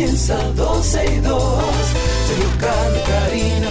comienza 12 y 2. Sergio Carlos, Karina,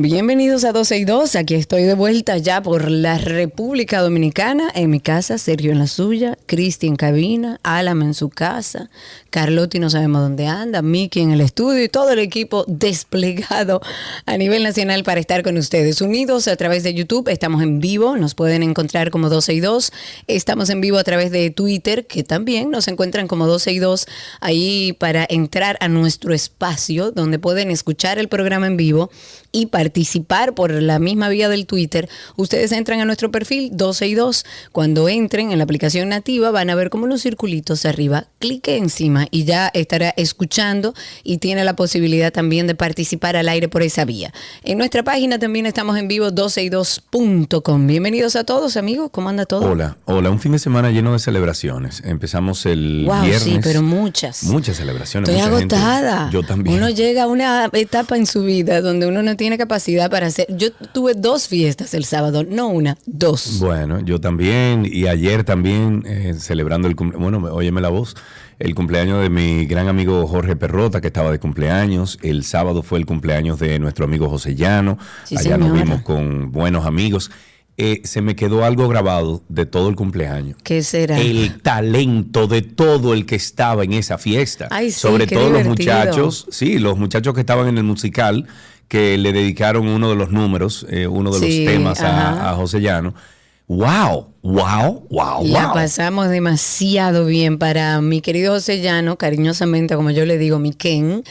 Bienvenidos a 12 y 2. Aquí estoy de vuelta ya por la República Dominicana. En mi casa, Sergio en la suya, Cristi en cabina, Alam en su casa, Carlotti no sabemos dónde anda, Miki en el estudio y todo el equipo desplegado a nivel nacional para estar con ustedes. Unidos a través de YouTube, estamos en vivo, nos pueden encontrar como 12 y 2. Estamos en vivo a través de Twitter, que también nos encuentran como 12 y 2, ahí para entrar a nuestro espacio donde pueden escuchar el programa en vivo y participar por la misma vía del Twitter, ustedes entran a nuestro perfil 12 y 2. Cuando entren en la aplicación nativa van a ver como unos circulitos arriba. Clique encima y ya estará escuchando y tiene la posibilidad también de participar al aire por esa vía. En nuestra página también estamos en vivo 12y2.com. Bienvenidos a todos amigos, ¿cómo anda todo? Hola, hola, un fin de semana lleno de celebraciones. Empezamos el Wow, viernes. sí, pero muchas. Muchas celebraciones. Estoy mucha gente. agotada. Yo también. Uno llega a una etapa en su vida donde uno no tiene capacidad para hacer. Yo tuve dos fiestas el sábado, no una, dos. Bueno, yo también. Y ayer también eh, celebrando el cumpleaños. Bueno, óyeme la voz. El cumpleaños de mi gran amigo Jorge Perrota, que estaba de cumpleaños. El sábado fue el cumpleaños de nuestro amigo José Llano. Sí, Allá nos vimos con buenos amigos. Eh, se me quedó algo grabado de todo el cumpleaños. ¿Qué será? el talento de todo el que estaba en esa fiesta. Ay, sí, Sobre todo los muchachos, sí, los muchachos que estaban en el musical, que le dedicaron uno de los números, eh, uno de Sí, los temas a, a José Llano. ¡Wow! ¡Wow! ¡Wow! La wow. pasamos demasiado bien para mi querido José Llano, cariñosamente, como yo le digo, mi Ken.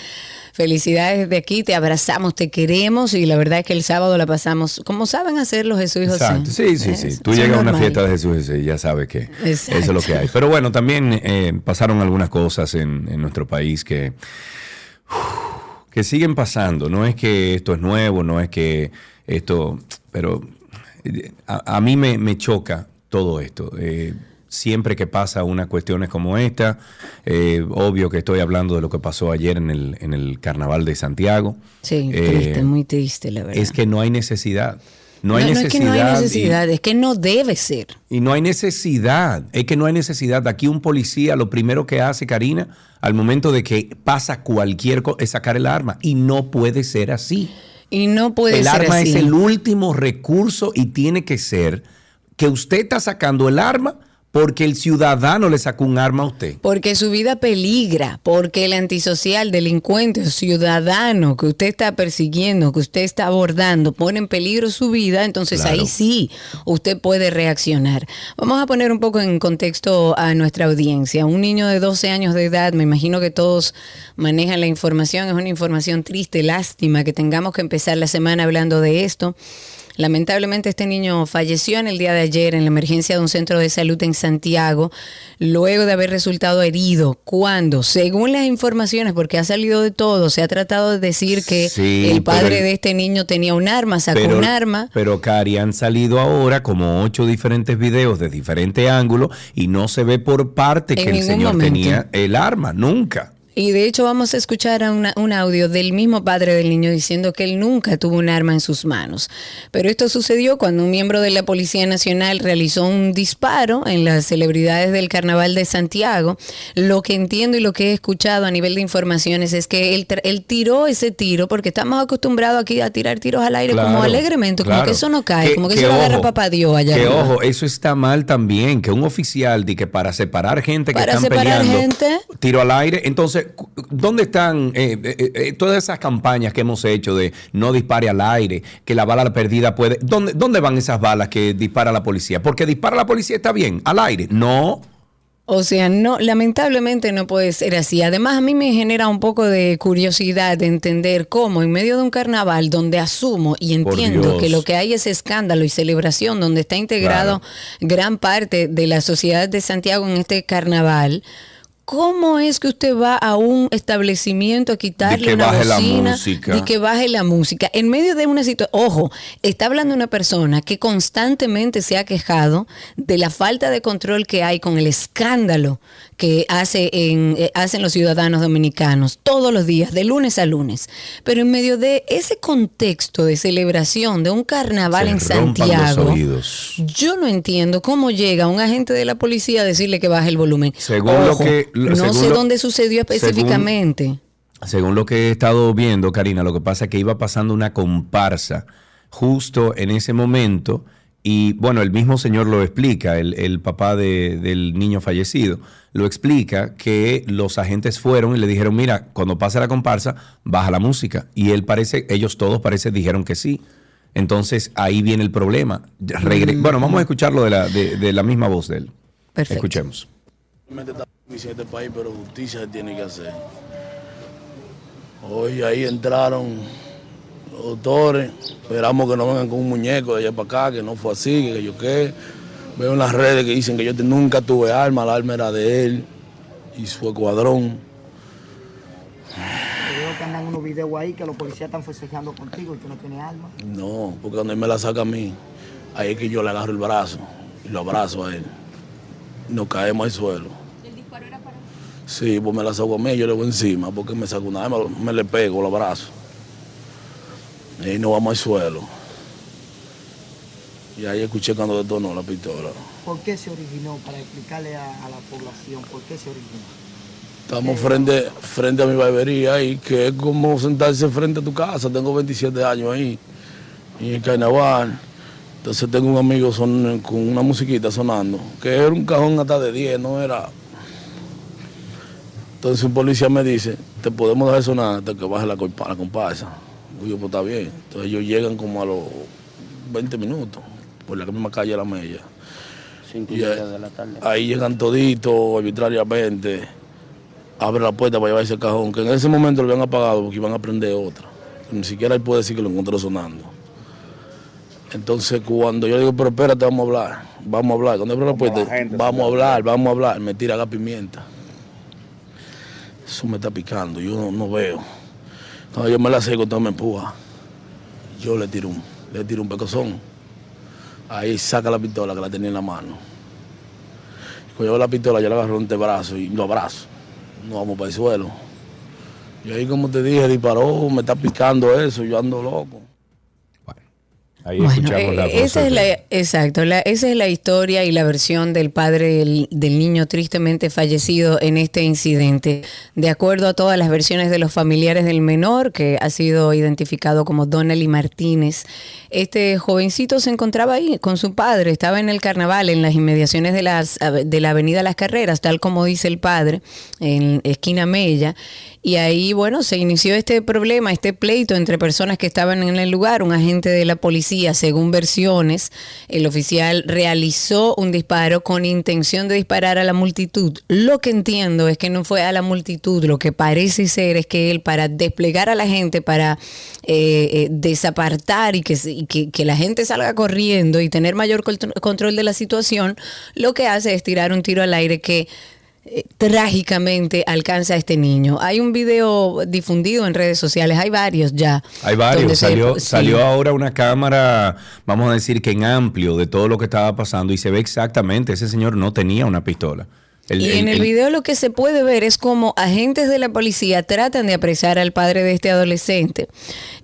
Felicidades de aquí, te abrazamos, te queremos y la verdad es que el sábado la pasamos como saben hacerlo Jesús y José. Exacto. Sí, sí, sí. Es- Tú llegas a una fiesta de Jesús y ya sabes que Exacto. eso es lo que hay. Pero bueno, también eh, pasaron algunas cosas en, en nuestro país que, que siguen pasando. No es que esto es nuevo, no es que esto, pero a, a mí me, me choca todo esto. Eh, siempre que pasa unas cuestiones como esta, eh, obvio que estoy hablando de lo que pasó ayer en el, en el Carnaval de Santiago. Sí, Eh, triste, muy triste, la verdad. Es que no hay necesidad. No hay no, no necesidad. es que no hay y- necesidad, es que no debe ser. y no hay necesidad, es que no hay necesidad. Aquí un policía lo primero que hace, Karina, al momento de que pasa cualquier cosa, es sacar el arma. Y no puede ser así. Y no puede el ser arma así. es el último recurso y tiene que ser que usted está sacando el arma porque el ciudadano le sacó un arma a usted. Porque su vida peligra, porque el antisocial, delincuente ciudadano que usted está persiguiendo, que usted está abordando, pone en peligro su vida, entonces Claro. ahí sí usted puede reaccionar. Vamos a poner un poco en contexto a nuestra audiencia. Un niño de 12 años de edad, me imagino que todos manejan la información, es una información triste, lástima que tengamos que empezar la semana hablando de esto. Lamentablemente este niño falleció en el día de ayer en la emergencia de un centro de salud en Santiago, luego de haber resultado herido. Cuando, según las informaciones, porque ha salido de todo, se ha tratado de decir que Sí, el padre el- de este niño tenía un arma, sacó Pero, un arma. pero Cari, han salido ahora como ocho diferentes videos de diferentes ángulos y no se ve por parte En que el señor momento. tenía el arma, nunca. Y de hecho vamos a escuchar a una- un audio del mismo padre del niño diciendo que él nunca tuvo un arma en sus manos. Pero esto sucedió cuando un miembro de la Policía Nacional realizó un disparo en las celebridades del Carnaval de Santiago. Lo que entiendo y lo que he escuchado a nivel de informaciones es que él, él tiró ese tiro porque estamos acostumbrados aquí a tirar tiros al aire como Claro, alegremente, como que eso no cae, Que- como que, que eso lo agarra ojo, papá Dios allá Que arriba. ojo, eso está mal también, que un oficial di que para separar gente que Para están separar peleando, gente. tiro al aire. Entonces, ¿dónde están eh, eh, eh, todas esas campañas que hemos hecho de no dispare al aire, que la bala perdida puede... ¿Dónde, ¿Dónde van esas balas que dispara la policía? Porque dispara la policía está bien, al aire. No. O sea, no, lamentablemente no puede ser así. Además, a mí me genera un poco de curiosidad de entender cómo en medio de un carnaval donde asumo y entiendo que lo que hay es escándalo y celebración, donde está integrado gran parte de la sociedad de Santiago en este carnaval, ¿Cómo es que usted va a un establecimiento a quitarle una bocina y que baje la música? En medio de una situación, ojo, está hablando una persona que constantemente se ha quejado de la falta de control que hay con el escándalo que hace en, eh, hacen los ciudadanos dominicanos todos los días, de lunes a lunes. Pero en medio de ese contexto de celebración de un carnaval en Santiago, yo no entiendo cómo llega un agente de la policía a decirle que baje el volumen. Según lo que no sé dónde sucedió específicamente. Según, lo que he estado viendo, Karina, lo que pasa es que iba pasando una comparsa justo en ese momento. Y bueno, el mismo señor lo explica, el, papá del niño fallecido, lo explica que los agentes fueron y le dijeron, mira, cuando pase la comparsa, baja la música. Y él parece, ellos todos parece dijeron que sí. Entonces ahí viene el problema. Mm. Bueno, vamos a escucharlo de la, de, la misma voz de él. Perfecto. Escuchemos este país, pero justicia se tiene que hacer. Hoy ahí entraron los doctores, esperamos que no vengan con un muñeco de allá para acá, que no fue así, que yo qué. Veo en las redes que dicen que yo nunca tuve arma, la arma era de él y su escuadrón. Veo que andan unos videos ahí que los policías están festejando contigo y tú no tienes arma. No, porque cuando él me la saca a mí, ahí es que yo le agarro el brazo y lo abrazo a él. Nos caemos al suelo. Sí, pues me la saco a mí, yo le voy encima, porque me saco una vez, me, le pego el abrazo. Y nos vamos al suelo. Y ahí escuché cuando detonó la pistola. ¿Por qué se originó? Para explicarle a, la población, ¿por qué se originó? Estamos frente, frente a mi barbería ahí, que es como sentarse frente a tu casa. Tengo 27 años ahí, en el carnaval. Entonces tengo un amigo son, con una musiquita sonando, que era un cajón hasta de 10, no era entonces un policía me dice, te podemos dejar sonar hasta que baje la, la comparsa. yo, pues está bien. Entonces ellos llegan como a los 20 minutos, por la misma calle de la Mella. Cinco y de la tarde. Ahí llegan toditos arbitrariamente, abren la puerta para llevar ese cajón, que en ese momento lo habían apagado porque iban a prender otra. Ni siquiera él puede decir que lo encontró sonando. Entonces cuando yo digo, pero espérate, vamos a hablar, vamos a hablar, cuando abre la puerta, vamos a hablar, vamos a hablar, me tira la pimienta. Eso me está picando, yo no, veo. Cuando yo me la seco, entonces me empuja. Yo le tiro un, le tiro un pecozón. Ahí saca la pistola que la tenía en la mano. Cuando yo la pistola, yo la agarro en brazo y lo abrazo. No vamos para el suelo. Y ahí, como te dije, disparó, me está picando eso, yo ando loco. Ahí escuchamos la eh, esa es la, exacto, esa es la historia y la versión del padre del, niño tristemente fallecido en este incidente. De acuerdo a todas las versiones de los familiares del menor, que ha sido identificado como Donnelly Martínez, este jovencito se encontraba ahí con su padre, estaba en el carnaval, en las inmediaciones de, las, de la avenida Las Carreras, tal como dice el padre, en esquina Mella, y ahí, bueno, se inició este problema, este pleito entre personas que estaban en el lugar. Un agente de la policía, según versiones, el oficial realizó un disparo con intención de disparar a la multitud. Lo que entiendo es que no fue a la multitud, lo que parece ser es que él, para desplegar a la gente, para eh, eh, desapartar y, que, que, que la gente salga corriendo y tener mayor control de la situación, lo que hace es tirar un tiro al aire que eh, trágicamente alcanza a este niño. Hay un video difundido en redes sociales, hay varios ya. Hay varios, salió, salió ahora una cámara, vamos a decir que en amplio de todo lo que estaba pasando y se ve exactamente, ese señor no tenía una pistola y en el, video lo que se puede ver es como agentes de la policía tratan de apresar al padre de este adolescente.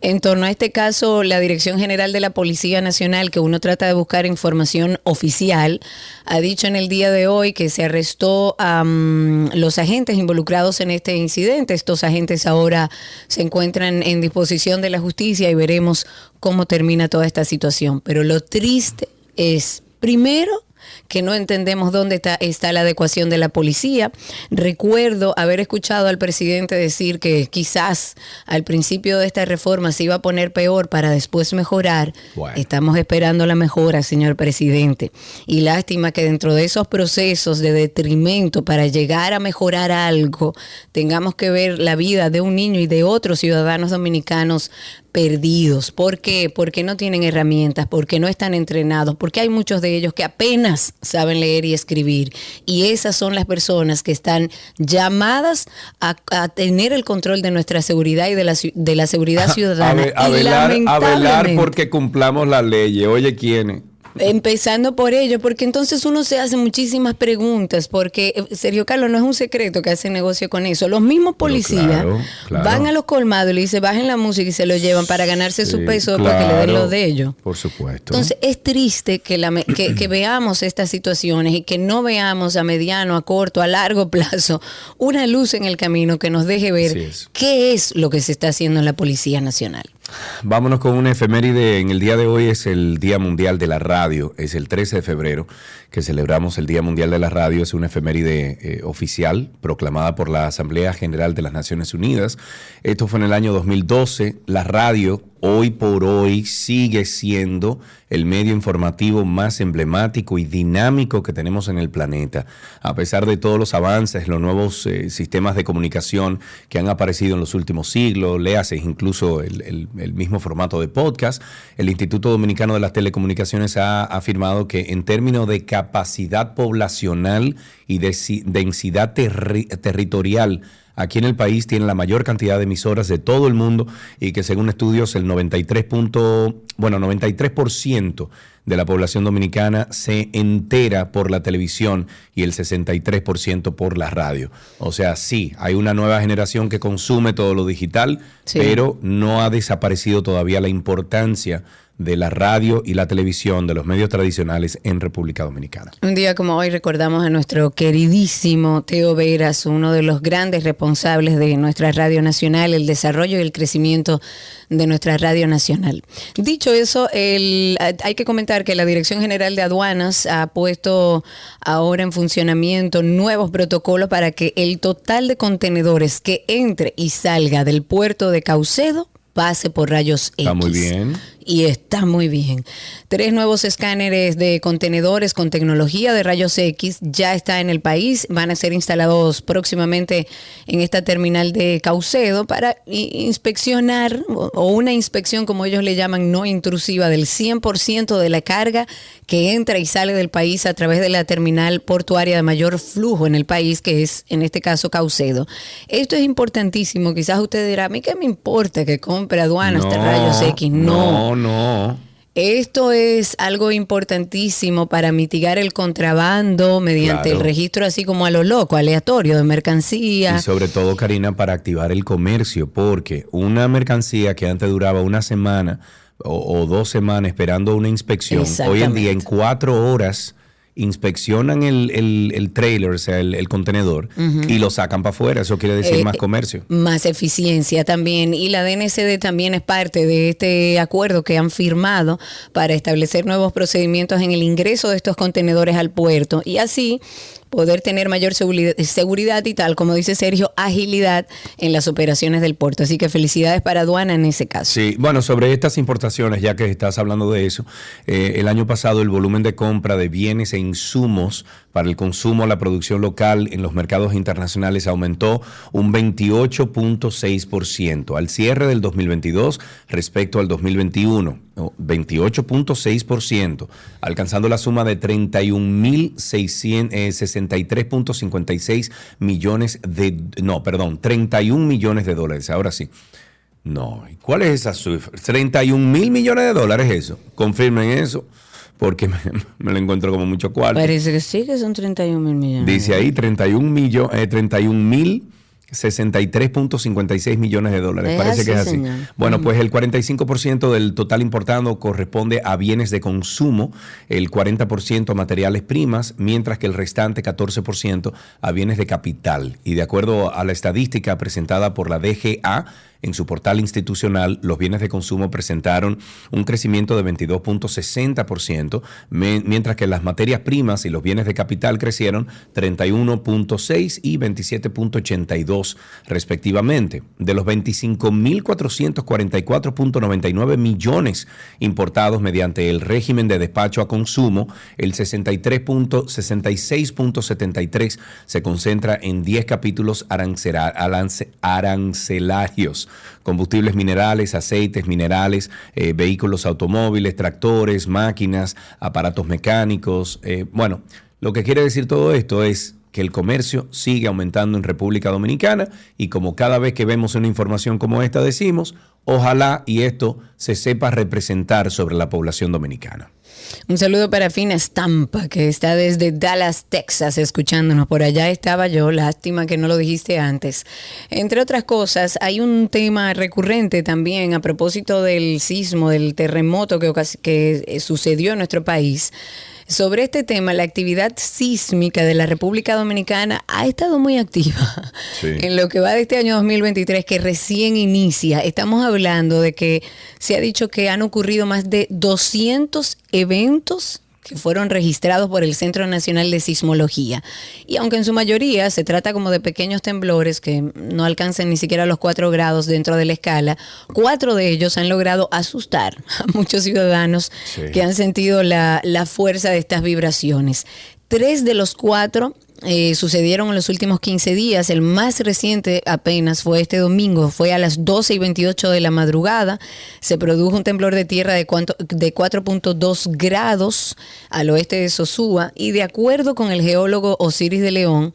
En torno a este caso, la Dirección General de la Policía Nacional, que uno trata de buscar información oficial, ha dicho en el día de hoy que se arrestó a mm, los agentes involucrados en este incidente. Estos agentes ahora se encuentran en disposición de la justicia y veremos cómo termina toda esta situación. Pero lo triste es, primero, que no entendemos dónde está, está la adecuación de la policía. Recuerdo haber escuchado al presidente decir que quizás al principio de esta reforma se iba a poner peor para después mejorar. Bueno. Estamos esperando la mejora, señor presidente. Y lástima que dentro de esos procesos de detrimento para llegar a mejorar algo, tengamos que ver la vida de un niño y de otros ciudadanos dominicanos perdidos. ¿Por qué? Porque no tienen herramientas, porque no están entrenados, porque hay muchos de ellos que apenas saben leer y escribir. Y esas son las personas que están llamadas a, a tener el control de nuestra seguridad y de la, de la seguridad ciudadana. a velar, a velar porque cumplamos las leyes. Oye, ¿quiénes? Empezando por ello, porque entonces uno se hace muchísimas preguntas, porque eh, Sergio Carlos no es un secreto que hace negocio con eso. Los mismos policías claro, claro. van a los colmados y le dicen bajen la música y se lo llevan para ganarse su peso para que le den claro, lo de ellos. Por supuesto. Entonces es triste que, la que, que veamos estas situaciones y que no veamos a mediano, a corto, a largo plazo una luz en el camino que nos deje ver es. qué es lo que se está haciendo en la Policía Nacional. Vámonos con una efeméride. En el día de hoy es el Día Mundial de la Radio. Es el 13 de febrero que celebramos el Día Mundial de la Radio. Es una efeméride eh, oficial proclamada por la Asamblea General de las Naciones Unidas. Esto fue en el año 2012. La radio hoy por hoy sigue siendo el medio informativo más emblemático y dinámico que tenemos en el planeta. A pesar de todos los avances, los nuevos eh, sistemas de comunicación que han aparecido en los últimos siglos, léase incluso el, el- el mismo formato de podcast, el Instituto Dominicano de las Telecomunicaciones ha afirmado que en términos de capacidad poblacional y de si- densidad terri- territorial, aquí en el país tiene la mayor cantidad de emisoras de todo el mundo y que según estudios el 93 punto, bueno, 93% de la población dominicana se entera por la televisión y el 63% por la radio. O sea, sí, hay una nueva generación que consume todo lo digital, Sí. pero no ha desaparecido todavía la importancia de la radio y la televisión, de los medios tradicionales en República Dominicana. Un día como hoy recordamos a nuestro queridísimo Teo Veras, uno de los grandes responsables de nuestra radio nacional, el desarrollo y el crecimiento de nuestra radio nacional. Dicho eso, el- hay que comentar que la Dirección General de Aduanas ha puesto ahora en funcionamiento nuevos protocolos para que el total de contenedores que entre y salga del puerto de Caucedo pase por rayos X. Está muy bien. Y está muy bien. Tres nuevos escáneres de contenedores con tecnología de rayos X ya está en el país. Van a ser instalados próximamente en esta terminal de Caucedo para inspeccionar o una inspección, como ellos le llaman, no intrusiva del 100% de la carga que entra y sale del país a través de la terminal portuaria de mayor flujo en el país, que es en este caso Caucedo. Esto es importantísimo. Quizás usted dirá, a mí qué me importa que compre aduanas de rayos X. no, no. Esto es algo importantísimo para mitigar el contrabando mediante Claro. el registro así como a lo loco, aleatorio de mercancía. Y sobre todo, Karina, para activar el comercio, porque una mercancía que antes duraba una semana o, o dos semanas esperando una inspección, hoy en día en cuatro horas inspeccionan el, el, el trailer, o sea, el, el contenedor, y lo sacan para afuera. Eso quiere decir Eh, más comercio. Más eficiencia también. Y la DNCD también es parte de este acuerdo que han firmado para establecer nuevos procedimientos en el ingreso de estos contenedores al puerto. Y así poder tener mayor seguridad, y tal, como dice Sergio, agilidad en las operaciones del puerto. Así que felicidades para aduana en ese caso. Sí, bueno, sobre estas importaciones, ya que estás hablando de eso, eh, el año pasado el volumen de compra de bienes e insumos para el consumo, la producción local en los mercados internacionales aumentó un 28.6% al cierre del 2022 respecto al 2021. no, 28.6%, alcanzando la suma de 31.063.56 millones de, no, perdón, 31 millones de dólares. Ahora sí. No, ¿y cuál es esa cifra? 31 mil millones de dólares eso. Confirmen eso, porque me, me lo encuentro como mucho cuarto. Parece que sí, que son 31 mil millones. Dice ahí 31 millones, eh, 31 mil 63.56 millones de dólares. Es Parece que es así, señor. Bueno, pues el 45% del total importado corresponde a bienes de consumo, el 40% a materiales primas, mientras que el restante 14% a bienes de capital. Y de acuerdo a la estadística presentada por la DGA, En su portal institucional, los bienes de consumo presentaron un crecimiento de 22.60%, me- mientras que las materias primas y los bienes de capital crecieron 31.6 y 27.82 respectivamente. De los 25.444.99 millones importados mediante el régimen de despacho a consumo, el 63.66.73 se concentra en 10 capítulos arancelarios, combustibles minerales, aceites minerales, eh, vehículos automóviles, tractores, máquinas, aparatos mecánicos. eh, bueno, lo que quiere decir todo esto es que el comercio sigue aumentando en República Dominicana y como cada vez que vemos una información como esta decimos, ojalá y esto se sepa representar sobre la población dominicana. Un saludo para Fina Estampa, que está desde Dallas, Texas, escuchándonos. Por allá estaba yo, lástima que no lo dijiste antes. Entre otras cosas, hay un tema recurrente también a propósito del sismo, del terremoto que, que eh, sucedió en nuestro país. Sobre este tema, la actividad sísmica de la República Dominicana ha estado muy activa Sí. en lo que va de este año 2023 que recién inicia. Estamos hablando de que se ha dicho que han ocurrido más de 200 eventos que fueron registrados por el Centro Nacional de Sismología. Y aunque en su mayoría se trata como de pequeños temblores que no alcanzan ni siquiera los 4 grados dentro de la escala, cuatro de ellos han logrado asustar a muchos ciudadanos Sí. que han sentido la, la fuerza de estas vibraciones. Tres de los cuatro eh, sucedieron en los últimos 15 días. El más reciente apenas fue este domingo, fue a las 12 y 28 de la madrugada. Se produjo un temblor de tierra de, cuanto- de 4.2 grados al oeste de Sosúa y de acuerdo con el geólogo Osiris de León,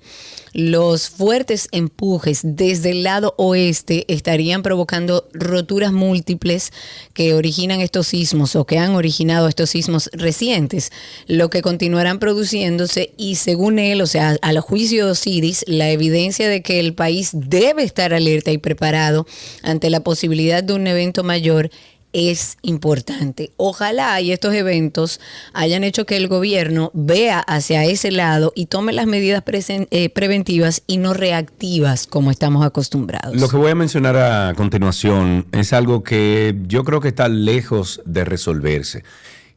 los fuertes empujes desde el lado oeste estarían provocando roturas múltiples que originan estos sismos o que han originado estos sismos recientes, lo que continuarán produciéndose y según él, o sea, al juicio de Osiris, la evidencia de que el país debe estar alerta y preparado ante la posibilidad de un evento mayor es importante. Ojalá y estos eventos hayan hecho que el gobierno vea hacia ese lado y tome las medidas eh, preventivas y no reactivas como estamos acostumbrados. Lo que voy a mencionar a continuación es algo que yo creo que está lejos de resolverse.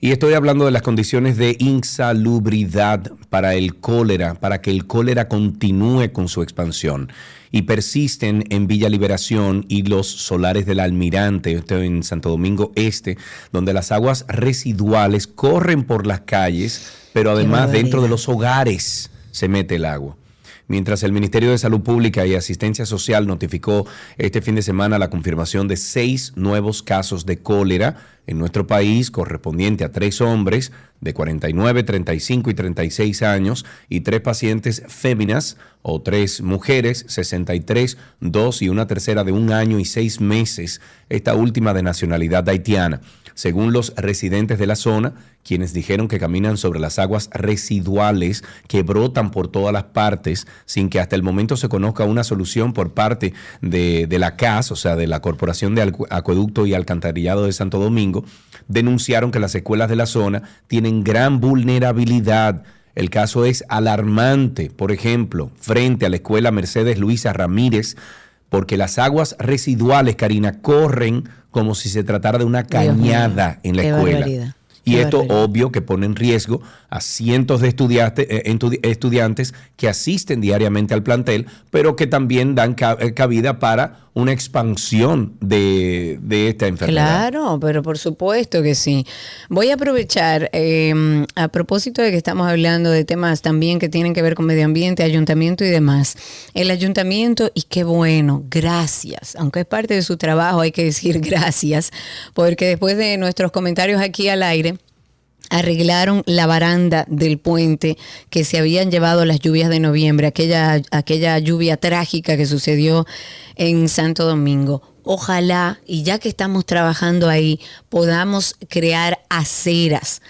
Y estoy hablando de las condiciones de insalubridad para el cólera, para que el cólera continúe con su expansión. Y persisten en Villa Liberación y los solares del Almirante, en Santo Domingo Este, donde las aguas residuales corren por las calles, pero además dentro de los hogares se mete el agua. Mientras el Ministerio de Salud Pública y Asistencia Social notificó este fin de semana la confirmación de seis nuevos casos de cólera en nuestro país, correspondiente a tres hombres de 49, 35 y 36 años y tres pacientes féminas o tres mujeres, 63, dos y una tercera de un año y seis meses, esta última de nacionalidad haitiana. Según los residentes de la zona, quienes dijeron que caminan sobre las aguas residuales que brotan por todas las partes sin que hasta el momento se conozca una solución por parte de, la CAS, o sea, de la Corporación de Acueducto y Alcantarillado de Santo Domingo, denunciaron que las escuelas de la zona tienen gran vulnerabilidad. El caso es alarmante, por ejemplo, frente a la escuela Mercedes Luisa Ramírez, porque las aguas residuales, Karina, corren como si se tratara de una Dios cañada en la escuela. barbaridad, Y qué esto barbaridad. obvio que pone en riesgo a cientos de estudiantes, eh, estudiantes que asisten diariamente al plantel, pero que también dan eh, cabida para una expansión de, esta enfermedad. Claro, pero por supuesto que sí. Voy a aprovechar, eh, a propósito de que estamos hablando de temas también que tienen que ver con medio ambiente, ayuntamiento y demás. El ayuntamiento, y qué bueno, gracias. Aunque es parte de su trabajo, hay que decir gracias, porque después de nuestros comentarios aquí al aire, arreglaron la baranda del puente que se habían llevado las lluvias de noviembre, aquella, aquella lluvia trágica que sucedió en Santo Domingo. Ojalá, y ya que estamos trabajando ahí, podamos crear aceras.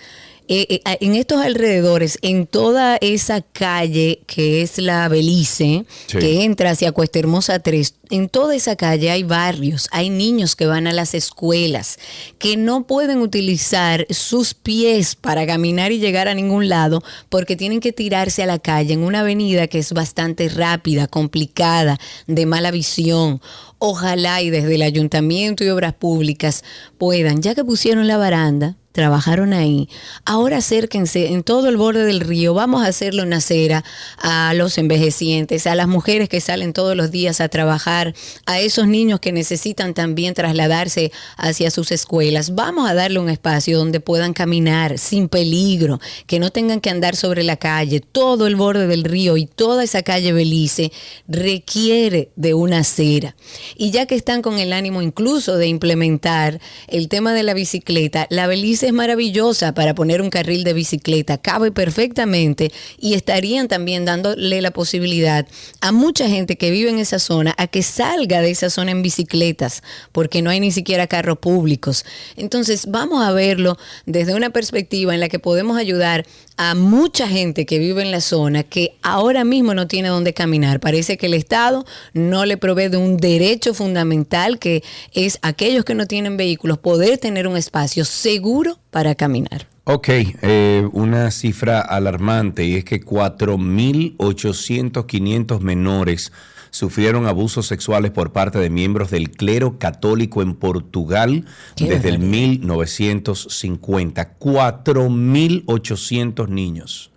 Eh, eh, en estos alrededores, en toda esa calle que es la Belice, Sí. que entra hacia Cuesta Hermosa 3, en toda esa calle hay barrios, hay niños que van a las escuelas, que no pueden utilizar sus pies para caminar y llegar a ningún lado porque tienen que tirarse a la calle en una avenida que es bastante rápida, complicada, de mala visión. Ojalá y desde el ayuntamiento y obras públicas puedan, ya que pusieron la baranda, trabajaron ahí. Ahora acérquense en todo el borde del río, vamos a hacerlo una acera a los envejecientes, a las mujeres que salen todos los días a trabajar, a esos niños que necesitan también trasladarse hacia sus escuelas. Vamos a darle un espacio donde puedan caminar sin peligro, que no tengan que andar sobre la calle. Todo el borde del río y toda esa calle Belice requiere de una acera. Y ya que están con el ánimo incluso de implementar el tema de la bicicleta, la Belice es maravillosa para poner un carril de bicicleta, cabe perfectamente y estarían también dándole la posibilidad a mucha gente que vive en esa zona a que salga de esa zona en bicicletas, porque no hay ni siquiera carros públicos. Entonces, vamos a verlo desde una perspectiva en la que podemos ayudar a mucha gente que vive en la zona que ahora mismo no tiene dónde caminar. Parece que el Estado no le provee de un derecho fundamental que es aquellos que no tienen vehículos poder tener un espacio seguro para caminar. Ok, eh, una cifra alarmante y es que 4.800, 500 menores sufrieron abusos sexuales por parte de miembros del clero católico en Portugal desde el 1950. 4.800 niños.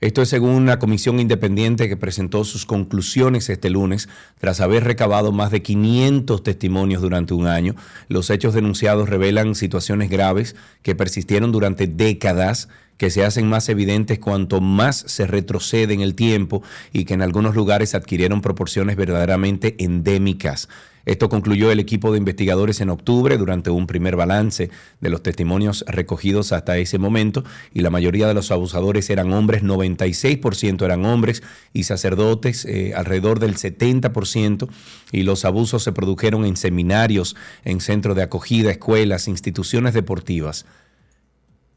Esto es según una comisión independiente que presentó sus conclusiones este lunes tras haber recabado más de 500 testimonios durante un año. Los hechos denunciados revelan situaciones graves que persistieron durante décadas que se hacen más evidentes cuanto más se retrocede en el tiempo y que en algunos lugares adquirieron proporciones verdaderamente endémicas. Esto concluyó el equipo de investigadores en octubre durante un primer balance de los testimonios recogidos hasta ese momento y la mayoría de los abusadores eran hombres, 96% eran hombres y sacerdotes, eh, alrededor del 70% y los abusos se produjeron en seminarios, en centros de acogida, escuelas, instituciones deportivas.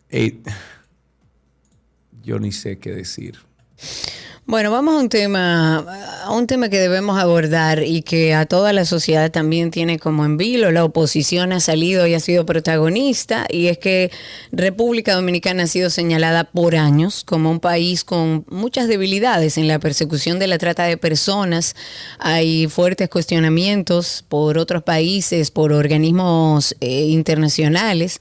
Eh, yo ni sé qué decir. Bueno, vamos a un tema, a un tema que debemos abordar y que a toda la sociedad también tiene como en vilo. La oposición ha salido y ha sido protagonista y es que República Dominicana ha sido señalada por años como un país con muchas debilidades en la persecución de la trata de personas. Hay fuertes cuestionamientos por otros países, por organismos eh, internacionales.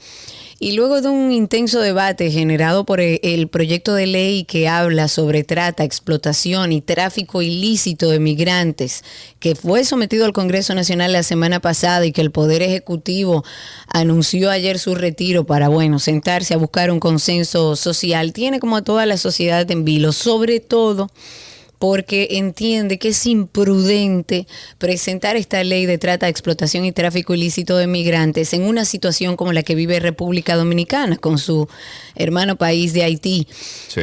Y luego de un intenso debate generado por e, el proyecto de ley que habla sobre trata, explotación y tráfico ilícito de migrantes, que fue sometido al Congreso Nacional la semana pasada y que el Poder Ejecutivo anunció ayer su retiro para, bueno, sentarse a buscar un consenso social, tiene como a toda la sociedad en vilo, sobre todo porque entiende que es imprudente presentar esta ley de trata, explotación y tráfico ilícito de migrantes en una situación como la que vive República Dominicana con su hermano país de Haití.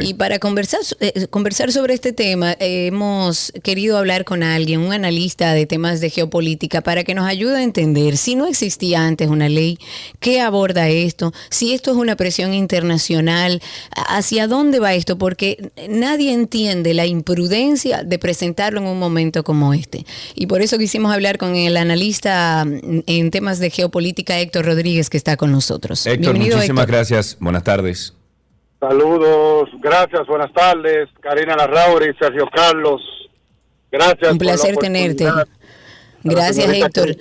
Y para conversar, eh, conversar sobre este tema, eh, hemos querido hablar con alguien, un analista de temas de geopolítica, para que nos ayude a entender si no existía antes una ley, qué aborda esto, si esto es una presión internacional, hacia dónde va esto, porque nadie entiende la imprudencia de presentarlo en un momento como este. Y por eso quisimos hablar con el analista mm, en temas de geopolítica, Héctor Rodríguez, que está con nosotros. Héctor, muchísimas gracias. Buenas tardes. Saludos, gracias, buenas tardes. Karina Larrauri, Sergio Carlos. Gracias. Un placer tenerte. Gracias, Héctor.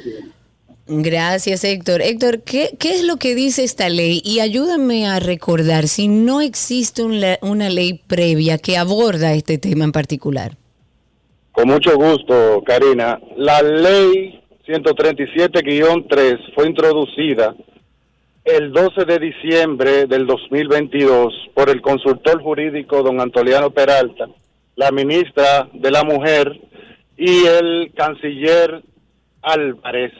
Gracias, Héctor. Héctor, ¿qué, ¿qué, es lo que dice esta ley? Y ayúdame a recordar si no existe una ley previa que aborda este tema en particular. Con mucho gusto, Karina. La ley 137-3 fue introducida el 12 de diciembre del 2022 por el consultor jurídico don Antoliano Peralta, la ministra de la Mujer y el canciller Álvarez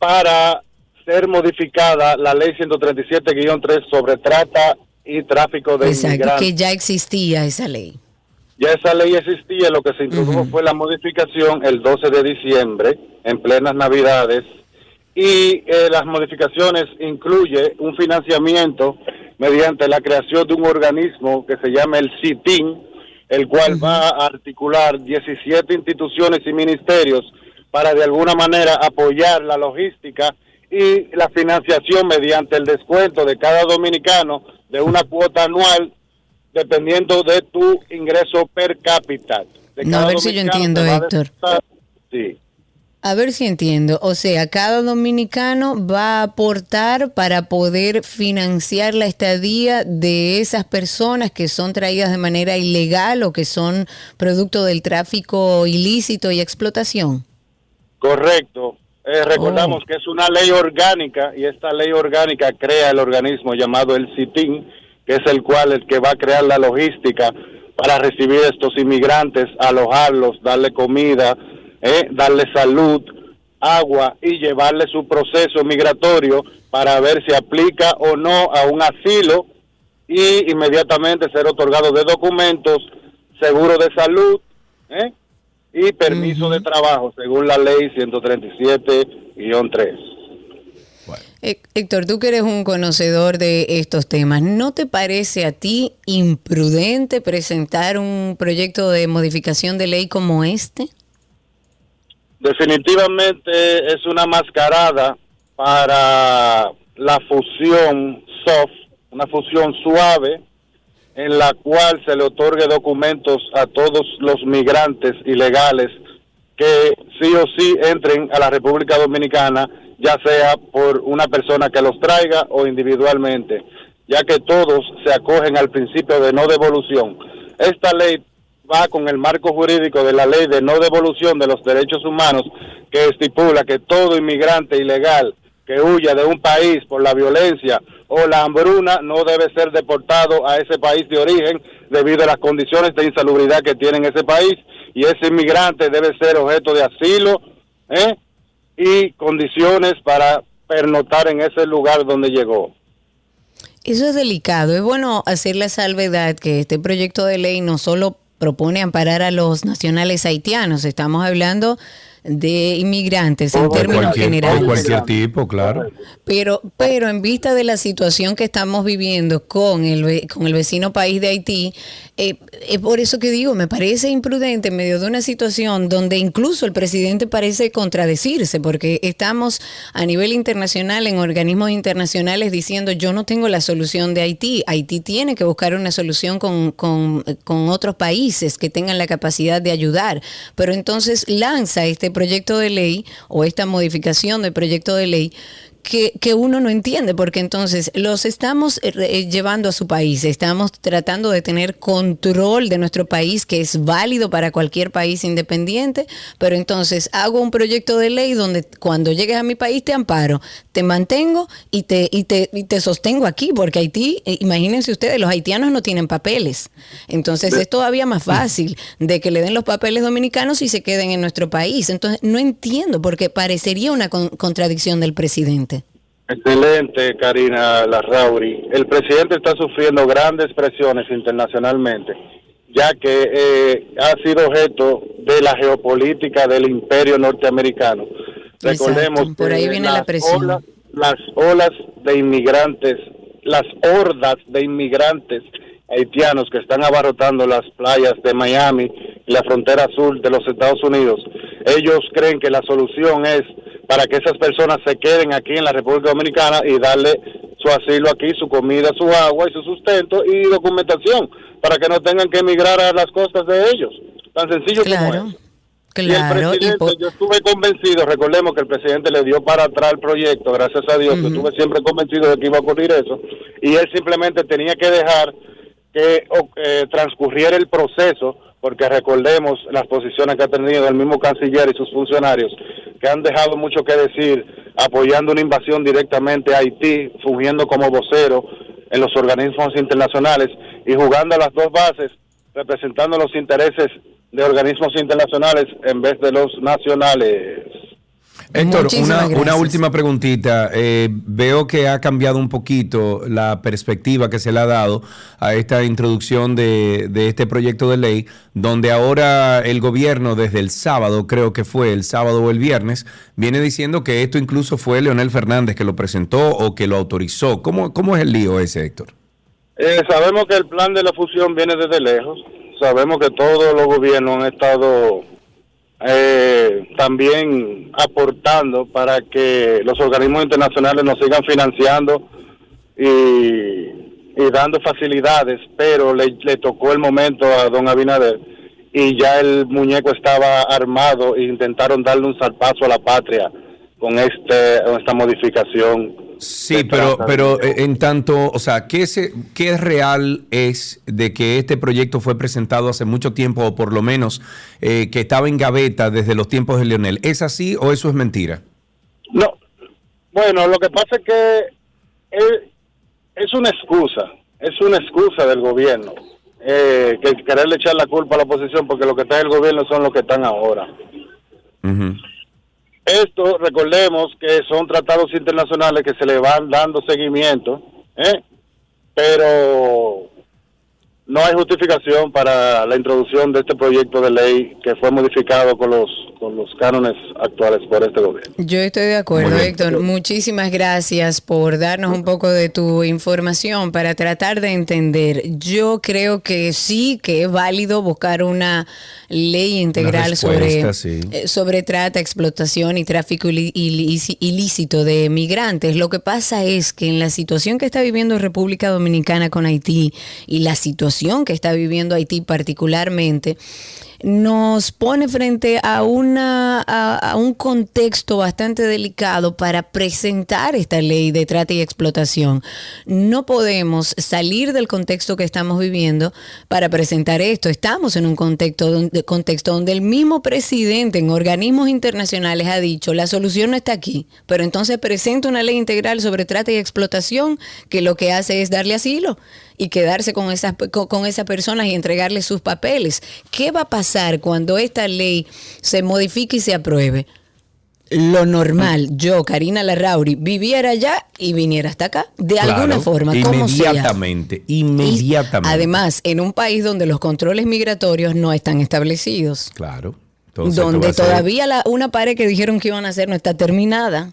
para ser modificada la ley 137-3 sobre trata y tráfico de Exacto, que ya existía esa ley. Ya esa ley existía, lo que se introdujo fue la modificación el 12 de diciembre, en plenas Navidades, y eh, las modificaciones incluye un financiamiento mediante la creación de un organismo que se llama el CITIN, el cual va a articular 17 instituciones y ministerios para de alguna manera apoyar la logística y la financiación mediante el descuento de cada dominicano de una cuota anual dependiendo de tu ingreso per cápita. No, a ver si yo entiendo, a Héctor. Sí. A ver si entiendo. O sea, cada dominicano va a aportar para poder financiar la estadía de esas personas que son traídas de manera ilegal o que son producto del tráfico ilícito y explotación. Correcto. Eh, recordamos Oh. que es una ley orgánica y esta ley orgánica crea el organismo llamado el CITIN, que es el cual el que va a crear la logística para recibir estos inmigrantes, alojarlos, darle comida, eh, darle salud, agua y llevarle su proceso migratorio para ver si aplica o no a un asilo y inmediatamente ser otorgado de documentos, seguro de salud, ¿eh? Y permiso de trabajo según la ley 137-3. Hé- Héctor, tú que eres un conocedor de estos temas, ¿no te parece a ti imprudente presentar un proyecto de modificación de ley como este? Definitivamente es una mascarada para la fusión soft, una fusión suave, en la cual se le otorgue documentos a todos los migrantes ilegales que sí o sí entren a la República Dominicana, ya sea por una persona que los traiga o individualmente, ya que todos se acogen al principio de no devolución. Esta ley va con el marco jurídico de la ley de no devolución de los derechos humanos que estipula que todo inmigrante ilegal que huya de un país por la violencia o la hambruna no debe ser deportado a ese país de origen debido a las condiciones de insalubridad que tiene ese país y ese inmigrante debe ser objeto de asilo ¿eh? y condiciones para pernotar en ese lugar donde llegó. Eso es delicado. Es bueno hacer la salvedad que este proyecto de ley no solo propone amparar a los nacionales haitianos, estamos hablando de inmigrantes en términos cualquier, de generales. cualquier tipo, claro. Pero, pero en vista de la situación que estamos viviendo con el, con el vecino país de Haití, eh, es por eso que digo, me parece imprudente en medio de una situación donde incluso el presidente parece contradecirse, porque estamos a nivel internacional, en organismos internacionales, diciendo yo no tengo la solución de Haití. Haití tiene que buscar una solución con, con, con otros países que tengan la capacidad de ayudar. Pero entonces lanza este proyecto de ley o esta modificación del proyecto de ley que, que uno no entiende, porque entonces los estamos eh, eh, llevando a su país, estamos tratando de tener control de nuestro país, que es válido para cualquier país independiente, pero entonces hago un proyecto de ley donde cuando llegues a mi país te amparo, te mantengo y te, y te, y te sostengo aquí, porque Haití, eh, imagínense ustedes, los haitianos no tienen papeles, entonces es todavía más fácil de que le den los papeles dominicanos y se queden en nuestro país. Entonces no entiendo, porque parecería una con- contradicción del presidente. Excelente, Karina Larrauri. El presidente está sufriendo grandes presiones internacionalmente, ya que eh, ha sido objeto de la geopolítica del imperio norteamericano. Recordemos Exacto, por ahí que viene la las presión. olas- las olas de inmigrantes, las hordas de inmigrantes haitianos que están abarrotando las playas de Miami y la frontera sur de los Estados Unidos, ellos creen que la solución es para que esas personas se queden aquí en la República Dominicana y darle su asilo aquí, su comida, su agua y su sustento y documentación para que no tengan que emigrar a las costas de ellos. Tan sencillo como Claro, es. Claro. y el presidente, yo estuve convencido, recordemos que el presidente le dio para atrás el proyecto, gracias a Dios, que estuve siempre convencido de que iba a ocurrir eso, y él simplemente tenía que dejar que o- eh, transcurriera el proceso, porque recordemos las posiciones que ha tenido el mismo canciller y sus funcionarios, que han dejado mucho que decir, apoyando una invasión directamente a Haití, fungiendo como vocero en los organismos internacionales y jugando a las dos bases, representando los intereses de organismos internacionales en vez de los nacionales. Héctor, una, una última preguntita. Eh, veo que ha cambiado un poquito la perspectiva que se le ha dado a esta introducción de, de este proyecto de ley, donde ahora el gobierno desde el sábado, creo que fue el sábado o el viernes, viene diciendo que esto incluso fue Leonel Fernández que lo presentó o que lo autorizó. ¿Cómo, cómo es el lío ese, Héctor? Eh, sabemos que el plan de la fusión viene desde lejos. Sabemos que todos los gobiernos han estado eh, también aportando para que los organismos internacionales nos sigan financiando y, y dando facilidades, pero le, le tocó el momento a don Abinader y ya el muñeco estaba armado e intentaron darle un salpazo a la patria con este con esta modificación. Sí, pero, pero eh, en tanto, o sea, ¿qué, se, ¿qué real es de que este proyecto fue presentado hace mucho tiempo, o por lo menos eh, que estaba en gaveta desde los tiempos de Leonel? ¿Es así o eso es mentira? No, bueno, lo que pasa es que es, es una excusa, es una excusa del gobierno, eh, que quererle echar la culpa a la oposición porque los que están en el gobierno son los que están ahora. Esto, recordemos que son tratados internacionales que se le van dando seguimiento, ¿eh? pero no hay justificación para la introducción de este proyecto de ley que fue modificado con los con los cánones actuales por este gobierno. Yo estoy de acuerdo. Héctor. Muchísimas gracias por darnos un poco de tu información para tratar de entender. Yo creo que sí que es válido buscar una ley integral sobre, sí. eh, sobre trata, explotación y tráfico ilícito de migrantes. Lo que pasa es que en la situación que está viviendo República Dominicana con Haití y la situación que está viviendo Haití particularmente, nos pone frente a una a, un contexto bastante delicado para presentar esta ley de trata y explotación. No podemos salir del contexto que estamos viviendo para presentar esto. Estamos en un contexto donde, contexto donde el mismo presidente en organismos internacionales ha dicho la solución no está aquí, pero entonces presenta una ley integral sobre trata y explotación que lo que hace es darle asilo y quedarse con esas con, con esas personas y entregarles sus papeles. ¿Qué va a pasar cuando esta ley se modifique y se apruebe? Lo normal, yo, Karina Larrauri, viviera allá y viniera hasta acá, de Claro, alguna forma, como sea. Inmediatamente, Y, inmediatamente. además, en un país donde los controles migratorios no están establecidos, Claro. Entonces, ¿qué va donde todavía la, una pared que dijeron que iban a hacer no está terminada.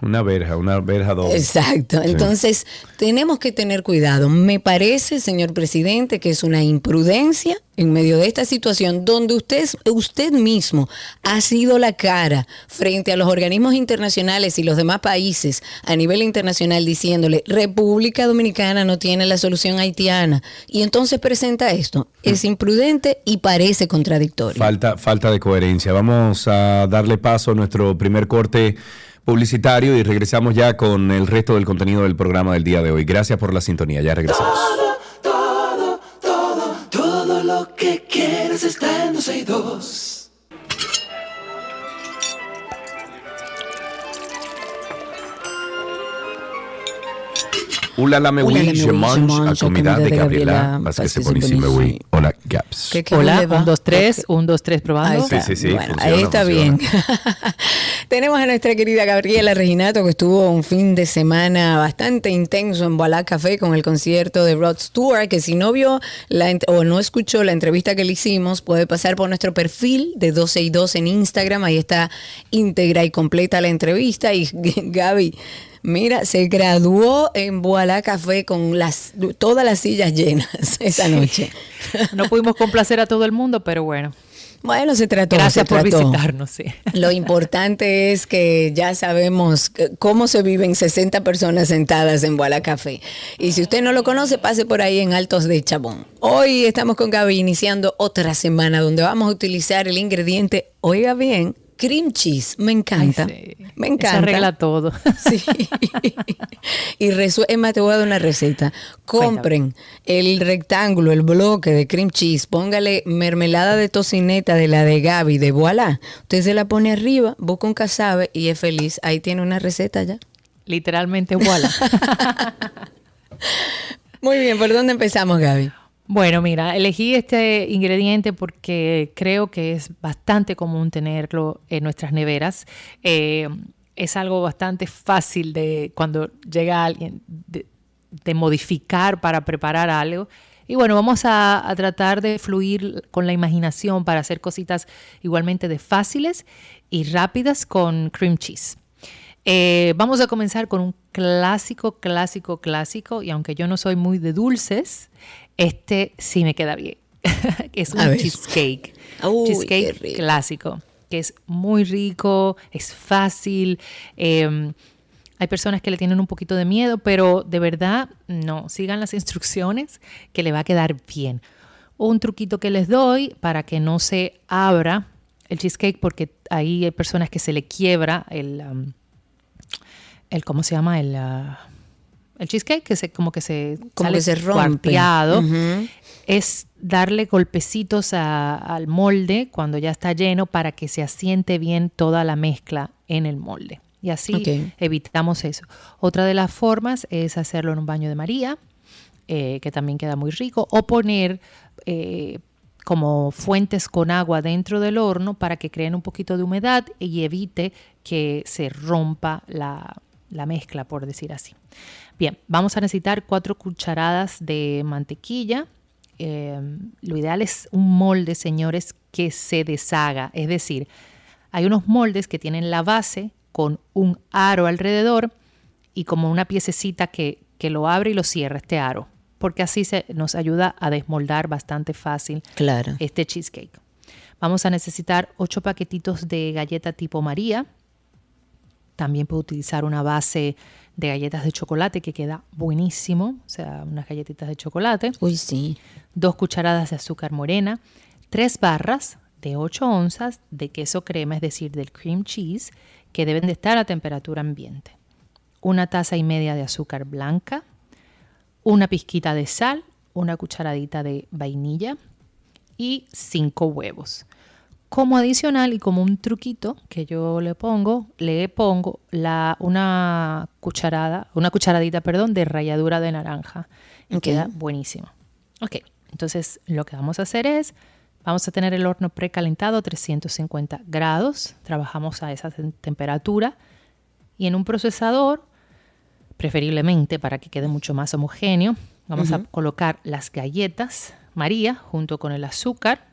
Una verja, una verja doble. Exacto. Sí. Entonces, tenemos que tener cuidado. Me parece, señor presidente, que es una imprudencia en medio de esta situación donde usted, usted mismo ha sido la cara frente a los organismos internacionales y los demás países a nivel internacional diciéndole, República Dominicana no tiene la solución haitiana. Y entonces presenta esto. Es imprudente y parece contradictorio. Falta, falta de coherencia. Vamos a darle paso a nuestro primer corte publicitario y regresamos ya con el resto del contenido del programa del día de hoy. Gracias por la sintonía. Ya regresamos. Todo, todo, todo lo que quieres está en 12 y 2. Ula la me oui, me je mange, a comida de Gabriela. Vázquez Bonissime, oui. Hola, Gaps. ¿Qué- qué Hola, un, dos, tres, un, dos, tres, Ahí probando. está. Sí, sí, sí, Bueno, funciona, ahí está funciona. bien. Tenemos a nuestra querida Gabriela Reginato que estuvo un fin de semana bastante intenso en Boalá Café con el concierto de Rod Stewart, que si no vio la, o no escuchó la entrevista que le hicimos, puede pasar por nuestro perfil de 12 y 2 en Instagram, ahí está íntegra y completa la entrevista y Gaby Mira, se graduó en Boalá Café con las todas las sillas llenas esa noche. No pudimos complacer a todo el mundo, pero bueno. Bueno, se trató. Gracias se por trató. visitarnos, sí. Lo importante es que ya sabemos cómo se viven 60 personas sentadas en Boala Café. Y si usted no lo conoce, pase por ahí en Altos de Chabón. Hoy estamos con Gaby iniciando otra semana donde vamos a utilizar el ingrediente, oiga bien, cream cheese. Me encanta. Ay, sí. Me encanta. arregla todo. Sí. y más, te voy a dar una receta. Compren el rectángulo, el bloque de cream cheese, póngale mermelada de tocineta de la de Gaby, de voilà. Usted se la pone arriba, busca un casabe y es feliz. Ahí tiene una receta ya. Literalmente, voilà. Muy bien, ¿por dónde empezamos, Gaby? Bueno, mira, elegí este ingrediente porque creo que es bastante común tenerlo en nuestras neveras. Eh, es algo bastante fácil de cuando llega alguien de, modificar para preparar algo. Y bueno, vamos a, a tratar de fluir con la imaginación para hacer cositas igualmente de fáciles y rápidas con cream cheese. Eh, vamos a comenzar con un clásico, clásico, clásico. Y aunque yo no soy muy de dulces, este sí me queda bien. es un cheesecake. Uy, cheesecake clásico. que es muy rico, es fácil. eh, hay personas que le tienen un poquito de miedo, pero de verdad no, sigan las instrucciones que le va a quedar bien. Un truquito que les doy para que no se abra el cheesecake, porque ahí hay personas que se le quiebra el, um, el ¿cómo se llama? El, uh, el cheesecake, que se, como que se, Como sale que se rompe. Es darle golpecitos a- al molde cuando ya está lleno para que se asiente bien toda la mezcla en el molde. Y así evitamos eso. Otra de las formas es hacerlo en un baño de María, eh, que también queda muy rico, o poner eh, como fuentes con agua dentro del horno para que creen un poquito de humedad y evite que se rompa la, la mezcla, por decir así. Bien, vamos a necesitar cuatro cucharadas de mantequilla. Eh, lo ideal es un molde, señores, que se deshaga. Es decir, hay unos moldes que tienen la base con un aro alrededor y como una piececita que, que lo abre y lo cierra este aro, porque así se, nos ayuda a desmoldar bastante fácil Claro. este cheesecake. Vamos a necesitar 8 paquetitos de galleta tipo María. También puedo utilizar una base de galletas de chocolate que queda buenísimo, o sea, unas galletitas de chocolate Uy, sí. dos cucharadas de azúcar morena, tres barras de 8 onzas de queso crema, es decir, del cream cheese, que deben de estar a temperatura ambiente, una taza y media de azúcar blanca, una pizquita de sal, una cucharadita de vainilla y cinco huevos. Como adicional y como un truquito que yo le pongo, le pongo la, una cucharada, una cucharadita, perdón, de ralladura de naranja. Y queda buenísimo. Ok, entonces lo que vamos a hacer es, vamos a tener el horno precalentado a 350 grados. Trabajamos a esa tem- temperatura. Y en un procesador, preferiblemente para que quede mucho más homogéneo, vamos a colocar las galletas María junto con el azúcar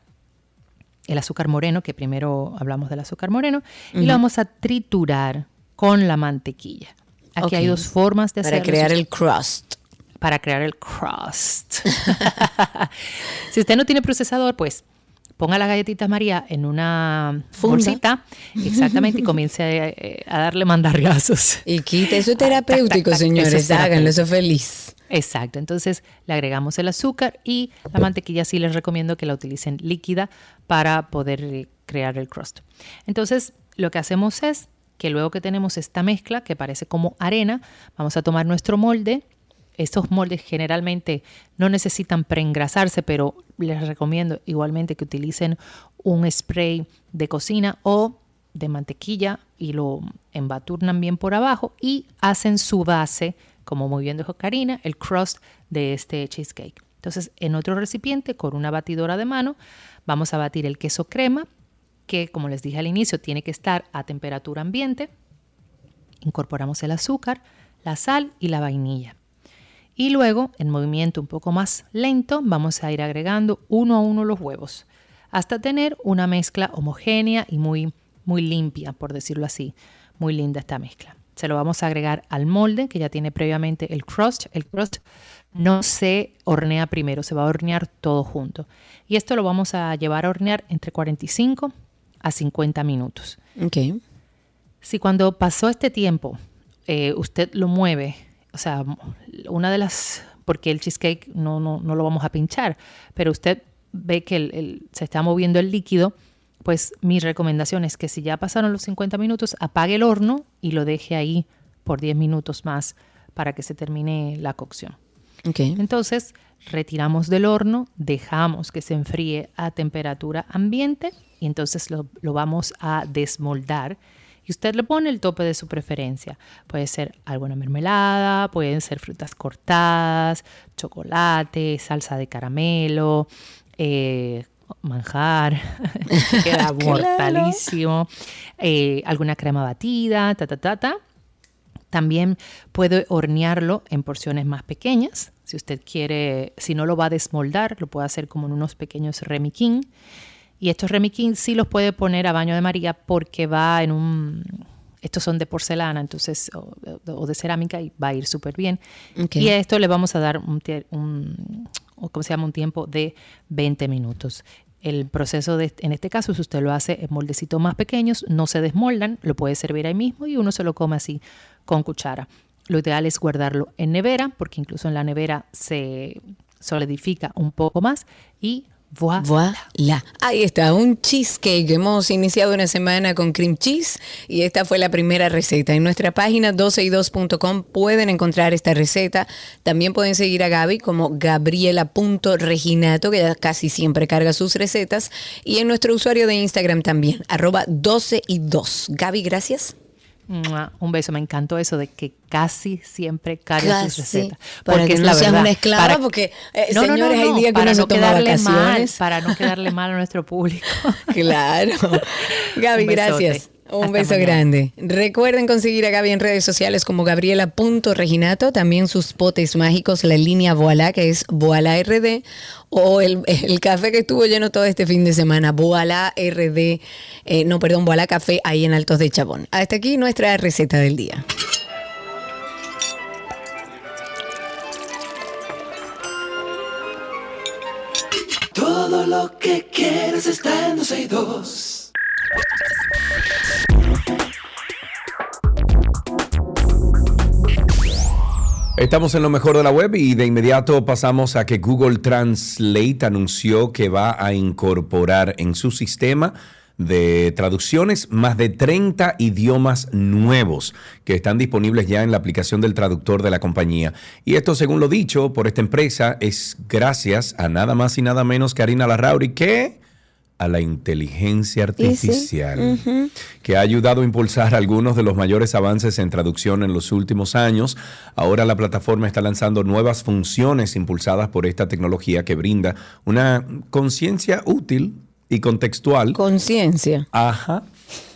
el azúcar moreno, que primero hablamos del azúcar moreno, y lo vamos a triturar con la mantequilla. Aquí hay dos formas de Para hacerlo. crear Si el crust. para crear el crust. si usted no tiene procesador, pues ponga las galletitas María en una Funda. bolsita, exactamente, y comience a, eh, a darle mandarriazos. Y quita, eso es terapéutico, tac, tac. señores. Eso es Háganlo, eso es feliz. Exacto, entonces le agregamos el azúcar y la mantequilla sí les recomiendo que la utilicen líquida para poder eh, crear el crust. Entonces lo que hacemos es que luego que tenemos esta mezcla que parece como arena, vamos a tomar nuestro molde. Estos moldes generalmente no necesitan preengrasarse, pero les recomiendo igualmente que utilicen un spray de cocina o de mantequilla y lo embaturnan bien por abajo y hacen su base, como muy bien dijo Karina, el crust de este cheesecake. Entonces, en otro recipiente con una batidora de mano, vamos a batir el queso crema, que como les dije al inicio, tiene que estar a temperatura ambiente. Incorporamos el azúcar, la sal y la vainilla. Y luego, en movimiento un poco más lento, vamos a ir agregando uno a uno los huevos, hasta tener una mezcla homogénea y muy, muy limpia, por decirlo así. Muy linda esta mezcla. Se lo vamos a agregar al molde que ya tiene previamente el crust. El crust no se hornea primero, se va a hornear todo junto. Y esto lo vamos a llevar a hornear entre 45 a 50 minutos. Ok. Si cuando pasó este tiempo eh, usted lo mueve, o sea, una de las, porque el cheesecake no, no, no lo vamos a pinchar, pero usted ve que el- el- se está moviendo el líquido, pues mi recomendación es que si ya pasaron los 50 minutos, apague el horno y lo deje ahí por 10 minutos más para que se termine la cocción. Entonces, retiramos del horno, dejamos que se enfríe a temperatura ambiente y entonces lo, lo vamos a desmoldar. Y usted le pone el tope de su preferencia. Puede ser alguna mermelada, pueden ser frutas cortadas, chocolate, salsa de caramelo, eh, manjar, que queda mortalísimo, eh, alguna crema batida, ta, ta, ta, ta. También puede hornearlo en porciones más pequeñas. Si usted quiere, si no lo va a desmoldar, lo puede hacer como en unos pequeños remiquín. Y estos remiquín sí los puede poner a baño de María porque va en un... Estos son de porcelana, entonces, o, o de cerámica y va a ir súper bien. Y a esto le vamos a dar un- o ¿cómo se llama? un tiempo de 20 minutos. El proceso de, en este caso, si usted lo hace en moldecitos más pequeños, no se desmoldan, lo puede servir ahí mismo y uno se lo come así con cuchara. Lo ideal es guardarlo en nevera, porque incluso en la nevera se solidifica un poco más y Voilà. Ahí está, un cheesecake. Hemos iniciado una semana con cream cheese y esta fue la primera receta. En nuestra página 12y2.com pueden encontrar esta receta. También pueden seguir a Gaby como gabriela.reginato, que casi siempre carga sus recetas. Y en nuestro usuario de Instagram también, arroba 12y2. Gaby, gracias. Un beso, me encantó eso de que casi siempre carga sus recetas. Porque para que no seas una esclava, porque eh, señores, hay días que para no quedarle mal, para no quedarle mal a nuestro público. claro. Gaby, gracias. Un beso grande. Recuerden conseguir a Gaby en redes sociales como gabriela.reginato, también sus potes mágicos, la línea Voila, que es Voila RD, o el, café que estuvo lleno todo este fin de semana, Voila RD, eh, no, perdón, Voila Café, ahí en Altos de Chabón. Hasta aquí nuestra receta del día. Todo lo que quieres está en Estamos en lo mejor de la web y de inmediato pasamos a que Google Translate anunció que va a incorporar en su sistema de traducciones más de 30 idiomas nuevos que están disponibles ya en la aplicación del traductor de la compañía. Y esto, según lo dicho por esta empresa, es gracias a nada más y nada menos que Arina Larrauri, que a la inteligencia artificial, que ha ayudado a impulsar algunos de los mayores avances en traducción en los últimos años. Ahora la plataforma está lanzando nuevas funciones impulsadas por esta tecnología que brinda una conciencia útil y contextual. Conciencia. Ajá.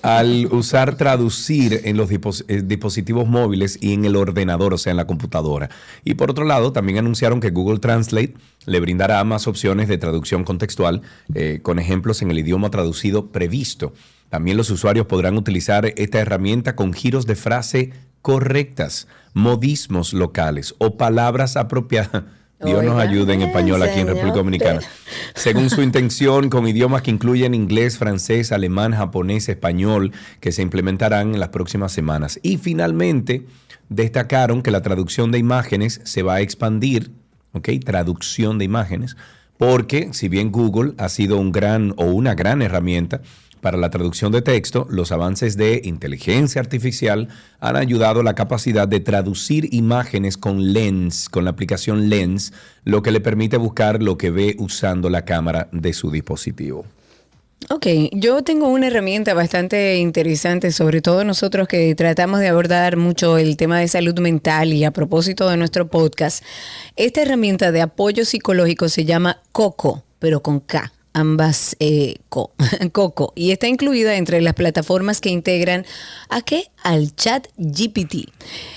Al usar traducir en los eh, dispositivos móviles y en el ordenador, o sea, en la computadora. Y por otro lado, también anunciaron que Google Translate le brindará más opciones de traducción contextual eh, con ejemplos en el idioma traducido previsto. También los usuarios podrán utilizar esta herramienta con giros de frase correctas, modismos locales o palabras apropiadas Dios nos ayude en español aquí en República Dominicana. Según su intención, con idiomas que incluyen inglés, francés, alemán, japonés, español, que se implementarán en las próximas semanas. Y finalmente, destacaron que la traducción de imágenes se va a expandir, ¿ok? Traducción de imágenes, porque si bien Google ha sido un gran o una gran herramienta para la traducción de texto, los avances de inteligencia artificial han ayudado a la capacidad de traducir imágenes con Lens, con la aplicación Lens, lo que le permite buscar lo que ve usando la cámara de su dispositivo. Ok, yo tengo una herramienta bastante interesante, sobre todo nosotros que tratamos de abordar mucho el tema de salud mental y a propósito de nuestro podcast. Esta herramienta de apoyo psicológico se llama Coco, pero con K ambas eh, Coco y está incluida entre las plataformas que integran a qué al chat GPT.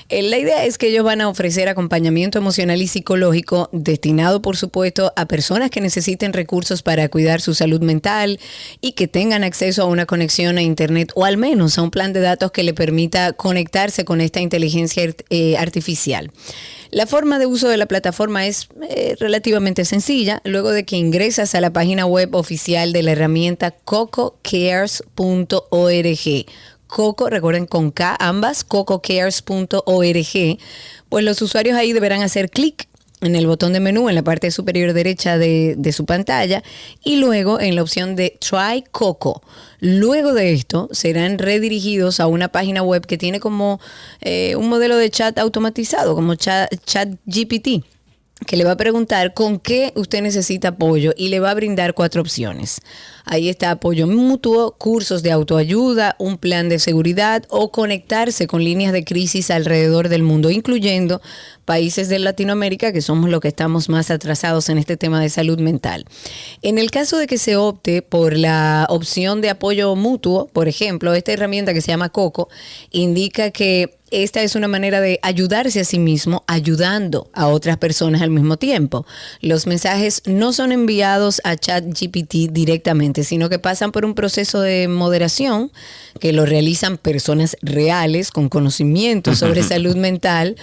Eh, la idea es que ellos van a ofrecer acompañamiento emocional y psicológico destinado por supuesto a personas que necesiten recursos para cuidar su salud mental y que tengan acceso a una conexión a internet o al menos a un plan de datos que le permita conectarse con esta inteligencia eh, artificial. La forma de uso de la plataforma es eh, relativamente sencilla. Luego de que ingresas a la página web oficial de la herramienta cococares.org, Coco, recuerden con K ambas, cococares.org, pues los usuarios ahí deberán hacer clic en el botón de menú en la parte superior derecha de, su pantalla y luego en la opción de Try Coco. Luego de esto serán redirigidos a una página web que tiene como eh, un modelo de chat automatizado, como chat, chat GPT que le va a preguntar con qué usted necesita apoyo y le va a brindar cuatro opciones. Ahí está apoyo mutuo, cursos de autoayuda, un plan de seguridad o conectarse con líneas de crisis alrededor del mundo, incluyendo países de Latinoamérica, que somos los que estamos más atrasados en este tema de salud mental. En el caso de que se opte por la opción de apoyo mutuo, por ejemplo, esta herramienta que se llama COCO, indica que esta es una manera de ayudarse a sí mismo ayudando a otras personas al mismo tiempo. Los mensajes no son enviados a ChatGPT directamente, sino que pasan por un proceso de moderación que lo realizan personas reales con conocimiento sobre salud mental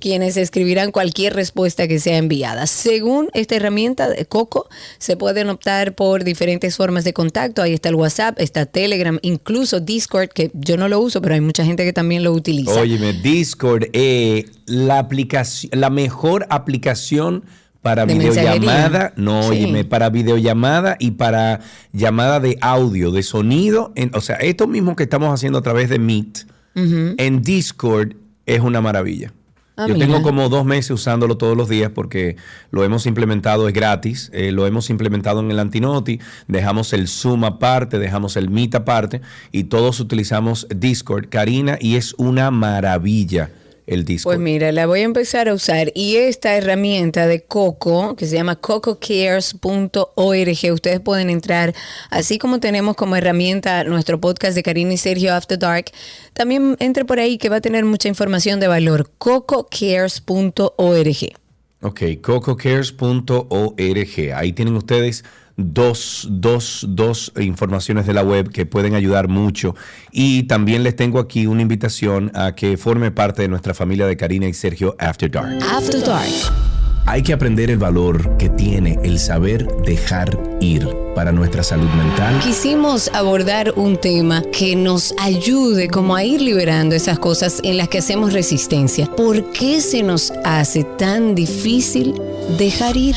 quienes escribirán cualquier respuesta que sea enviada. Según esta herramienta de Coco, se pueden optar por diferentes formas de contacto. Ahí está el WhatsApp, está Telegram, incluso Discord, que yo no lo uso, pero hay mucha gente que también lo utiliza. Óyeme, Discord es la aplicación, la mejor aplicación para De videollamada, mensajería. no, Sí. para videollamada y para llamada de audio, de sonido. en- o sea, esto mismo que estamos haciendo a través de Meet, en Discord es una maravilla. Ah, Yo mira. tengo como dos meses usándolo todos los días porque lo hemos implementado, es gratis, eh, lo hemos implementado en el Antinoti, dejamos el Zoom aparte, dejamos el Meet aparte y todos utilizamos Discord, Karina, y es una maravilla el Discord. Pues mira, la voy a empezar a usar y esta herramienta de Coco, que se llama cococares.org, ustedes pueden entrar, así como tenemos como herramienta nuestro podcast de Karina y Sergio After Dark, también entre por ahí que va a tener mucha información de valor, cococares.org. Ok, cococares.org. Ahí tienen ustedes dos, dos, dos informaciones de la web que pueden ayudar mucho. Y también les tengo aquí una invitación a que forme parte de nuestra familia de Karina y Sergio After Dark. After Dark. Hay que aprender el valor que tiene el saber dejar ir para nuestra salud mental. Quisimos abordar un tema que nos ayude como a ir liberando esas cosas en las que hacemos resistencia. ¿Por qué se nos hace tan difícil dejar ir?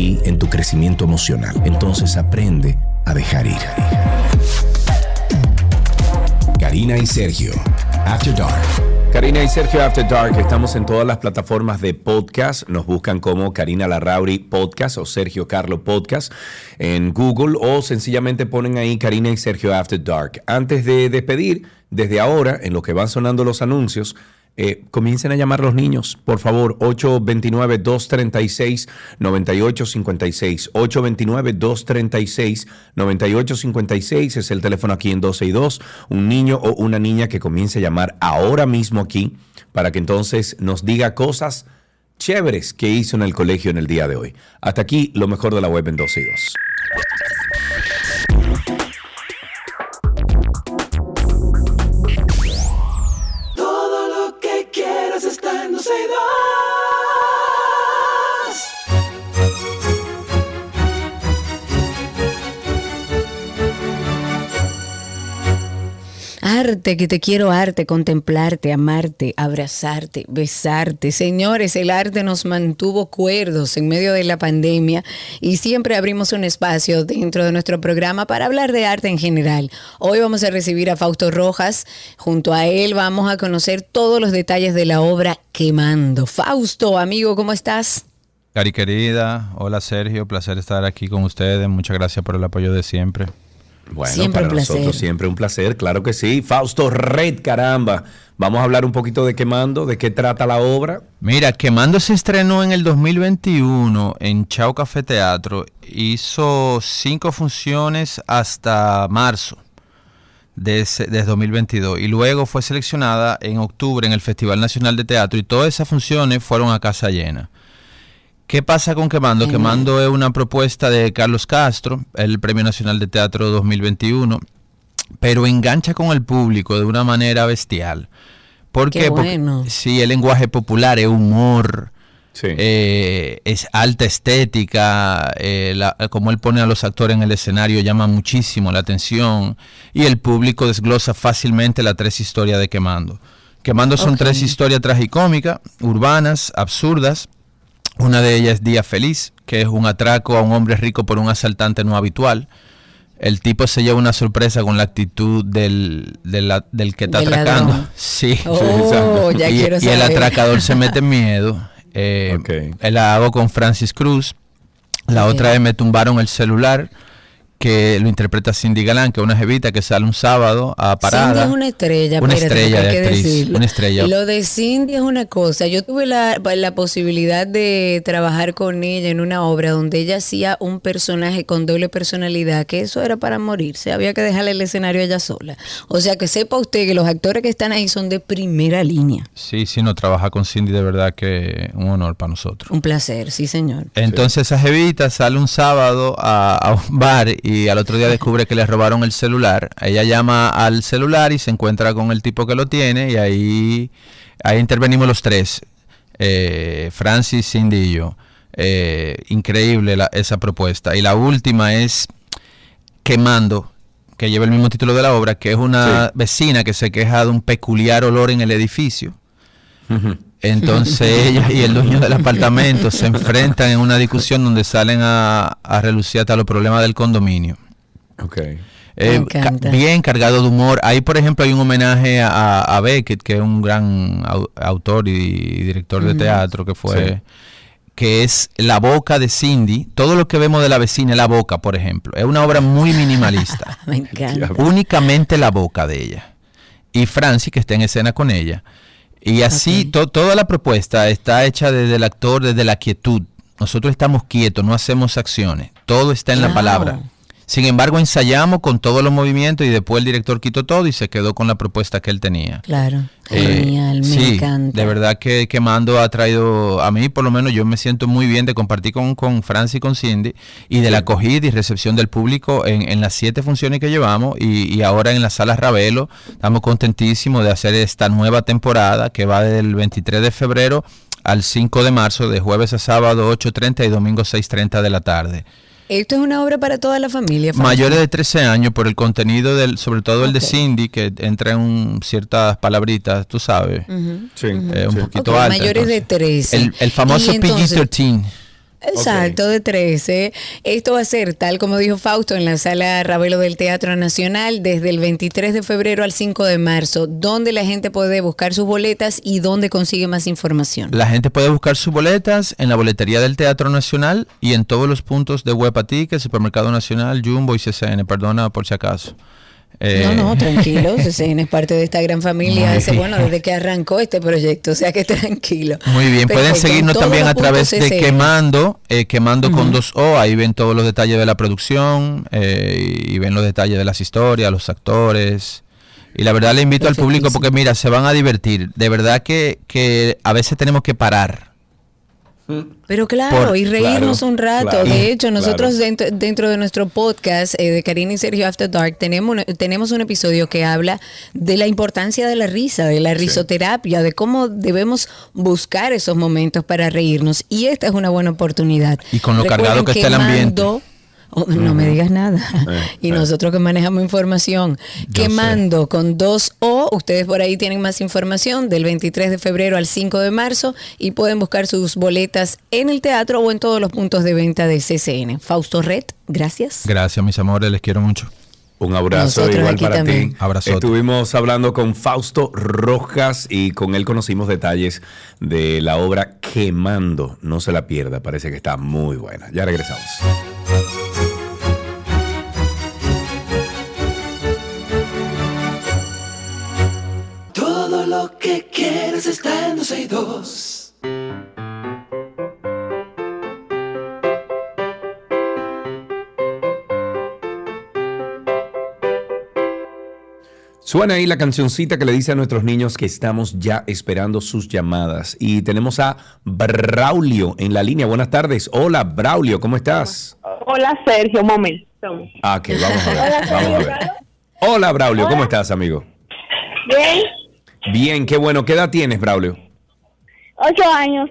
en tu crecimiento emocional. Entonces aprende a dejar ir. Karina y Sergio, After Dark. Karina y Sergio After Dark, estamos en todas las plataformas de podcast. Nos buscan como Karina Larrauri Podcast o Sergio Carlo Podcast en Google o sencillamente ponen ahí Karina y Sergio After Dark. Antes de despedir, desde ahora, en lo que van sonando los anuncios, eh, comiencen a llamar los niños, por favor, 829-236-9856. 829-236-9856 es el teléfono aquí en 12 y 2. Un niño o una niña que comience a llamar ahora mismo aquí para que entonces nos diga cosas chéveres que hizo en el colegio en el día de hoy. Hasta aquí lo mejor de la web en 12 y 2. Arte, que te quiero arte, contemplarte, amarte, abrazarte, besarte. Señores, el arte nos mantuvo cuerdos en medio de la pandemia y siempre abrimos un espacio dentro de nuestro programa para hablar de arte en general. Hoy vamos a recibir a Fausto Rojas. Junto a él vamos a conocer todos los detalles de la obra Quemando. Fausto, amigo, ¿cómo estás? Cari querida, hola Sergio, placer estar aquí con ustedes, muchas gracias por el apoyo de siempre. Bueno, Siempre para un placer. nosotros siempre un placer, claro que sí. Fausto Red, caramba. Vamos a hablar un poquito de Quemando, de qué trata la obra. Mira, Quemando se estrenó en el 2021 en Chao Café Teatro, hizo cinco funciones hasta marzo de, ese- de 2022 y luego fue seleccionada en octubre en el Festival Nacional de Teatro y todas esas funciones fueron a casa llena. ¿Qué pasa con Quemando? Quemando es una propuesta de Carlos Castro, el Premio Nacional de Teatro 2021, pero engancha con el público de una manera bestial. ¿Por Qué qué? Porque sí, el lenguaje popular es humor, Sí. eh, es alta estética, eh, la- como él pone a los actores en el escenario llama muchísimo la atención y el público desglosa fácilmente las tres historias de Quemando. Quemando son tres historias tragicómicas, urbanas, absurdas. Una de ellas es Día Feliz, que es un atraco a un hombre rico por un asaltante no habitual. el tipo se lleva una sorpresa con la actitud del, del, que está Del atracando. ladrón. Sí. Oh, ya y, quiero y el atracador se mete en miedo. Eh. La hago con Francis Cruz. La otra vez me tumbaron el celular, que lo interpreta Cindy Galán, que es una jevita que sale un sábado a parada. Cindy es una estrella, Una espérate, estrella de hay que actriz, decirlo. una estrella. Lo de Cindy es una cosa. Yo tuve la, la posibilidad de trabajar con ella en una obra donde ella hacía un personaje con doble personalidad, que eso era para morirse. Había que dejarle el escenario a ella sola. O sea, que sepa usted que los actores que están ahí son de primera línea. Sí, sí, no, trabaja con Cindy de verdad que un honor para nosotros. Un placer, sí, señor. Entonces esa jevita sale un sábado a, a un bar y al otro día descubre que le robaron el celular. Ella llama al celular y se encuentra con el tipo que lo tiene y ahí, ahí intervenimos los tres, eh, Francis, Cindy y yo. Eh, increíble la- esa propuesta. Y la última es Quemando, que lleva el mismo título de la obra, que es una Sí. vecina que se queja de un peculiar olor en el edificio. Entonces ella y el dueño del apartamento se enfrentan en una discusión donde salen a, a relucir hasta los problemas del condominio. Ok. Eh, ca- bien cargado de humor. Ahí, por ejemplo, hay un homenaje a, a Beckett, que es un gran au- autor y, y director de teatro, que fue, Sí. que es La boca de Cindy. Todo lo que vemos de la vecina es la boca, por ejemplo. Es una obra muy minimalista. Me encanta. únicamente la boca de ella. Y Francis, que está en escena con ella. Y así to- toda la propuesta está hecha desde el actor, desde la quietud. Nosotros estamos quietos, no hacemos acciones. Todo está en la palabra. Sin embargo, ensayamos con todos los movimientos y después el director quitó todo y se quedó con la propuesta que él tenía. Claro. Eh, Genial, me sí, encanta. de verdad que, que Mando ha traído, a mí por lo menos yo me siento muy bien de compartir con, con Francis y con Cindy y de la acogida y recepción del público en, en las siete funciones que llevamos y, y ahora en la sala Ravelo. Estamos contentísimos de hacer esta nueva temporada que va del 23 de febrero al 5 de marzo, de jueves a sábado 8.30 y domingo 6.30 de la tarde. Esto es una obra para toda la familia. Fausto. Mayores de 13 años por el contenido del, sobre todo el de Ok. Cindy, que entra en un- ciertas palabritas, tú sabes, Ujú. Sí. eh, un sí. poquito Ok, alta. mayores de entonces. 13. El, el famoso Y entonces- PG-13. Exacto, de 13. Esto va a ser, tal como dijo Fausto, en la sala Ravelo del Teatro Nacional desde el 23 de febrero al 5 de marzo, donde la gente puede buscar sus boletas y donde consigue más información. La gente puede buscar sus boletas en la boletería del Teatro Nacional y en todos los puntos de Huepa Tickets, Supermercado Nacional, Jumbo y CCN, perdona por si acaso. Eh, No, no, tranquilo, es parte de esta gran familia, ese, bueno, desde que arrancó este proyecto, o sea que tranquilo. Muy bien, pueden seguirnos también a través de. Quemando, eh, Quemando con dos O, ahí ven todos los detalles de la producción eh, y ven los detalles de las historias, los actores. Y la verdad le invito al público porque mira, se van a divertir. De verdad que, que a veces tenemos que parar. Pero claro, Por- y reírnos claro, un rato. claro, de hecho, nosotros claro. dentro, dentro de nuestro podcast eh, de Karina y Sergio After Dark tenemos, tenemos un episodio que habla de la importancia de la risa, de la risoterapia, de cómo debemos buscar esos momentos para reírnos. Y esta es una buena oportunidad. Y con lo cargado que está el ambiente. Oh, no me digas nada. Eh, y eh. nosotros que manejamos información. Yo Quemando con dos O. Ustedes por ahí tienen más información del 23 de febrero al 5 de marzo y pueden buscar sus boletas en el teatro o en todos los puntos de venta de CCN. Fausto Red, gracias. Gracias, mis amores, les quiero mucho. Un abrazo Nosotros igual para también. ti. Abrazote. Estuvimos hablando con Fausto Rojas y con él conocimos detalles de la obra Quemando. No se la pierda, parece que está muy buena. Ya regresamos. Quieres está en 12 y 2. Suena ahí la cancioncita que le dice a nuestros niños que estamos ya esperando sus llamadas. Y tenemos a Braulio en la línea. Buenas tardes. Hola, Braulio, ¿cómo estás? Hola Sergio, un momento. Ah, que vamos a ver. Vamos a ver. Hola, Braulio, ¿cómo estás, amigo? Bien, Bien, qué bueno. ¿Qué edad tienes, Braulio? ocho años,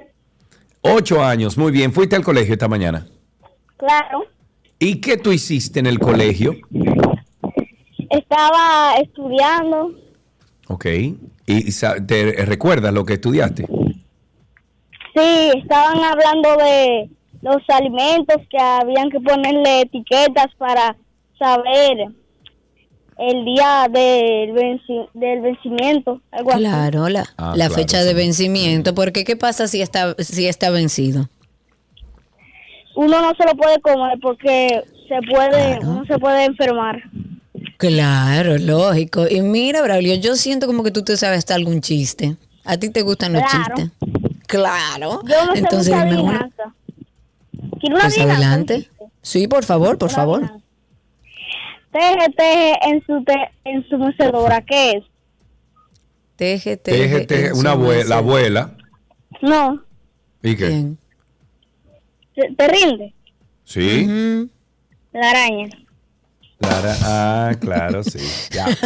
Ocho años. Muy bien. ¿Fuiste al colegio esta mañana? claro. ¿Y qué tú hiciste en el colegio? Estaba estudiando, Ok. ¿Y te recuerdas lo que estudiaste? sí, estaban hablando de los alimentos que habían que ponerle etiquetas para saber el día del, venci- del vencimiento, algo así. Claro, la, Ah, la claro, fecha sí. de vencimiento. Porque ¿qué pasa si está, si está vencido? Uno no se lo puede comer porque se puede, Claro. uno se puede enfermar. Claro, lógico. Y mira, Braulio, yo siento como que tú te sabes hasta algún chiste. ¿A ti te gustan los Claro. chistes? Claro. Yo no sé Entonces, dime uno. adivinanza. ¿Quiere una Pues adelante. Sí, por favor, por Una favor. adivinanza. Teje, teje en su, te- en su mecedora, ¿qué es? Teje, teje, Teje, teje, en una su abue- mesa. la abuela. No, ¿Y qué? Bien. te, te rinde. Sí. La araña. Clara- ah, claro, sí. Ya.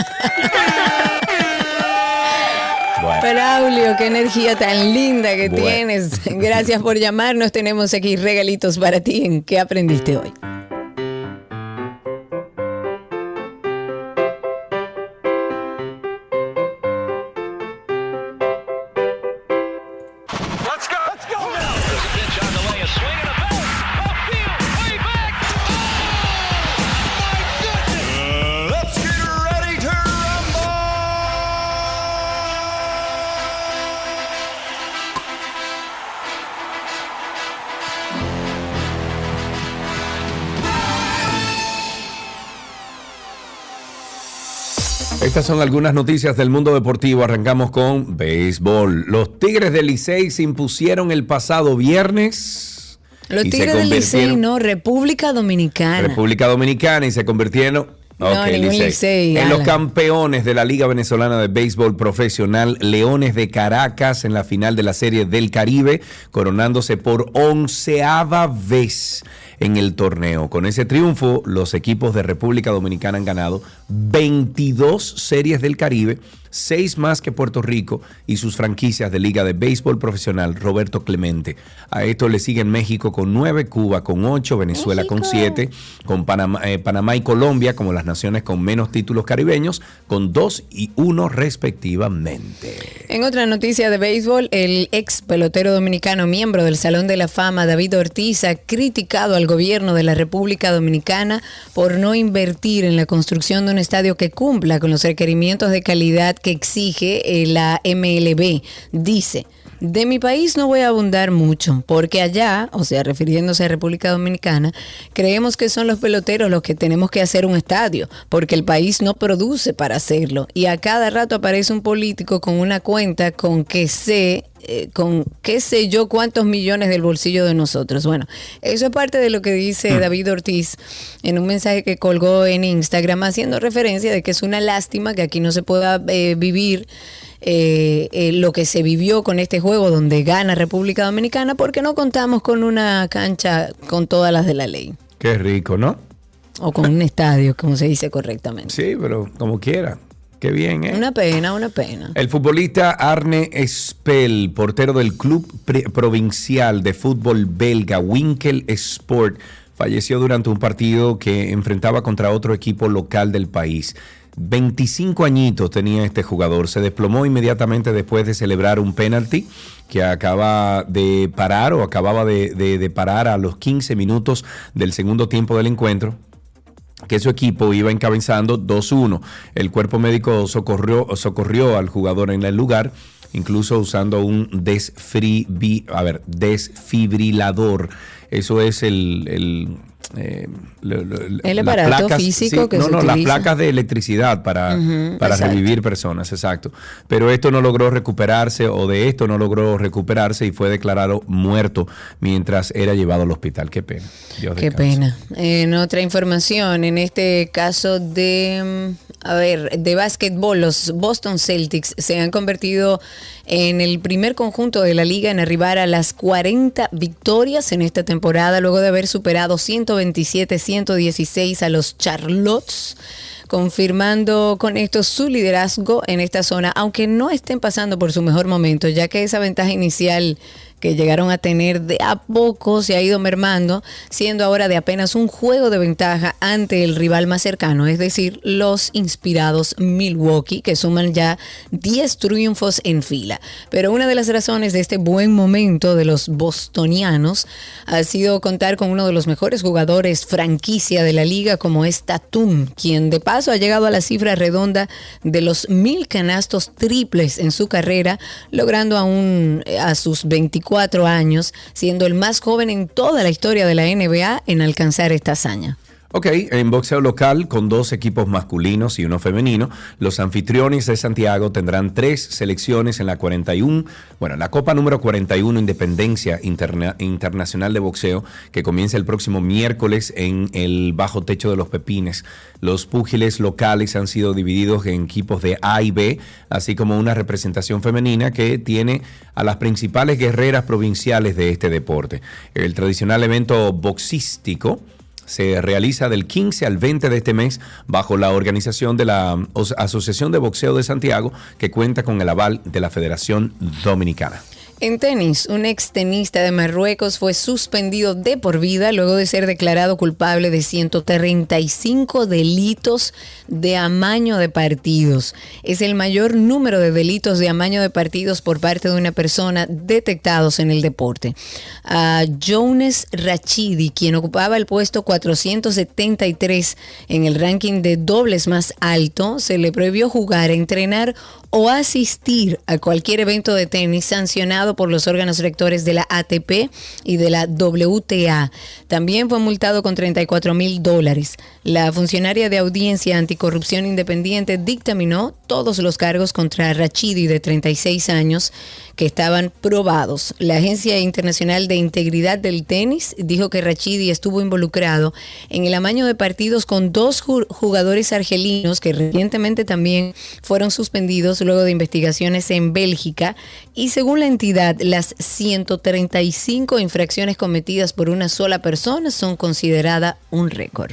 Bueno. Braulio, qué energía tan linda que Bueno. tienes. Gracias por llamarnos. Tenemos aquí regalitos para ti. ¿En qué aprendiste hoy? Estas son algunas noticias del mundo deportivo. Arrancamos con béisbol. Los Tigres del Licey se impusieron el pasado viernes. Los Tigres del Licey, no, República Dominicana. República Dominicana y se convirtieron No, Ok, ningún Licey. Licey, en los campeones de la Liga Venezolana de Béisbol Profesional, Leones de Caracas en la final de la Serie del Caribe, coronándose por onceava vez en el torneo. Con ese triunfo, los equipos de República Dominicana han ganado 22 series del Caribe, seis más que Puerto Rico y sus franquicias de Liga de Béisbol Profesional, Roberto Clemente. A esto le siguen México con nueve, Cuba con ocho, Venezuela con siete, con Panamá, eh, Panamá y Colombia como las naciones con menos títulos caribeños, con dos y uno respectivamente. En otra noticia de béisbol, el ex pelotero dominicano, miembro del Salón de la Fama, David Ortiz, ha criticado al gobierno de la República Dominicana por no invertir en la construcción de un estadio que cumpla con los requerimientos de calidad que exige eh, la MLB. Dice. De mi país no voy a abundar mucho, porque allá, o sea, refiriéndose a República Dominicana, creemos que son los peloteros los que tenemos que hacer un estadio, porque el país no produce para hacerlo. Y a cada rato aparece un político con una cuenta con que sé, eh, con qué sé yo cuántos millones del bolsillo de nosotros. Bueno, eso es parte de lo que dice David Ortiz en un mensaje que colgó en Instagram haciendo referencia de que es una lástima que aquí no se pueda eh, vivir eh, eh, lo que se vivió con este juego donde gana República Dominicana porque no contamos con una cancha con todas las de la ley Qué rico, ¿no? o con un estadio, como se dice correctamente. Sí, pero como quiera. Qué bien, ¿eh? Una pena, una pena. El futbolista Arne Spel, portero del club provincial de fútbol belga Winkel Sport, falleció durante un partido que enfrentaba contra otro equipo local del país. 25 añitos tenía este jugador. Se desplomó inmediatamente después de celebrar un penalti que acaba de parar o acababa de, parar a los 15 minutos del segundo tiempo del encuentro que su equipo iba encabezando 2-1. El cuerpo médico socorrió, socorrió al jugador en el lugar, incluso usando un desfibrilador. Eso es el, eh, lo- lo- El las físico que no, se no, las utiliza. placas de electricidad para, para exacto. revivir personas, exacto. Pero esto no logró recuperarse o de esto no logró recuperarse y fue declarado muerto mientras era llevado al hospital. Qué pena. Dios Qué descanse. pena. En otra información, en este caso de, mm, a ver, de básquetbol, los Boston Celtics se han convertido en el primer conjunto de la liga en arribar a las 40 victorias en esta temporada, luego de haber superado 127-116 a los Charlottes confirmando con esto su liderazgo en esta zona, aunque no estén pasando por su mejor momento, ya que esa ventaja inicial que llegaron a tener de a poco se ha ido mermando, siendo ahora de apenas un juego de ventaja ante el rival más cercano, es decir, los inspirados Milwaukee, que suman ya 10 triunfos en fila. Pero una de las razones de este buen momento de los bostonianos ha sido contar con uno de los mejores jugadores franquicia de la liga como es Tatum, quien de paso ha llegado a la cifra redonda de los mil canastos triples en su carrera, logrando aún eh, a sus 24 años, siendo el más joven en toda la historia de la NBA en alcanzar esta hazaña. Ok, en boxeo local, con dos equipos masculinos y uno femenino, los anfitriones de Santiago tendrán tres selecciones en la 41, bueno, la Copa número 41 Independencia Interna- Internacional de Boxeo, que comienza el próximo miércoles en el bajo techo de los Pepines. Los púgiles locales han sido divididos en equipos de A y B, así como una representación femenina que tiene a las principales guerreras provinciales de este deporte. El tradicional evento boxístico se realiza del 15 al 20 de este mes bajo la organización de la Asociación de Boxeo de Santiago, que cuenta con el aval de la Federación Dominicana. En tenis, un ex tenista de Marruecos fue suspendido de por vida luego de ser declarado culpable de 135 delitos de amaño de partidos. Es el mayor número de delitos de amaño de partidos por parte de una persona detectados en el deporte. A Jones Rachidi, quien ocupaba el puesto 473 en el ranking de dobles más alto, se le prohibió jugar, entrenar o asistir a cualquier evento de tenis sancionado por los órganos rectores de la ATP y de la WTA. También fue multado con 34 mil dólares. La funcionaria de audiencia anticorrupción independiente dictaminó todos los cargos contra Rachidi de 36 años que estaban probados. La Agencia Internacional de Integridad del Tenis dijo que Rachidi estuvo involucrado en el amaño de partidos con dos ju- jugadores argelinos que recientemente también fueron suspendidos luego de investigaciones en Bélgica y según la entidad las 135 infracciones cometidas por una sola persona son consideradas un récord.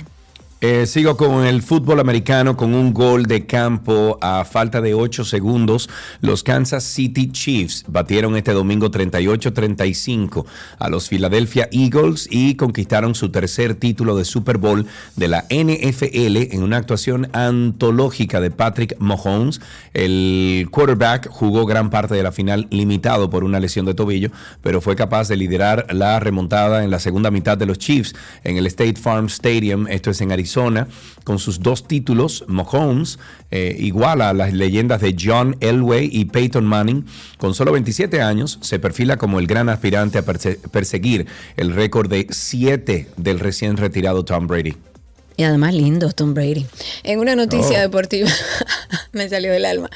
Eh, sigo con el fútbol americano con un gol de campo a falta de 8 segundos. Los Kansas City Chiefs batieron este domingo 38-35 a los Philadelphia Eagles y conquistaron su tercer título de Super Bowl de la NFL en una actuación antológica de Patrick Mahomes. El quarterback jugó gran parte de la final limitado por una lesión de tobillo, pero fue capaz de liderar la remontada en la segunda mitad de los Chiefs en el State Farm Stadium, esto es en Arizona, con sus dos títulos. Mahomes eh, iguala a las leyendas de John Elway y Peyton Manning. Con solo 27 años, se perfila como el gran aspirante a perse- perseguir el récord de 7 del recién retirado Tom Brady. Y además lindo Tom Brady. En una noticia Oh. deportiva, me salió del alma.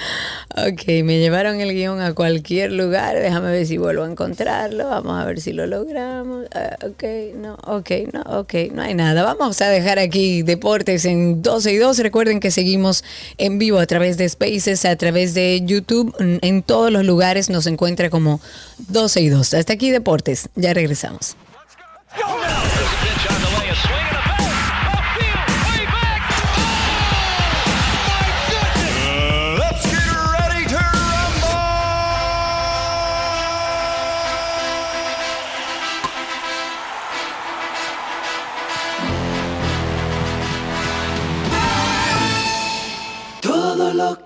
Ok, me llevaron el guion a cualquier lugar. Déjame ver si vuelvo a encontrarlo. Vamos a ver si lo logramos. Ah, ok, no, ok, no, ok, no hay nada. Vamos a dejar aquí deportes en 12 y 2. Recuerden que seguimos en vivo a través de Spaces, a través de YouTube. En todos los lugares nos encuentra como 12 y 2. Hasta aquí deportes. Ya regresamos. Let's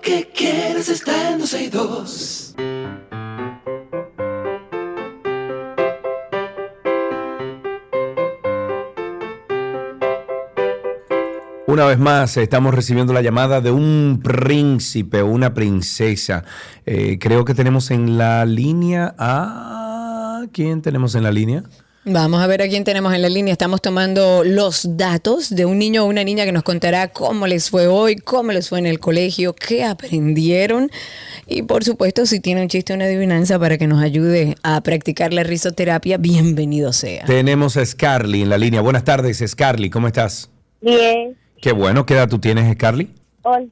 que quieres está en 12 y 2. Una vez más, estamos recibiendo la llamada de un príncipe o una princesa. Eh, creo que tenemos en la línea a... ¿Quién tenemos en la línea? Vamos a ver a quién tenemos en la línea. Estamos tomando los datos de un niño o una niña que nos contará cómo les fue hoy, cómo les fue en el colegio, qué aprendieron. Y por supuesto, si tiene un chiste o una adivinanza para que nos ayude a practicar la risoterapia, bienvenido sea. Tenemos a Scarly en la línea. Buenas tardes, Scarly, ¿cómo estás? Bien, Qué bueno, ¿qué edad tú tienes, Scarly? 11.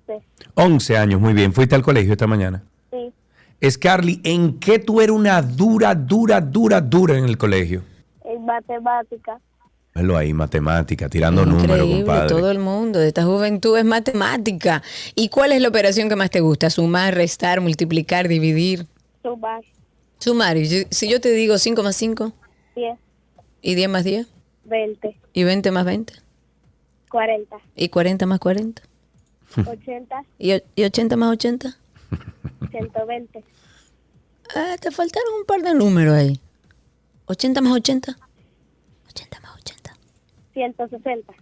11 años, muy bien. ¿Fuiste al colegio esta mañana? Sí. Scarly, ¿en qué tú eres una dura, dura, dura, dura en el colegio? Matemática. Velo ahí, matemática, tirando números, compadre. todo el mundo de esta juventud es matemática. ¿Y cuál es la operación que más te gusta? Sumar, restar, multiplicar, dividir. Sumar. Sumario, yo- si yo te digo 5 más 5 10, y 10 más 10 20, y 20 más 20 40, y 40 más 40 80, y, o- y 80 más 80. 120, Ah, te faltaron un par de números ahí. 80 más 80. 160.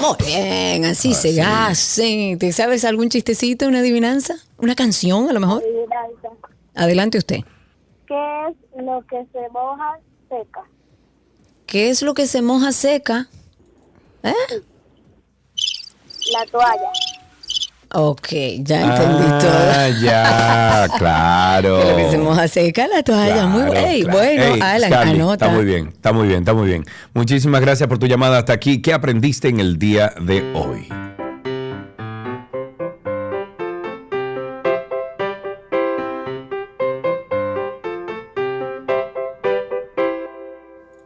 Muy bien, así se hace. ¿Te sabes algún chistecito, una adivinanza? ¿Una canción a lo mejor? Adivinanza. Adelante usted. ¿Qué es lo que se moja seca? ¿Qué es lo que se moja seca? ¿Eh? La toalla. Ok, ya entendí todo. Ah, ya, claro. Que lo que moja seca, la toalla. muy Claro, ey, claro. bueno, Alan, anota. Está muy bien, está muy bien, está muy bien. Muchísimas gracias por tu llamada hasta aquí. ¿Qué aprendiste en el día de hoy?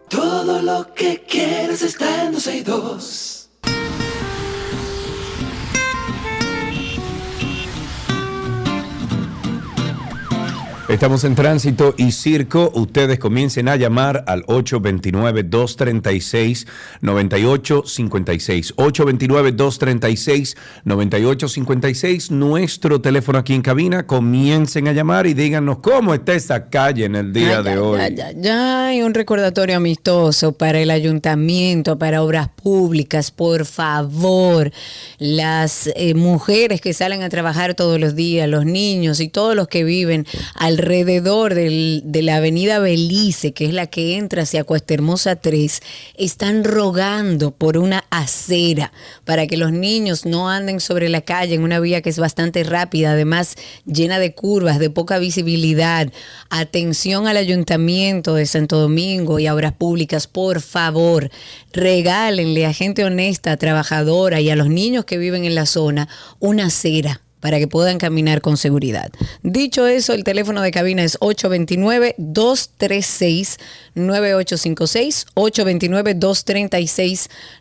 Todo lo que quieres está en 12 y 2. Estamos en tránsito y circo. Ustedes comiencen a llamar al 829-236-9856. 829-236-9856. Nuestro teléfono aquí en cabina. Comiencen a llamar y díganos cómo está esa calle en el día Ay, de ay, hoy. ay, ay, ay, un recordatorio amistoso para el ayuntamiento, para obras públicas, por favor. Las eh, mujeres que salen a trabajar todos los días, los niños y todos los que viven alrededor de la avenida Belice, que es la que entra hacia Cuesta Hermosa 3, están rogando por una acera para que los niños no anden sobre la calle en una vía que es bastante rápida, además llena de curvas, de poca visibilidad. Atención al ayuntamiento de Santo Domingo y a obras públicas, por favor, regálenle a gente honesta, trabajadora y a los niños que viven en la zona una acera para que puedan caminar con seguridad. Dicho eso, el teléfono de cabina es 829-236-9856,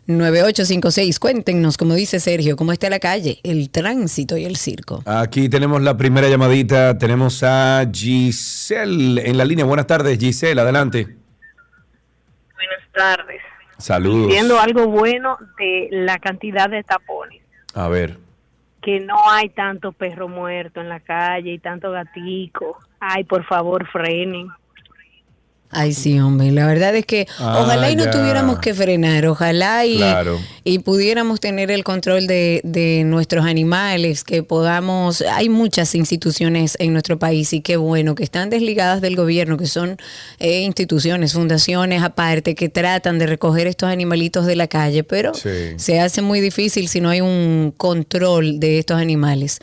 829-236-9856. Cuéntenos, como dice Sergio, cómo está la calle, el tránsito y el circo. Aquí tenemos la primera llamadita. Tenemos a Giselle en la línea. Buenas tardes, Giselle. Adelante. Buenas tardes. Saludos. Diciendo algo bueno de la cantidad de tapones, A ver. Que no hay tanto perro muerto en la calle y tanto gatico. Ay, por favor, frenen. Ay, sí, hombre. La verdad es que Ah, ojalá y no ya. tuviéramos que frenar, ojalá y, Claro. y pudiéramos tener el control de, de nuestros animales, que podamos. Hay muchas instituciones en nuestro país y qué bueno que están desligadas del gobierno, que son eh, instituciones, fundaciones aparte, que tratan de recoger estos animalitos de la calle, pero Sí. se hace muy difícil si no hay un control de estos animales.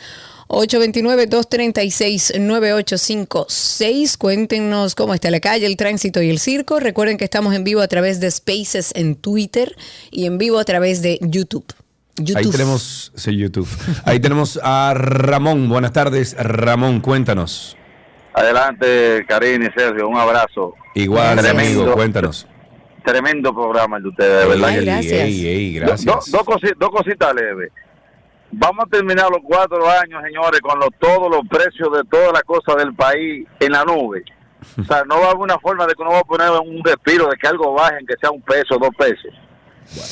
829-236-9856. Cuéntenos cómo está la calle, el tránsito y el circo. Recuerden que estamos en vivo a través de Spaces en Twitter y en vivo a través de YouTube. Ahí tenemos, sí, YouTube. Ahí tenemos a Ramón. Buenas tardes, Ramón. Cuéntanos. Adelante, Karine y Sergio, un abrazo. Igual, Tremendo. amigo, cuéntanos. Tremendo programa el de ustedes, de verdad. Gracias. ey, do- cosi- dos cositas leves. Vamos a terminar los cuatro años, señores, con los, todos los precios de todas las cosas del país en la nube. O sea, no va a haber una forma de que uno va a poner un respiro, de que algo baje, que sea un peso, dos pesos.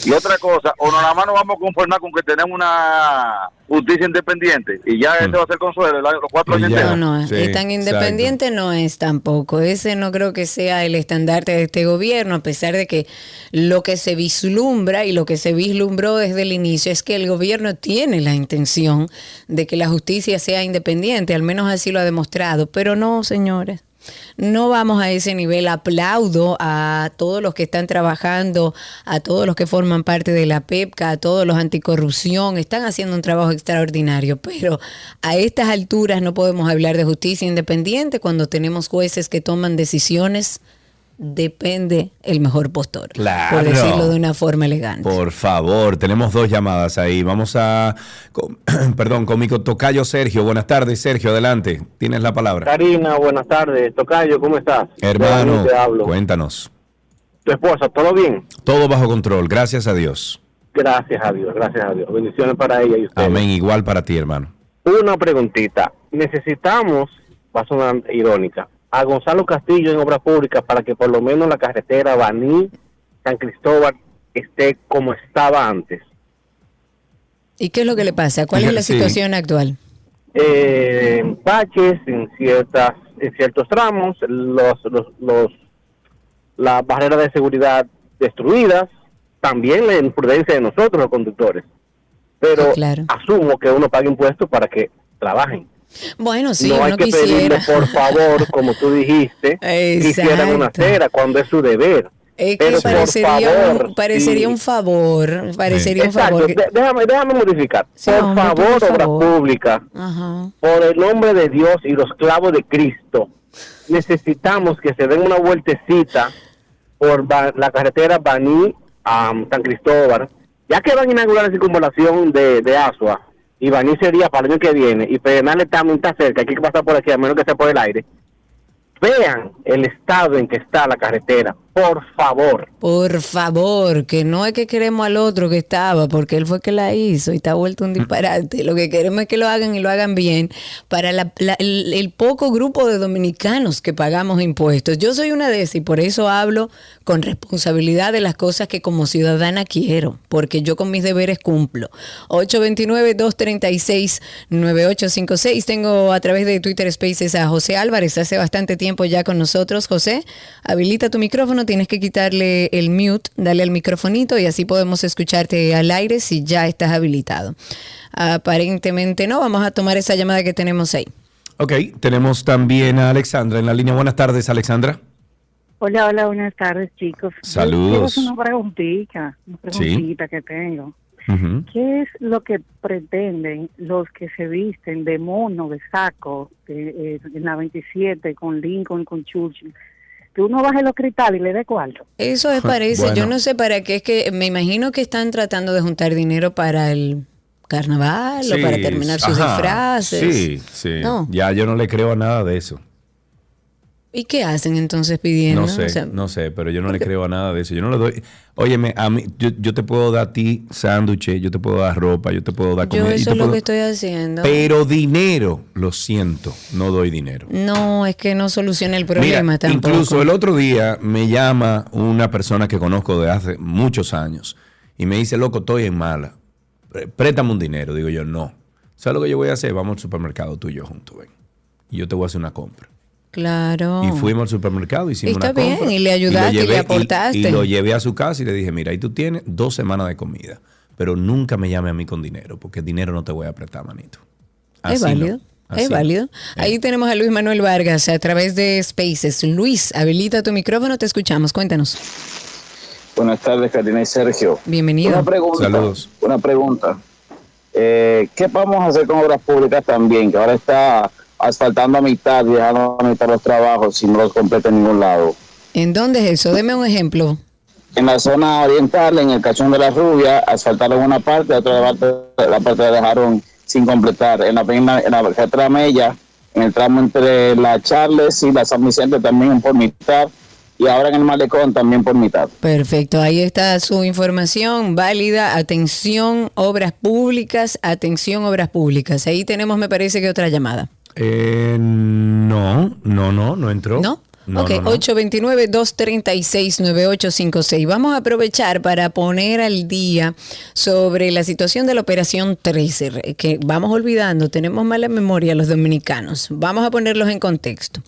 Y otra cosa, o nada más nos vamos a conformar con que tenemos una justicia independiente y ya este va a ser consuelo el año- los cuatro años No, no, es tan independiente no es tampoco. Ese no creo que sea el estandarte de este gobierno, a pesar de que lo que se vislumbra y lo que se vislumbró desde el inicio es que el gobierno tiene la intención de que la justicia sea independiente, al menos así lo ha demostrado, pero no, señores. No vamos a ese nivel. Aplaudo a todos los que están trabajando, a todos los que forman parte de la PEPCA, a todos los anticorrupción. Están haciendo un trabajo extraordinario, pero a estas alturas no podemos hablar de justicia independiente cuando tenemos jueces que toman decisiones. Depende el mejor postor, Claro. por decirlo de una forma elegante. Por favor, tenemos dos llamadas ahí. Vamos a, con- perdón, con mi tocayo Sergio. Buenas tardes, Sergio, adelante. Tienes la palabra. Karina, buenas tardes. Tocayo, ¿cómo estás? Hermano, Te hablo. cuéntanos. Tu esposa, ¿todo bien? Todo bajo control, gracias a Dios. Gracias a Dios, gracias a Dios. Bendiciones para ella y usted. Amén, igual para ti, hermano. Una preguntita. Necesitamos, va a sonar irónica, a Gonzalo Castillo en Obras Públicas para que por lo menos la carretera Baní, San Cristóbal esté como estaba antes. ¿Y qué es lo que le pasa? ¿Cuál es la Sí. situación actual? Eh, baches en ciertas en ciertos tramos, los, los, los las barreras de seguridad destruidas, también la imprudencia de nosotros los conductores. Pero asumo que uno paga impuestos para que trabajen. Bueno, sí, no hay que quisiera. pedirle, por favor, como tú dijiste, que hicieran una acera cuando es su deber. Es que Pero parecería, favor, un, parecería sí. un favor, parecería un favor. déjame, déjame modificar. Sí, por hombre, favor, por obra favor. pública, Ajá. por el nombre de Dios y los clavos de Cristo, necesitamos que se den una vueltecita por la carretera Baní a San Cristóbal, ya que van a inaugurar la circunvalación de, de Asua, y Baní sería para el año que viene, y Pedernales muy está cerca, hay que pasar por aquí, a menos que sea por el aire. Vean el estado en que está la carretera, por favor. Por favor, que no es que queremos al otro que estaba, porque él fue que la hizo y está vuelto un disparate. Lo que queremos es que lo hagan y lo hagan bien para la- la- el, el poco grupo de dominicanos que pagamos impuestos. Yo soy una de esas y por eso hablo con responsabilidad de las cosas que como ciudadana quiero, porque yo con mis deberes cumplo. 829-236-9856. Tengo a través de Twitter Spaces a José Álvarez, hace bastante tiempo ya con nosotros. José, habilita tu micrófono, tienes que quitarle el mute, dale al microfonito y así podemos escucharte al aire si ya estás habilitado. Aparentemente no, vamos a tomar esa llamada que tenemos ahí. Ok, tenemos también a Alexandra en la línea. Buenas tardes, Alexandra. Hola, hola, buenas tardes, chicos. Saludos. una preguntita, una Sí. preguntita que tengo. ¿Qué es lo que pretenden los que se visten de mono, de saco, de, eh, en la 27, con Lincoln, con Churchill? Que uno baje los cristales y le dé cuarto. Eso es parece, yo Bueno. no sé para qué, es que me imagino que están tratando de juntar dinero para el carnaval o para terminar sus ajá, disfraces. Sí, sí. No. Ya yo no le creo a nada de eso. ¿Y qué hacen entonces pidiendo? No sé, O sea, no sé, pero yo no le creo a nada de eso. Yo no le doy. Óyeme, a mí, yo, yo te puedo dar a ti sándwiches, yo te puedo dar ropa, yo te puedo dar comida. yo eso es lo puedo- que estoy haciendo. Pero dinero, lo siento, no doy dinero. No, es que no soluciona el problema Mira, tampoco. incluso el otro día me llama una persona que conozco de hace muchos años y me dice, loco, estoy en mala. Pré- Préstame un dinero. Digo yo, no. ¿Sabes lo que yo voy a hacer? Vamos al supermercado tú y yo juntos, ven. Y yo te voy a hacer una compra. Claro. Y fuimos al supermercado, hicimos Está una bien, compra. y le ayudaste, lo y le aportaste. Y, lo llevé a su casa y le dije, mira, ahí tú tienes dos semanas de comida, pero nunca me llame a mí con dinero, porque dinero no te voy a prestar, manito. es Así no, válido. así Es válido. Ahí tenemos a Luis Manuel Vargas a través de Spaces. Luis, habilita tu micrófono, te escuchamos. Cuéntanos. Buenas tardes, Karina y Sergio. Bienvenido. Una pregunta. Saludos. Una pregunta. Eh, ¿Qué vamos a hacer con obras públicas también? Que ahora está asfaltando a mitad dejando a mitad los trabajos si no los completa en ningún lado. ¿En dónde es eso? Deme un ejemplo. En la zona oriental, en el Cachón de la Rubia, asfaltaron una parte, otra parte, la parte la dejaron sin completar. En la, en la, en la en el tramo entre la Charles y la San Vicente también por mitad. Y ahora en el Malecón también por mitad. Perfecto, ahí está su información válida. Atención, obras públicas, atención, obras públicas. Ahí tenemos, me parece que otra llamada. Eh, no, no, no, no entró. ¿No? No, ok, no, no. 829-236-9856. Vamos a aprovechar para poner al día sobre la situación de la operación 13, re- que vamos olvidando, tenemos mala memoria los dominicanos. Vamos a ponerlos en contexto.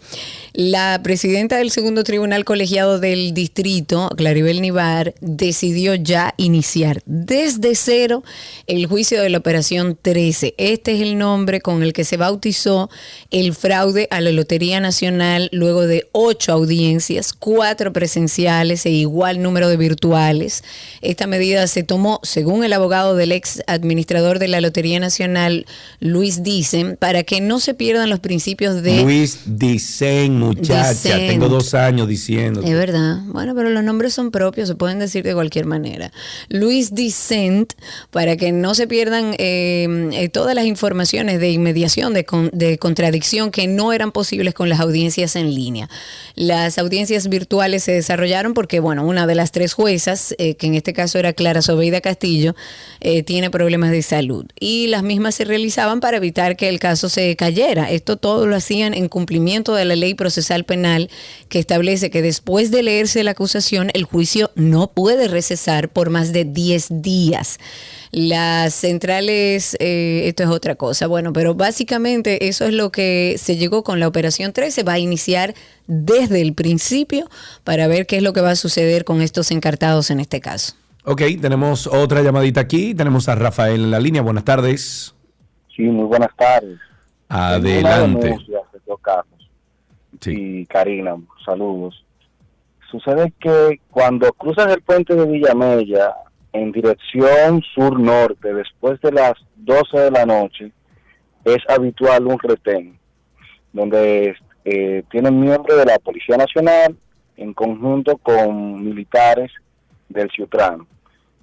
La presidenta del segundo tribunal colegiado del distrito, Claribel Nivar, decidió ya iniciar desde cero el juicio de la operación 13. Este es el nombre con el que se bautizó el fraude a la Lotería Nacional luego de ocho audiencias, cuatro presenciales e igual número de virtuales. Esta medida se tomó, según el abogado del ex administrador de la Lotería Nacional, Luis Dicen, para que no se pierdan los principios de... Luis Dicen, muchacha. Dicen. Tengo dos años diciendo. Es verdad. Bueno, pero los nombres son propios, se pueden decir de cualquier manera. Luis Dicent, para que no se pierdan eh, eh, todas las informaciones de inmediación, de, con- de contradicción que no eran posibles con las audiencias en línea. Las audiencias virtuales se desarrollaron porque, bueno, una de las tres juezas, eh, que en este caso era Clara Sobeida Castillo, eh, tiene problemas de salud. Y las mismas se realizaban para evitar que el caso se cayera. Esto todo lo hacían en cumplimiento de la ley procesal penal que establece que después de leerse la acusación, el juicio no puede recesar por más de 10 días. Las centrales, eh, esto es otra cosa. Bueno, pero básicamente eso es lo que se llegó con la operación 13. Va a iniciar desde el principio para ver qué es lo que va a suceder con estos encartados en este caso. Ok, tenemos otra llamadita aquí. Tenemos a Rafael en la línea. Buenas tardes. Sí, muy buenas tardes. Adelante. Y Karina, saludos. Sucede que cuando cruzas el puente de Villamella en dirección sur-norte después de las 12 de la noche, es habitual un retén, donde eh, tienen miembros de la Policía Nacional en conjunto con militares del Ciutrán.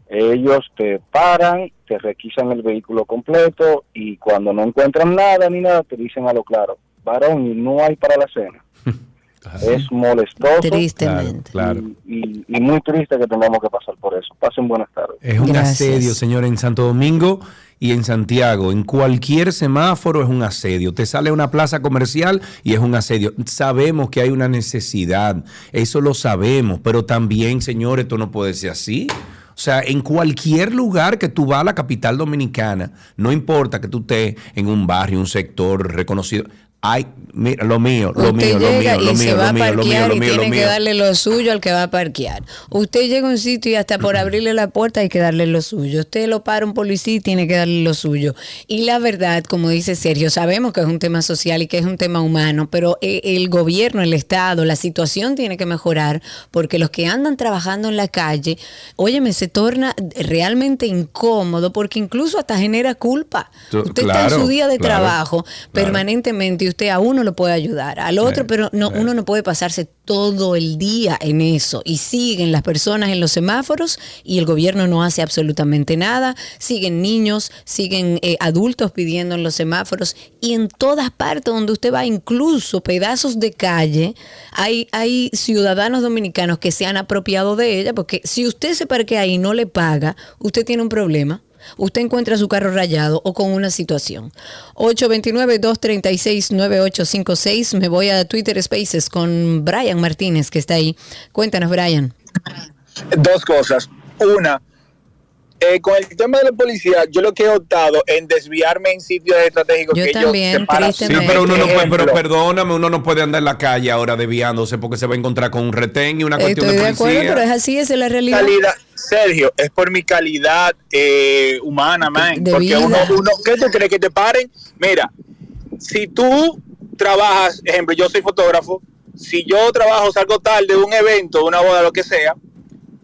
Ellos te paran, te requisan el vehículo completo y cuando no encuentran nada ni nada te dicen a lo claro, varón, y no hay para la cena. Es molestoso Tristemente. Y, y muy triste que tengamos que pasar por eso. Pasen buenas tardes. Es un asedio, señor, en Santo Domingo y en Santiago. En cualquier semáforo es un asedio. Te sale a una plaza comercial y es un asedio. Sabemos que hay una necesidad, eso lo sabemos, pero también, señor, esto no puede ser así. O sea, en cualquier lugar que tú vas a la capital dominicana, no importa que tú estés en un barrio, un sector reconocido, Ay, mira, lo mío, lo Usted mío, lo llega mío, lo y se mío, va lo a mío, lo mío, parquear lo y mío, lo tiene que mío. darle lo suyo al que va a parquear. Usted llega a un sitio y hasta por abrirle la puerta hay que darle lo suyo. Usted lo para un policía y tiene que darle lo suyo. Y la verdad, como dice Sergio, sabemos que es un tema social y que es un tema humano, pero eh, el gobierno, el Estado, la situación tiene que mejorar porque los que andan trabajando en la calle, óyeme, se torna realmente incómodo porque incluso hasta genera culpa. Usted está claro, en su día de claro, trabajo permanentemente y usted a uno lo puede ayudar, al otro, pero no, uno no puede pasarse todo el día en eso. Y siguen las personas en los semáforos y el gobierno no hace absolutamente nada. Siguen niños, siguen eh, adultos pidiendo en los semáforos y en todas partes donde usted va, incluso pedazos de calle, hay, hay ciudadanos dominicanos que se han apropiado de ella porque si usted se parquea ahí y no le paga, usted tiene un problema. Usted encuentra su carro rayado o con una situación. 829-236-9856. Me voy a Twitter Spaces con Brian Martínez, que está ahí. Cuéntanos, Brian. Dos cosas. Una, eh, con el tema de la policía, yo lo que he optado en desviarme en sitios estratégicos Yo que también, ellos separan- Sí, pero uno no puede, pero perdóname, uno no puede andar en la calle ahora desviándose porque se va a encontrar con un retén y una cuestión Estoy de de acuerdo, policía. pero es así, esa es la realidad. calidad, Sergio, es por mi calidad eh, humana, man. De porque vida. uno, uno, ¿qué tú crees que te paren? Mira, si tú trabajas, ejemplo, yo soy fotógrafo, si yo trabajo, salgo tarde de un evento, de una boda, lo que sea,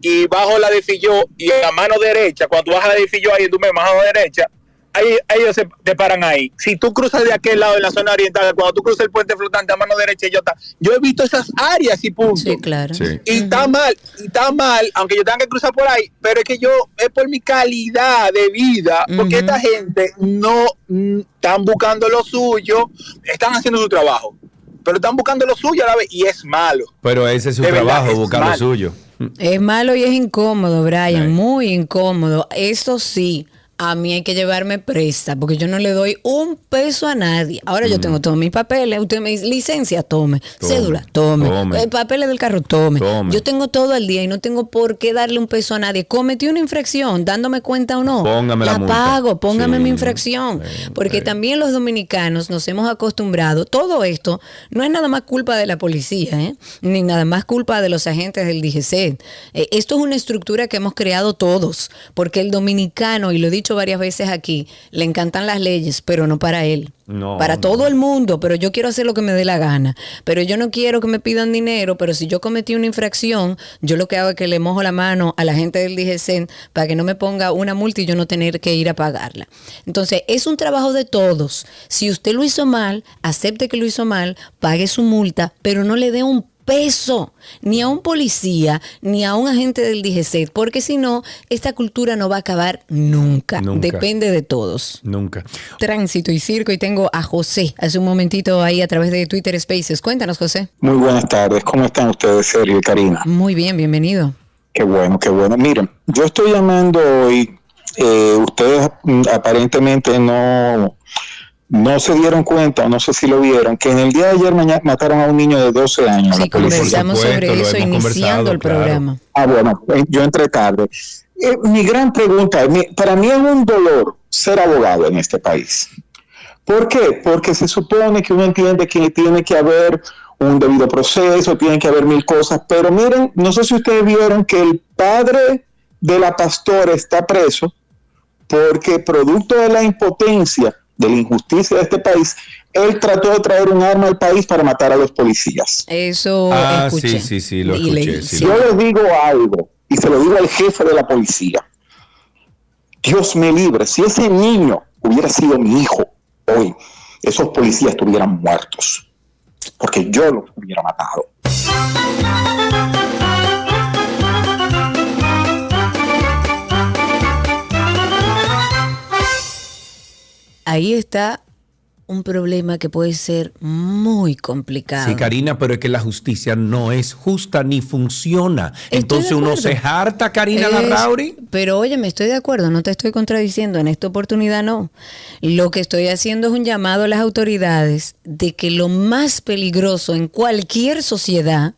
y bajo la de Filló y a la mano derecha, cuando tú bajas la de Filló ahí en tu mano derecha, ahí, ellos se te paran ahí. Si tú cruzas de aquel lado en la zona oriental, cuando tú cruzas el puente flotante a mano derecha, yo, ta- yo he visto esas áreas y punto. Sí, claro. Y está mal, y está mal, aunque yo tenga que cruzar por ahí, pero es que yo, es por mi calidad de vida, porque esta gente no mm, están buscando lo suyo, están haciendo su trabajo, pero están buscando lo suyo a la vez, y es malo. Pero ese es su De verdad, trabajo, es buscar lo suyo. Es malo y es incómodo, Brian, muy incómodo. Eso sí, a mí hay que llevarme presta porque yo no le doy un peso a nadie. Ahora yo tengo todos mis papeles. Usted me dice licencia, tome. Tome, Cédula, tome. tome. Eh, papeles del carro, tome. Tome. Yo tengo todo el día y no tengo por qué darle un peso a nadie. Cometí una infracción, dándome cuenta o no. Póngame la multa. pago, póngame Sí, mi infracción. porque también los dominicanos nos hemos acostumbrado. Todo esto no es nada más culpa de la policía, ¿eh? ni nada más culpa de los agentes del DGC. Eh, esto es una estructura que hemos creado todos, porque el dominicano, y lo he dicho varias veces aquí, le encantan las leyes, pero no para él. No, para todo el mundo, pero yo quiero hacer lo que me dé la gana. Pero yo no quiero que me pidan dinero, pero si yo cometí una infracción, yo lo que hago es que le mojo la mano a la gente del DGCEN para que no me ponga una multa y yo no tener que ir a pagarla. Entonces, es un trabajo de todos. Si usted lo hizo mal, acepte que lo hizo mal, pague su multa, pero no le dé un peso, ni a un policía, ni a un agente del DGC, porque si no, esta cultura no va a acabar nunca. Nunca. Depende de todos. Nunca. Tránsito y circo, y tengo a José hace un momentito ahí a través de Twitter Spaces. Cuéntanos, José. Muy buenas tardes, ¿cómo están ustedes, Sergio y Karina? Muy bien, bienvenido. Qué bueno, qué bueno. Miren, yo estoy llamando hoy, eh, ustedes mm, aparentemente no, no se dieron cuenta, o no sé si lo vieron, que en el día de ayer maña- mataron a un niño de 12 años. Sí, conversamos sobre eso iniciando el programa. Ah, bueno, eh, yo entré tarde. Eh, mi gran pregunta, mi- para mí es un dolor ser abogado en este país. ¿Por qué? Porque se supone que uno entiende que tiene que haber un debido proceso, tiene que haber mil cosas, pero miren, no sé si ustedes vieron que el padre de la pastora está preso porque producto de la impotencia, de la injusticia de este país, él trató de traer un arma al país para matar a los policías. Eso Ah, escuché. sí, sí, sí, lo Y escuché. leí, sí, Yo lo- les digo algo, y se lo digo al jefe de la policía. Dios me libre, si ese niño hubiera sido mi hijo hoy, esos policías estuvieran muertos, porque yo los hubiera matado. Ahí está un problema que puede ser muy complicado. Sí, Karina, pero es que la justicia no es justa ni funciona. Entonces uno se harta, Karina Es- Larrauri. Pero oye, me estoy de acuerdo, no te estoy contradiciendo, en esta oportunidad no. Lo que estoy haciendo es un llamado a las autoridades de que lo más peligroso en cualquier sociedad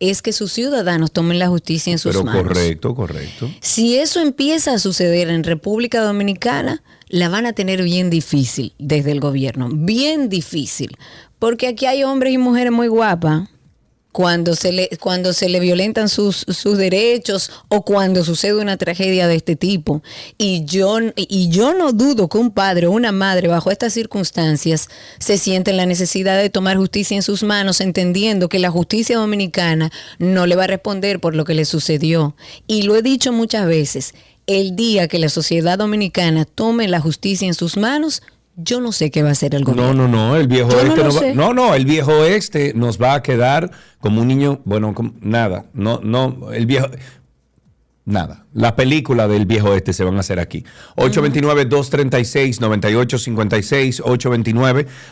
es que sus ciudadanos tomen la justicia en sus Pero manos. correcto, correcto. Si eso empieza a suceder en República Dominicana, la van a tener bien difícil desde el gobierno, bien difícil, porque aquí hay hombres y mujeres muy guapas. Cuando se le, cuando se le violentan sus, sus derechos o cuando sucede una tragedia de este tipo. Y yo, y yo no dudo que un padre o una madre bajo estas circunstancias se sienten la necesidad de tomar justicia en sus manos, entendiendo que la justicia dominicana no le va a responder por lo que le sucedió. Y lo he dicho muchas veces, el día que la sociedad dominicana tome la justicia en sus manos, yo no sé qué va a hacer el gobierno. No, no, no, el viejo Yo no este no, va- sé. no, no, el viejo este nos va a quedar como un niño, bueno, como- nada, no, no, el viejo, nada. La película del viejo este se van a hacer aquí. 829-236-9856,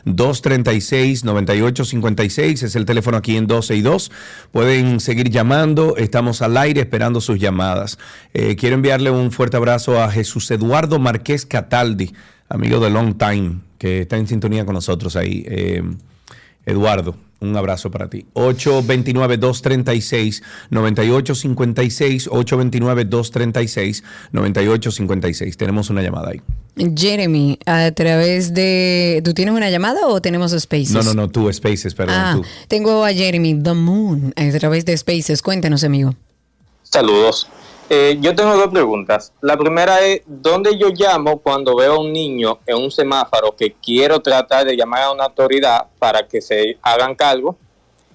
829-236-9856 es el teléfono aquí en 12 y 2. Pueden seguir llamando, estamos al aire esperando sus llamadas. Eh, quiero enviarle un fuerte abrazo a Jesús Eduardo Márquez Cataldi, amigo de Long Time, que está en sintonía con nosotros ahí. Eh, Eduardo, un abrazo para ti. 829-236-9856, 829-236-9856. Tenemos una llamada ahí. Jeremy, a través de... ¿Tú tienes una llamada o tenemos Spaces? No, no, no, tú, Spaces, perdón, Ah, tú. tengo a Jeremy The Moon a través de Spaces. Cuéntanos, amigo. Saludos. Eh, yo tengo dos preguntas. La primera es, ¿dónde yo llamo cuando veo a un niño en un semáforo que quiero tratar de llamar a una autoridad para que se hagan cargo?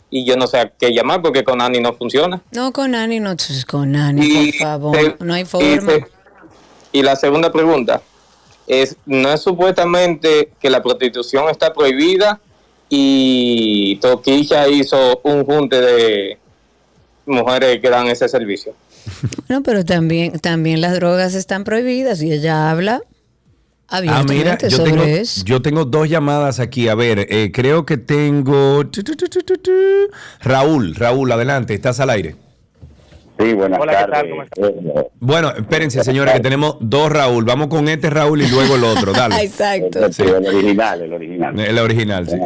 Y yo no sé a qué llamar porque con Ani no funciona. No, con Ani, no, con Ani, Y por favor. se- no hay Y, forma. se- y la segunda pregunta es, ¿no es supuestamente que la prostitución está prohibida y Toquilla hizo un junte de mujeres que dan ese servicio? No, pero también, también las drogas están prohibidas y ella habla Ah, abiertamente mira, yo sobre tengo, eso. yo tengo dos llamadas aquí. A ver, eh, creo que tengo... Raúl, Raúl, adelante, estás al aire. Sí, buenas Hola, ¿qué tal? tardes. ¿Cómo Eh, Bueno, espérense, señores, que tenemos dos Raúl. Vamos con este Raúl y luego el otro. Dale. Exacto. Sí, el original, el original. El original, sí.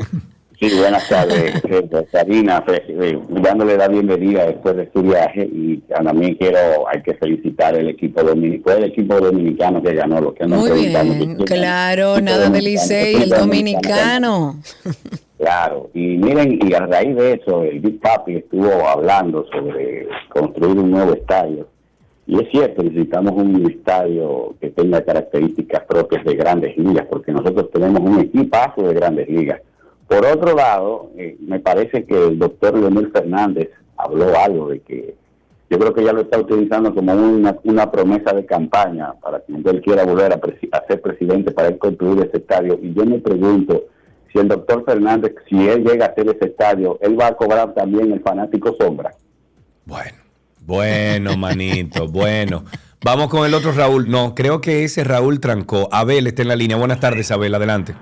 Sí, buenas tardes, Karina, pues, eh, dándole la bienvenida después de su viaje y también quiero, hay que felicitar el equipo dominicano, el equipo dominicano que ganó lo que nos Muy bien, claro, nada de dominicano, Licey, el dominicano. Claro, y miren, y a raíz de eso, el Big Papi estuvo hablando sobre construir un nuevo estadio. Y es cierto, necesitamos un estadio que tenga características propias de grandes ligas, porque nosotros tenemos un equipazo de grandes ligas. Por otro lado, eh, me parece que el doctor Leonel Fernández habló algo de que yo creo que ya lo está utilizando como una, una promesa de campaña para que él quiera volver a, presi- a ser presidente para él construir ese estadio. Y yo me pregunto si el doctor Fernández, si él llega a hacer ese estadio, él va a cobrar también el fanático sombra. Bueno, manito, bueno. Vamos con el otro Raúl. No, creo que ese Raúl trancó. Abel está en la línea. Buenas tardes, Abel. Adelante.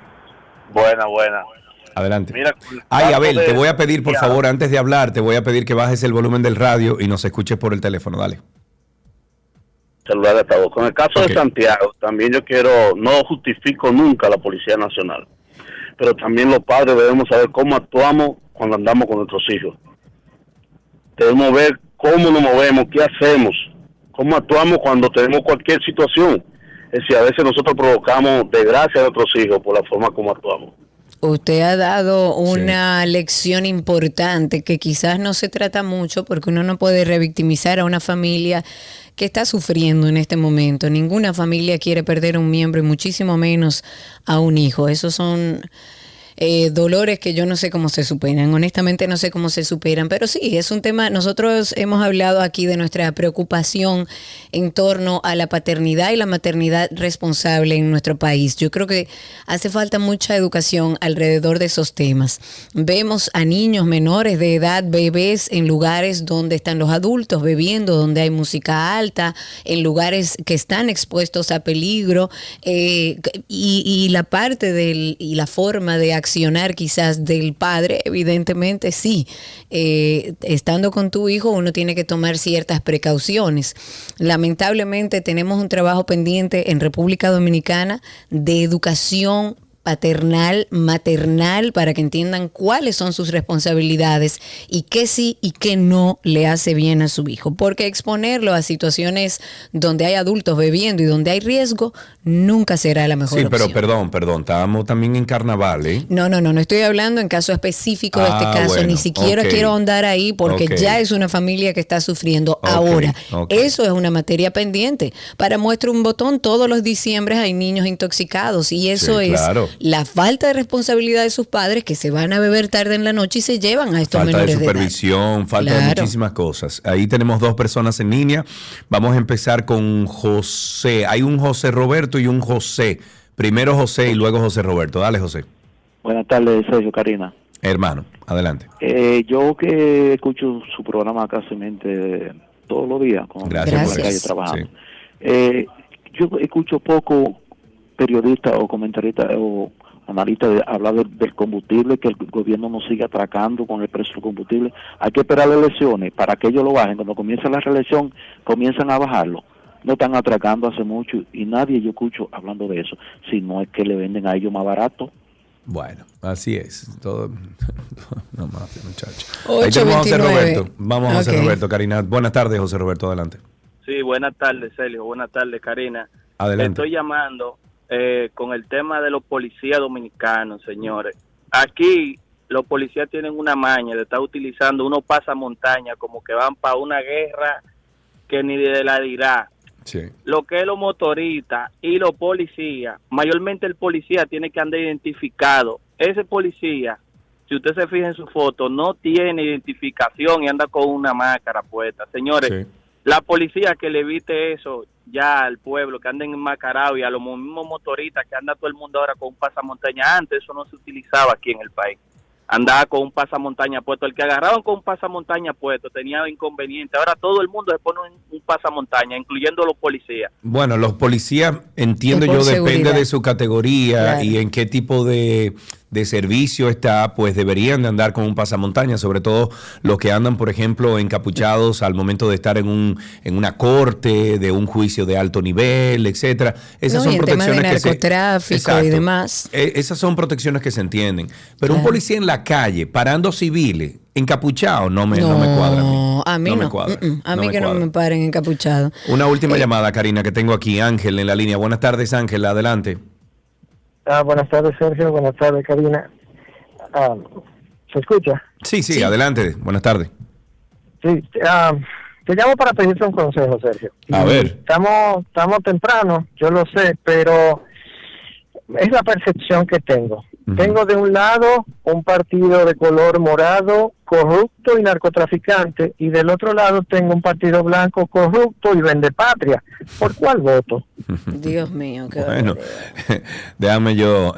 Buena, buena. Adelante. Mira, Ay, Abel, de- te voy a pedir, por Ya. favor, antes de hablar, te voy a pedir que bajes el volumen del radio y nos escuches por el teléfono. Dale. celular de todo. Con el caso de Santiago, también yo quiero, no justifico nunca a la Policía Nacional, pero también los padres debemos saber cómo actuamos cuando andamos con nuestros hijos. Debemos ver cómo nos movemos, qué hacemos, cómo actuamos cuando tenemos cualquier situación. Es decir, a veces nosotros provocamos desgracia a nuestros hijos por la forma como actuamos. Usted ha dado una lección importante que quizás no se trata mucho porque uno no puede revictimizar a una familia que está sufriendo en este momento. Ninguna familia quiere perder a un miembro y muchísimo menos a un hijo. Esos son eh, dolores que yo no sé cómo se superan. Honestamente no sé cómo se superan, pero sí, es un tema, nosotros hemos hablado aquí de nuestra preocupación en torno a la paternidad y la maternidad responsable en nuestro país. Yo creo que hace falta mucha educación alrededor de esos temas. Vemos a niños menores de edad, bebés, en lugares donde están los adultos bebiendo, donde hay música alta, en lugares que están expuestos a peligro eh, y, la parte del, y la forma de accionar quizás del padre, evidentemente sí. Eh, estando con tu hijo uno tiene que tomar ciertas precauciones. Lamentablemente tenemos un trabajo pendiente en República Dominicana de educación paternal, maternal, para que entiendan cuáles son sus responsabilidades y qué sí y qué no le hace bien a su hijo. Porque exponerlo a situaciones donde hay adultos bebiendo y donde hay riesgo nunca será la mejor Sí, pero perdón, perdón. Estábamos también en carnaval, ¿eh? No, no, no, no estoy hablando en caso específico de este Ah, caso, bueno, ni siquiera quiero ahondar ahí porque ya es una familia que está sufriendo ahora. Eso es una materia pendiente. Para muestra un botón, todos los diciembres hay niños intoxicados y eso Sí, es claro. La falta de responsabilidad de sus padres que se van a beber tarde en la noche y se llevan a estos Falta de menores de, edad. supervisión, falta de muchísimas cosas. Ahí tenemos dos personas en línea. Vamos a empezar con José. Hay un José Roberto y un José. Primero José y luego José Roberto. Dale, José. Buenas tardes, Sergio Karina. Hermano, adelante. Eh, yo que escucho su programa casi todos los días, cuando Gracias por por la calle trabajando. Eh, yo escucho poco periodistas o comentaristas o analistas de- hablar del, del combustible, que el gobierno no siga atracando con el precio del combustible. Hay que esperar las elecciones para que ellos lo bajen. Cuando comienza la reelección, comienzan a bajarlo. No están atracando hace mucho y nadie yo escucho hablando de eso, si no es que le venden a ellos más barato. Bueno, así es. Todo, no más, muchacho. Ahí tenemos a José 829. Roberto. Vamos a José Ok. Roberto, Karina. Buenas tardes, José Roberto, adelante. Sí, buenas tardes, Sergio. Buenas tardes, Karina. Adelante. Estoy llamando eh, con el tema de los policías dominicanos, señores. Aquí los policías tienen una maña de estar utilizando unos pasamontañas como que van para una guerra que ni de la dirá. Sí. Lo que es los motoristas y los policías, mayormente el policía tiene que andar identificado. Ese policía, si usted se fija en su foto, no tiene identificación y anda con una máscara puesta. Señores, la policía que le evite eso ya al pueblo, que anden enmascarados y a los mismos motoristas que anda todo el mundo ahora con un pasamontaña. Antes eso no se utilizaba aquí en el país. Andaba con un pasamontaña puesto. El que agarraban con un pasamontaña puesto tenía inconveniente. Ahora todo el mundo se pone un, un pasamontaña, incluyendo los policías. Bueno, los policías, entiendo yo, depende de su categoría Claro. y en qué tipo de, de servicio está, pues deberían de andar con un pasamontaña, sobre todo los que andan, por ejemplo, encapuchados al momento de estar en un en una corte, de un juicio de alto nivel, etcétera. Esas No, son de protecciones que se narcotráfico y demás. Eh, esas son protecciones que se entienden. Pero un policía en la calle, parando civiles, encapuchado, no me, no, me cuadra a mí. No, a mí no. me cuadra. A mí me que no me paren encapuchado. Una última Eh, llamada, Karina, que tengo aquí. Ángel en la línea. Buenas tardes, Ángel. Adelante. Ah, buenas tardes, Sergio. Buenas tardes, Karina. Ah, ¿Se escucha? Sí, sí, adelante. Buenas tardes. Sí. ah, te llamo para pedirte un consejo, Sergio. A ver. Estamos, estamos temprano, yo lo sé, pero es la percepción que tengo. Tengo de un lado un partido de color morado, corrupto y narcotraficante, y del otro lado tengo un partido blanco, corrupto y vende patria. ¿Por cuál voto? Dios mío, qué Bueno, déjame yo.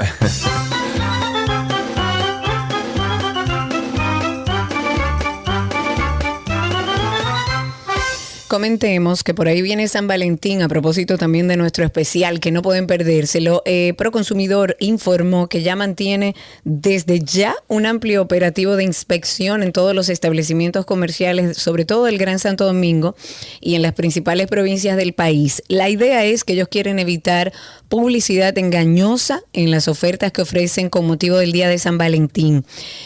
Comentemos que por ahí viene San Valentín, a propósito también de nuestro especial, que no pueden perdérselo. Eh, Proconsumidor informó que ya mantiene desde ya un amplio operativo de inspección en todos los establecimientos comerciales, sobre todo el Gran Santo Domingo y en las principales provincias del país. La idea es que ellos quieren evitar publicidad engañosa en las ofertas que ofrecen con motivo del Día de San Valentín.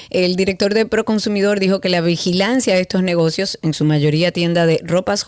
El director de Proconsumidor dijo que la vigilancia de estos negocios, en su mayoría tienda de ropas,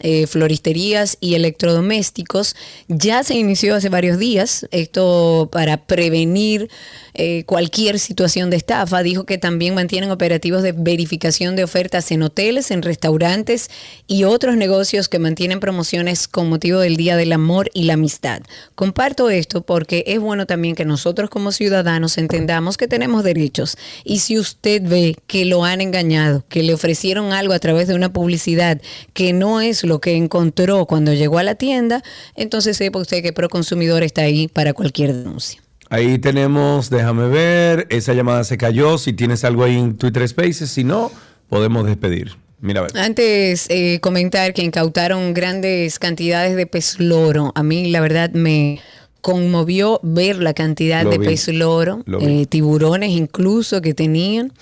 eh, floristerías y electrodomésticos, ya se inició hace varios días. Esto para prevenir eh, cualquier situación de estafa. Dijo que también mantienen operativos de verificación de ofertas en hoteles, en restaurantes y otros negocios que mantienen promociones con motivo del Día del Amor y la Amistad. Comparto esto porque es bueno también que nosotros como ciudadanos entendamos que tenemos derechos y si usted ve que lo han engañado, que le ofrecieron algo a través de una publicidad que no es lo que encontró cuando llegó a la tienda, entonces sepa usted que Proconsumidor está ahí para cualquier denuncia. Ahí tenemos, déjame ver, esa llamada se cayó. Si tienes algo ahí en Twitter Spaces, si no, podemos despedir. Mira, a ver. Antes eh, comentar que incautaron grandes cantidades de pez loro. A mí la verdad me conmovió ver la cantidad Lo de vi. pez loro, Lo eh, tiburones incluso que tenían.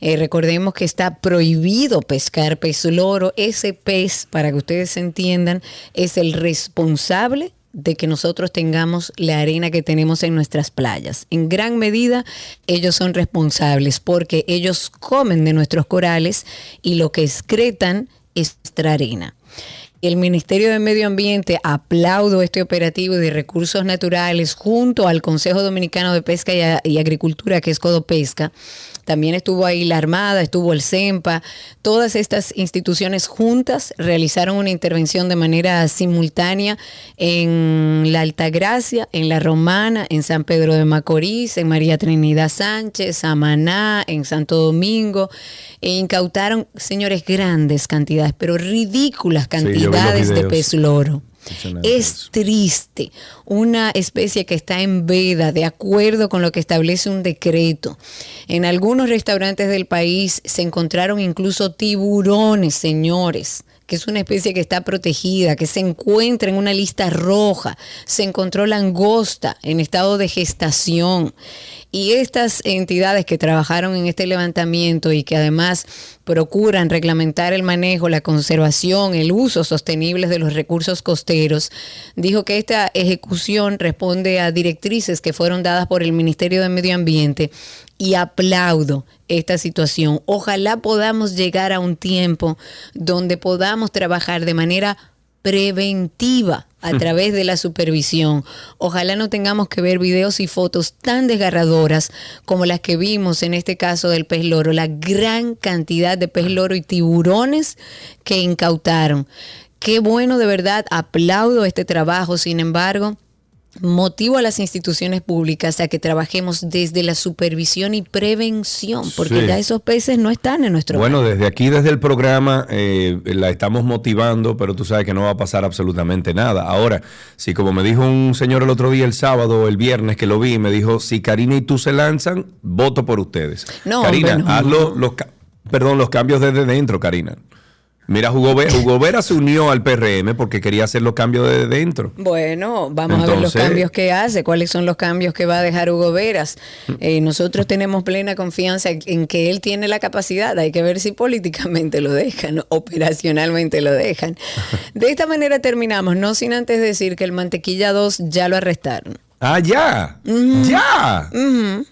Eh, recordemos que está prohibido pescar pez loro. Ese pez, para que ustedes entiendan, es el responsable de que nosotros tengamos la arena que tenemos en nuestras playas. En gran medida ellos son responsables porque ellos comen de nuestros corales y lo que excretan es nuestra arena. El Ministerio de Medio Ambiente aplaudo este operativo de recursos naturales junto al Consejo Dominicano de Pesca y, Agricultura, que es Codopesca. También estuvo ahí la Armada, estuvo el CEMPA. Todas estas instituciones juntas realizaron una intervención de manera simultánea en la Altagracia, en la Romana, en San Pedro de Macorís, en María Trinidad Sánchez, Samaná, en Santo Domingo. E incautaron, señores, grandes cantidades, pero ridículas cantidades de videos. pez loro. Es triste. Una especie que está en veda de acuerdo con lo que establece un decreto. En algunos restaurantes del país se encontraron incluso tiburones, señores que es una especie que está protegida, que se encuentra en una lista roja, se encontró langosta en estado de gestación. Y estas entidades que trabajaron en este levantamiento y que además procuran reglamentar el manejo, la conservación, el uso sostenible de los recursos costeros, dijo que esta ejecución responde a directrices que fueron dadas por el Ministerio de Medio Ambiente y aplaudo esta situación. Ojalá podamos llegar a un tiempo donde podamos trabajar de manera preventiva a través de la supervisión. Ojalá no tengamos que ver videos y fotos tan desgarradoras como las que vimos en este caso del pez loro, la gran cantidad de pez loro y tiburones que incautaron. Qué bueno, de verdad, aplaudo este trabajo. Sin embargo, motivo a las instituciones públicas a que trabajemos desde la supervisión y prevención, porque Sí. ya esos peces no están en nuestro Bueno, desde aquí, desde el programa, eh, la estamos motivando, pero tú sabes que no va a pasar absolutamente nada. Ahora, si como me dijo un señor el otro día, el sábado o el viernes que lo vi, me dijo, si Karina y tú se lanzan, voto por ustedes. No, Karina, hombre, no. haz lo- los, ca- perdón, los cambios desde dentro, Karina. Mira, Hugo Vera, Hugo Vera se unió al PRM porque quería hacer los cambios desde dentro. Bueno, vamos a ver los cambios que hace, cuáles son los cambios que va a dejar Hugo Veras. Eh, nosotros tenemos plena confianza en que él tiene la capacidad, hay que ver si políticamente lo dejan, operacionalmente lo dejan. De esta manera terminamos, no sin antes decir que el Mantequilla 2 ya lo arrestaron. Ah, ya. Ya.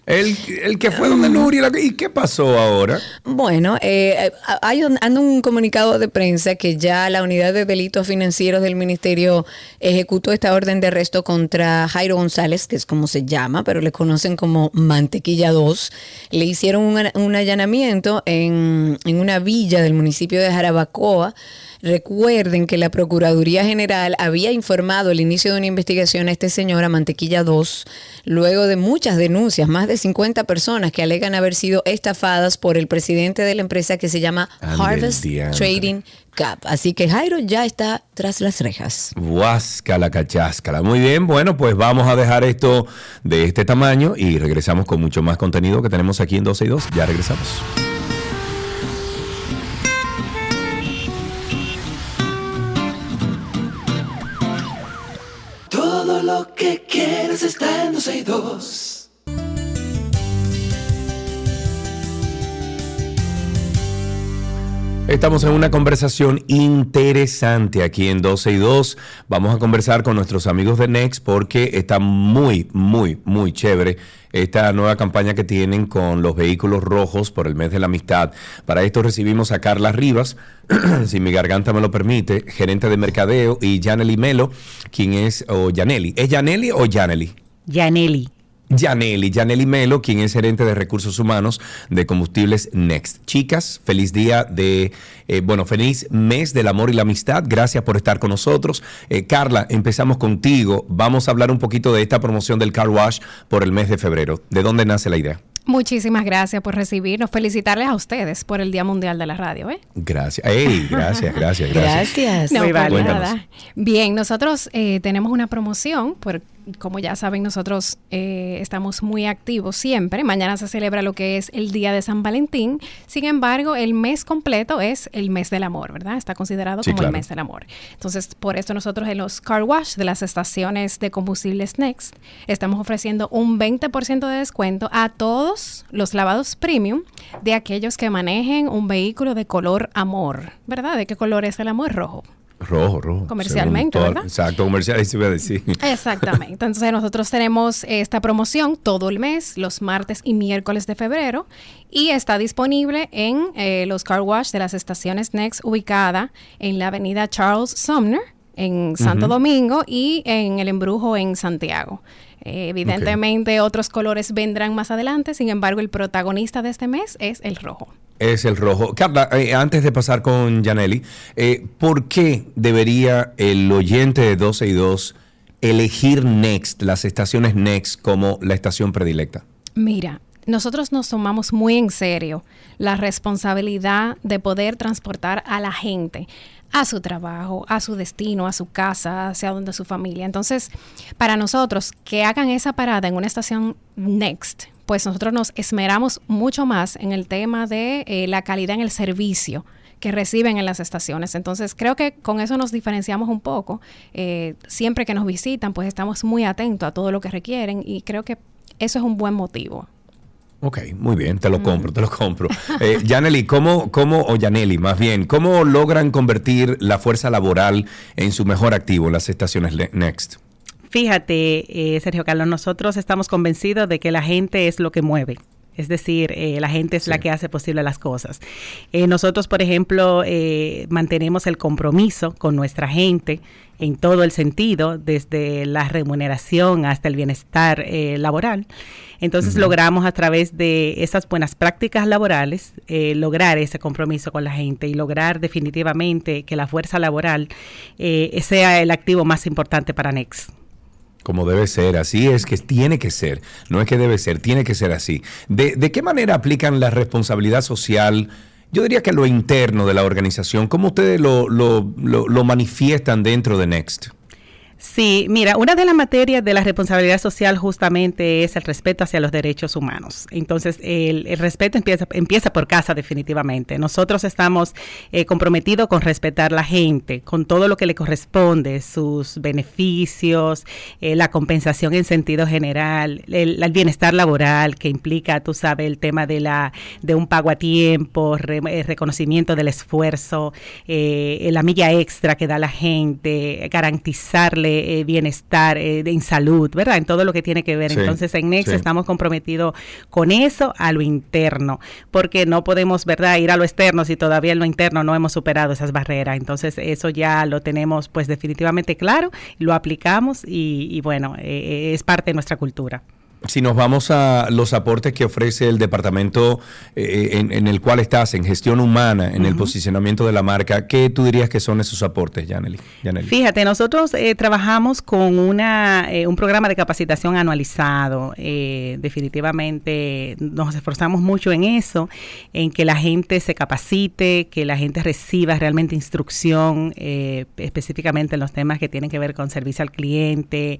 el, el que fue donde Nuria. la- ¿Y qué pasó ahora? Bueno, eh, hay un, anda un comunicado de prensa que ya la unidad de delitos financieros del ministerio ejecutó esta orden de arresto contra Jairo González, que es como se llama, pero le conocen como Mantequilla 2. Le hicieron un, un allanamiento en, en una villa del municipio de Jarabacoa. Recuerden que la Procuraduría General había informado el inicio de una investigación a este señor, a Mantequilla 2, luego de muchas denuncias, más de 50 personas que alegan haber sido estafadas por el presidente de la empresa que se llama Ande Harvest. Trading Cap. Así que Jairo ya está tras las rejas. Huáscala, cacháscala. Muy bien, bueno, pues vamos a dejar esto de este tamaño y regresamos con mucho más contenido que tenemos aquí en 12 y 2. Ya regresamos. Que quieres está en 12 y 2. Estamos en una conversación interesante aquí en 12 y 2. Vamos a conversar con nuestros amigos de Next porque está muy, muy, muy chévere esta nueva campaña que tienen con los vehículos rojos por el mes de la amistad. Para esto recibimos a Carla Rivas, si mi garganta me lo permite, gerente de mercadeo, y Janely Melo, quien es, o Janely. ¿Es Janely o Janely? Yaneli. Janely Melo, quien es gerente de recursos humanos de combustibles Next. Chicas, feliz día de, eh, bueno, feliz mes del amor y la amistad. Gracias por estar con nosotros. Eh, Carla, empezamos contigo. Vamos a hablar un poquito de esta promoción del car wash por el mes de febrero. ¿De dónde nace la idea? Muchísimas gracias por recibirnos. Felicitarles a ustedes por el Día Mundial de la Radio. ¿eh? Gracias. Ey, gracias, gracias, gracias. No, Muy por válido. nada. Bien, nosotros eh, tenemos una promoción, por, como ya saben, nosotros eh, estamos muy activos siempre. Mañana se celebra lo que es el Día de San Valentín. Sin embargo, el mes completo es el mes del amor, ¿verdad? Está considerado Sí, como el mes del amor. Entonces, por eso nosotros en los car wash de las estaciones de combustibles Next estamos ofreciendo un 20% de descuento a todos los lavados premium de aquellos que manejen un vehículo de color amor, ¿verdad? ¿De qué color es el amor? Rojo. Rojo, rojo. Comercialmente, ¿verdad? Exacto, comercial, se iba a decir. Exactamente. Entonces nosotros tenemos esta promoción todo el mes, los martes y miércoles de febrero, y está disponible en eh, los car wash de las estaciones Next ubicada en la avenida Charles Sumner en Santo. Domingo y en el Embrujo en Santiago. Eh, evidentemente otros colores vendrán más adelante, sin embargo el protagonista de este mes es el rojo. Es el rojo. Carla, eh, antes de pasar con Janelli, eh, ¿por qué debería el oyente de 12 y 2 elegir Next, las estaciones Next, como la estación predilecta? Mira, nosotros nos tomamos muy en serio la responsabilidad de poder transportar a la gente a su trabajo, a su destino, a su casa, hacia donde su familia. Entonces, para nosotros que hagan esa parada en una estación Next, pues nosotros nos esmeramos mucho más en el tema de eh, la calidad en el servicio que reciben en las estaciones. Entonces, creo que con eso nos diferenciamos un poco. Eh, siempre que nos visitan, pues estamos muy atentos a todo lo que requieren y creo que eso es un buen motivo. Ok, muy bien, te lo compro, te lo compro. Eh, Janely, ¿cómo, cómo, o Janely más bien, cómo logran convertir la fuerza laboral en su mejor activo, las estaciones Next? Fíjate, eh, Sergio Carlos, nosotros estamos convencidos de que la gente es lo que mueve. Es decir, eh, la gente es la que hace posible las cosas. Eh, nosotros, por ejemplo, eh, mantenemos el compromiso con nuestra gente en todo el sentido, desde la remuneración hasta el bienestar eh, laboral. Entonces logramos a través de esas buenas prácticas laborales eh, lograr ese compromiso con la gente y lograr definitivamente que la fuerza laboral eh, sea el activo más importante para Next. Como debe ser, así es que tiene que ser, no es que debe ser, tiene que ser así. ¿De, qué manera aplican la responsabilidad social? Yo diría que lo interno de la organización, ¿cómo ustedes lo, lo- lo manifiestan dentro de Next? Sí, mira, una de las materias de la responsabilidad social justamente es el respeto hacia los derechos humanos. Entonces, el, el respeto empieza, empieza por casa definitivamente. Nosotros estamos eh, comprometidos con respetar la gente, con todo lo que le corresponde, sus beneficios, eh, la compensación en sentido general, el, el bienestar laboral que implica, tú sabes, el tema de la de un pago a tiempo, re- eh, reconocimiento del esfuerzo, eh, la milla extra que da la gente, garantizarle eh, bienestar eh, de- en salud, ¿verdad? En todo lo que tiene que ver. Sí, Entonces, en Next sí. estamos comprometidos con eso a lo interno, porque no podemos, ¿verdad?, ir a lo externo si todavía en lo interno no hemos superado esas barreras. Entonces, eso ya lo tenemos pues definitivamente claro, lo aplicamos y, y bueno, eh, es parte de nuestra cultura. Si nos vamos a los aportes que ofrece el departamento eh, en, en el cual estás, en gestión humana, en el posicionamiento de la marca, ¿qué tú dirías que son esos aportes? Janely? Fíjate, nosotros eh, trabajamos con una, eh, un programa de capacitación anualizado. Eh, definitivamente nos esforzamos mucho en eso, en que la gente se capacite, que la gente reciba realmente instrucción, eh, específicamente en los temas que tienen que ver con servicio al cliente,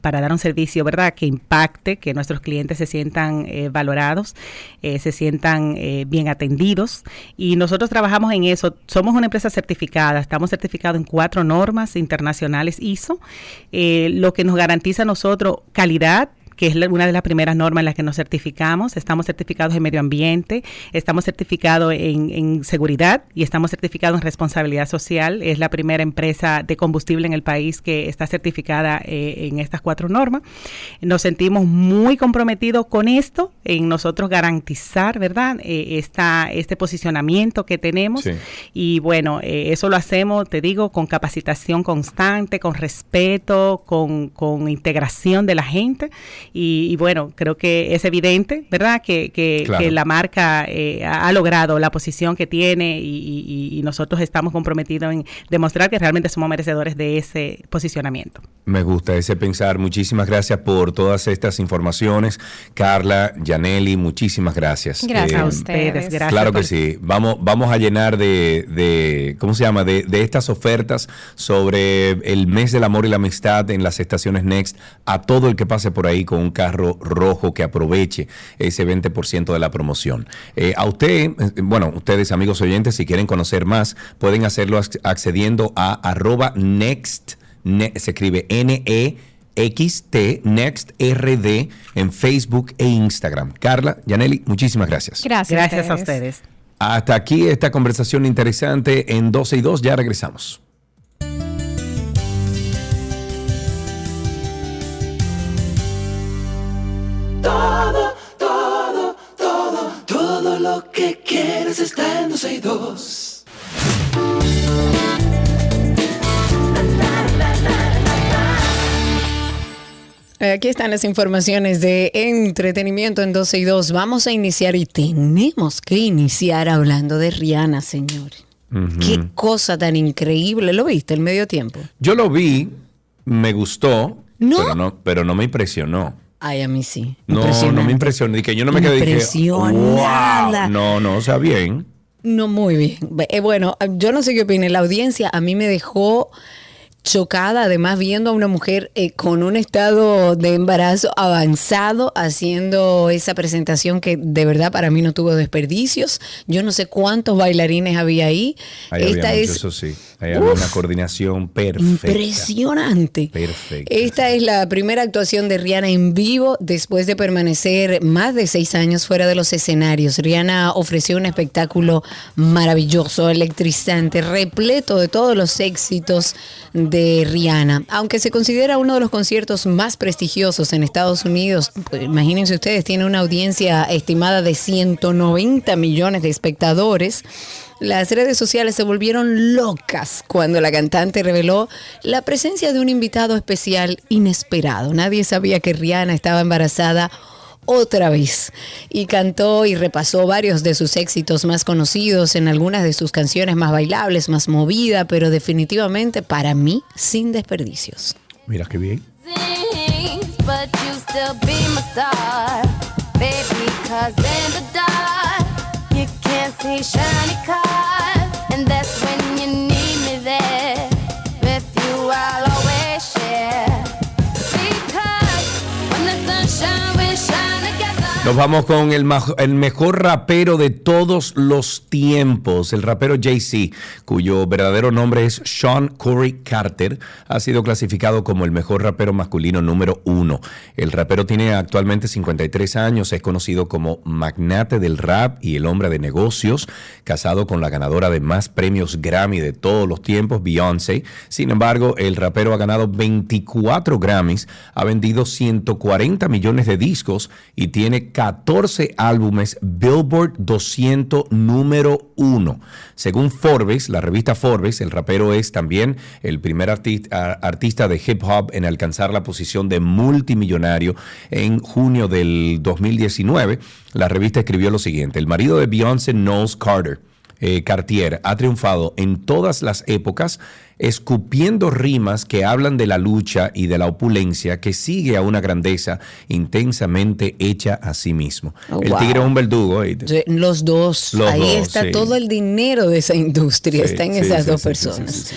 para dar un servicio, ¿verdad?, que impacte, que nuestros clientes se sientan eh, valorados, eh, se sientan eh, bien atendidos. Y nosotros trabajamos en eso. Somos una empresa certificada, estamos certificados en cuatro normas internacionales ISO, lo que nos garantiza a nosotros calidad, que es una de las primeras normas en las que nos certificamos. Estamos certificados en medio ambiente, estamos certificados en, seguridad y estamos certificados en responsabilidad social. Es la primera empresa de combustible en el país que está certificada eh, en estas cuatro normas. Nos sentimos muy comprometidos con esto, en nosotros garantizar, ¿verdad?, eh, esta, este posicionamiento que tenemos. Y bueno, eh, eso lo hacemos, te digo, con capacitación constante, con respeto, con, con integración de la gente y, bueno, creo que es evidente, ¿verdad? Que, que, la marca eh, ha logrado la posición que tiene y, nosotros estamos comprometidos en demostrar que realmente somos merecedores de ese posicionamiento. Me gusta ese pensar. Muchísimas gracias por todas estas informaciones. Carla, Janelli, muchísimas gracias. Gracias a eh, ustedes. Gracias claro que sí. Vamos, vamos a llenar de, de ¿cómo se llama? De, de estas ofertas sobre el mes del amor y la amistad en las estaciones Next a todo el que pase por ahí con un carro rojo que aproveche ese 20% de la promoción. Eh, a usted, eh, bueno, ustedes amigos oyentes, si quieren conocer más, pueden hacerlo accediendo a arroba next, se escribe N-E. XT Next RD en Facebook e Instagram. Carla, Yaneli, muchísimas gracias. Gracias. Gracias a ustedes. Hasta aquí esta conversación interesante en 12 y 2. Ya regresamos. Todo, todo, todo, todo lo que quieres está en 12 y 2. Aquí están las informaciones de entretenimiento en 12 y 2. Vamos a iniciar y tenemos que iniciar hablando de Rihanna, señores. Qué cosa tan increíble. ¿Lo viste el medio tiempo? Yo lo vi, me gustó, Pero, no, pero no me impresionó. Ay, a mí sí. No, no me impresionó. Y que yo no me quedé dije, wow. No, no, o sea, bien. No, muy bien. Eh, bueno, yo no sé qué opine. La audiencia a mí me dejó chocada, además viendo a una mujer eh, con un estado de embarazo avanzado haciendo esa presentación que de verdad para mí no tuvo desperdicios. Yo no sé cuántos bailarines había ahí. Esta es, eso sí. Hay una coordinación perfecta. Impresionante. Perfecta. Esta es la primera actuación de Rihanna en vivo después de permanecer más de seis años fuera de los escenarios. Rihanna ofreció un espectáculo maravilloso, electrizante, repleto de todos los éxitos de Rihanna. Aunque se considera uno de los conciertos más prestigiosos en Estados Unidos, pues, imagínense ustedes, tiene una audiencia estimada de 190 millones de espectadores. Las redes sociales se volvieron locas cuando la cantante reveló la presencia de un invitado especial inesperado. Nadie sabía que Rihanna estaba embarazada otra vez y cantó y repasó varios de sus éxitos más conocidos en algunas de sus canciones más bailables, más movida, pero definitivamente para mí sin desperdicios. Mira qué bien. see shiny cars, Nos vamos con el, mejor rapero de todos los tiempos, el rapero Jay-Z, cuyo verdadero nombre es Sean Corey Carter, ha sido clasificado como el mejor rapero masculino número uno. El rapero tiene actualmente 53 años, es conocido como magnate del rap y el hombre de negocios, casado con la ganadora de más premios Grammy de todos los tiempos, Beyoncé. Sin embargo, el rapero ha ganado 24 Grammys, ha vendido 140 millones de discos y tiene 14 álbumes Billboard 200 número 1. Según Forbes, la revista Forbes, el rapero es también el primer artista de hip hop en alcanzar la posición de multimillonario en junio del 2019. La revista escribió lo siguiente, el marido de Beyoncé, Knowles Carter, eh, Cartier, ha triunfado en todas las épocas escupiendo rimas que hablan de la lucha y de la opulencia que sigue a una grandeza intensamente hecha a sí mismo. Oh, el tigre es un verdugo. Los dos. Ahí está todo el dinero de esa industria. está en esas dos personas.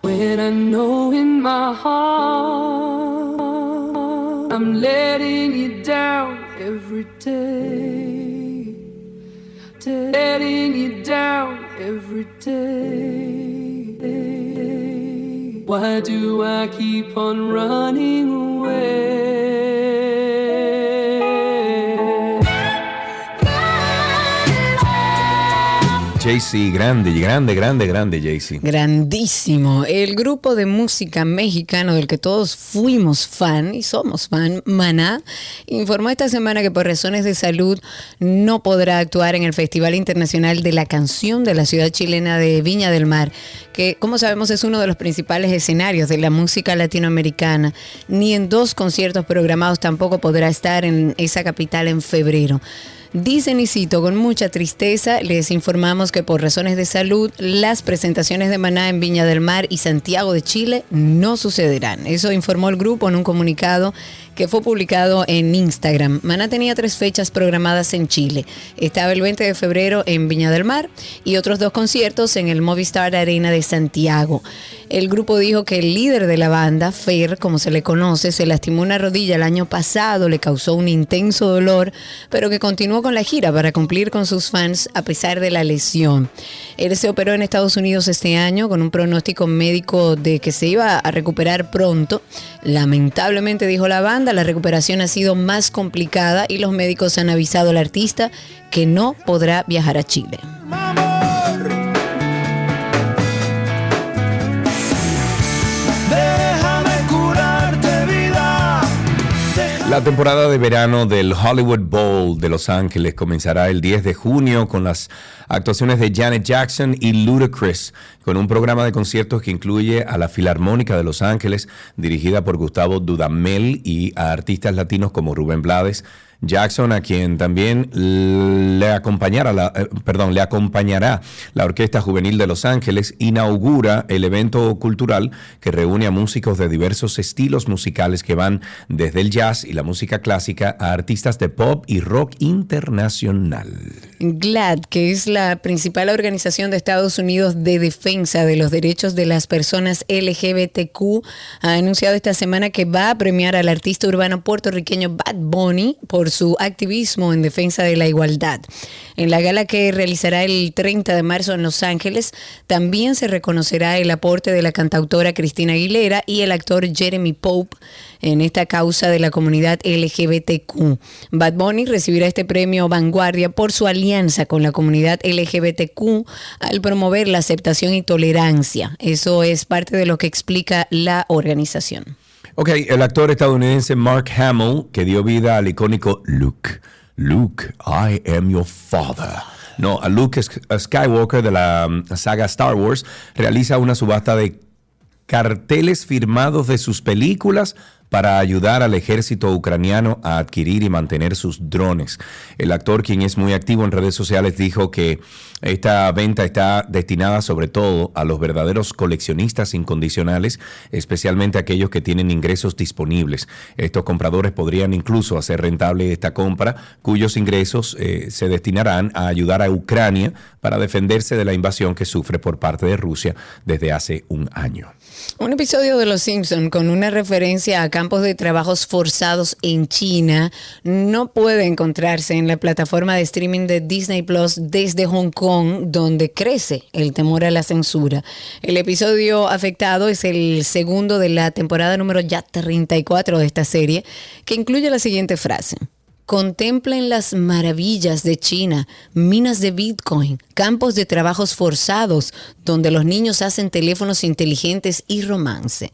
When I know in my heart I'm letting you down every day. Letting you down every day. Why do I keep on running away? Jay-Z, grande, grande, grande, grande Jay-Z. Grandísimo. El grupo de música mexicano del que todos fuimos fan y somos fan, Maná, informó esta semana que por razones de salud no podrá actuar en el Festival Internacional de la Canción de la ciudad chilena de Viña del Mar, que como sabemos es uno de los principales escenarios de la música latinoamericana. Ni en dos conciertos programados tampoco podrá estar en esa capital en febrero. Dicen y cito, con mucha tristeza les informamos que por razones de salud las presentaciones de Maná en Viña del Mar y Santiago de Chile no sucederán. Eso informó el grupo en un comunicado que fue publicado en Instagram. Maná tenía tres fechas programadas en Chile. Estaba el 20 de febrero en Viña del Mar y otros dos conciertos en el Movistar Arena de Santiago. El grupo dijo que el líder de la banda, Fer, como se le conoce, se lastimó una rodilla el año pasado, le causó un intenso dolor, pero que continuó con la gira para cumplir con sus fans a pesar de la lesión. Él se operó en Estados Unidos este año con un pronóstico médico de que se iba a recuperar pronto. Lamentablemente, dijo la banda, la recuperación ha sido más complicada y los médicos han avisado al artista que no podrá viajar a Chile. La temporada de verano del Hollywood Bowl de Los Ángeles comenzará el 10 de junio con las actuaciones de Janet Jackson y Ludacris, con un programa de conciertos que incluye a la Filarmónica de Los Ángeles, dirigida por Gustavo Dudamel, y a artistas latinos como Rubén Blades. Jackson, a quien también le acompañará, la, eh, perdón, le acompañará la Orquesta Juvenil de Los Ángeles, inaugura el evento cultural que reúne a músicos de diversos estilos musicales que van desde el jazz y la música clásica a artistas de pop y rock internacional. GLAD, que es la principal organización de Estados Unidos de defensa de los derechos de las personas LGBTQ, ha anunciado esta semana que va a premiar al artista urbano puertorriqueño Bad Bunny por su activismo en defensa de la igualdad. En la gala que realizará el 30 de marzo en Los Ángeles, también se reconocerá el aporte de la cantautora Cristina Aguilera y el actor Jeremy Pope en esta causa de la comunidad LGBTQ. Bad Bunny recibirá este premio Vanguardia por su alianza con la comunidad LGBTQ al promover la aceptación y tolerancia. Eso es parte de lo que explica la organización. Ok, el actor estadounidense Mark Hamill, que dio vida al icónico Luke. Luke, I am your father. No, a Luke Skywalker de la um, saga Star Wars realiza una subasta de carteles firmados de sus películas para ayudar al ejército ucraniano a adquirir y mantener sus drones. El actor, quien es muy activo en redes sociales, dijo que esta venta está destinada sobre todo a los verdaderos coleccionistas incondicionales, especialmente aquellos que tienen ingresos disponibles. Estos compradores podrían incluso hacer rentable esta compra, cuyos ingresos eh, se destinarán a ayudar a Ucrania para defenderse de la invasión que sufre por parte de Rusia desde hace un año. Un episodio de Los Simpson con una referencia a campos de trabajos forzados en China no puede encontrarse en la plataforma de streaming de Disney Plus desde Hong Kong, donde crece el temor a la censura. El episodio afectado es el segundo de la temporada número ya 34 de esta serie, que incluye la siguiente frase. Contemplen las maravillas de China, minas de Bitcoin, campos de trabajos forzados, donde los niños hacen teléfonos inteligentes y romance.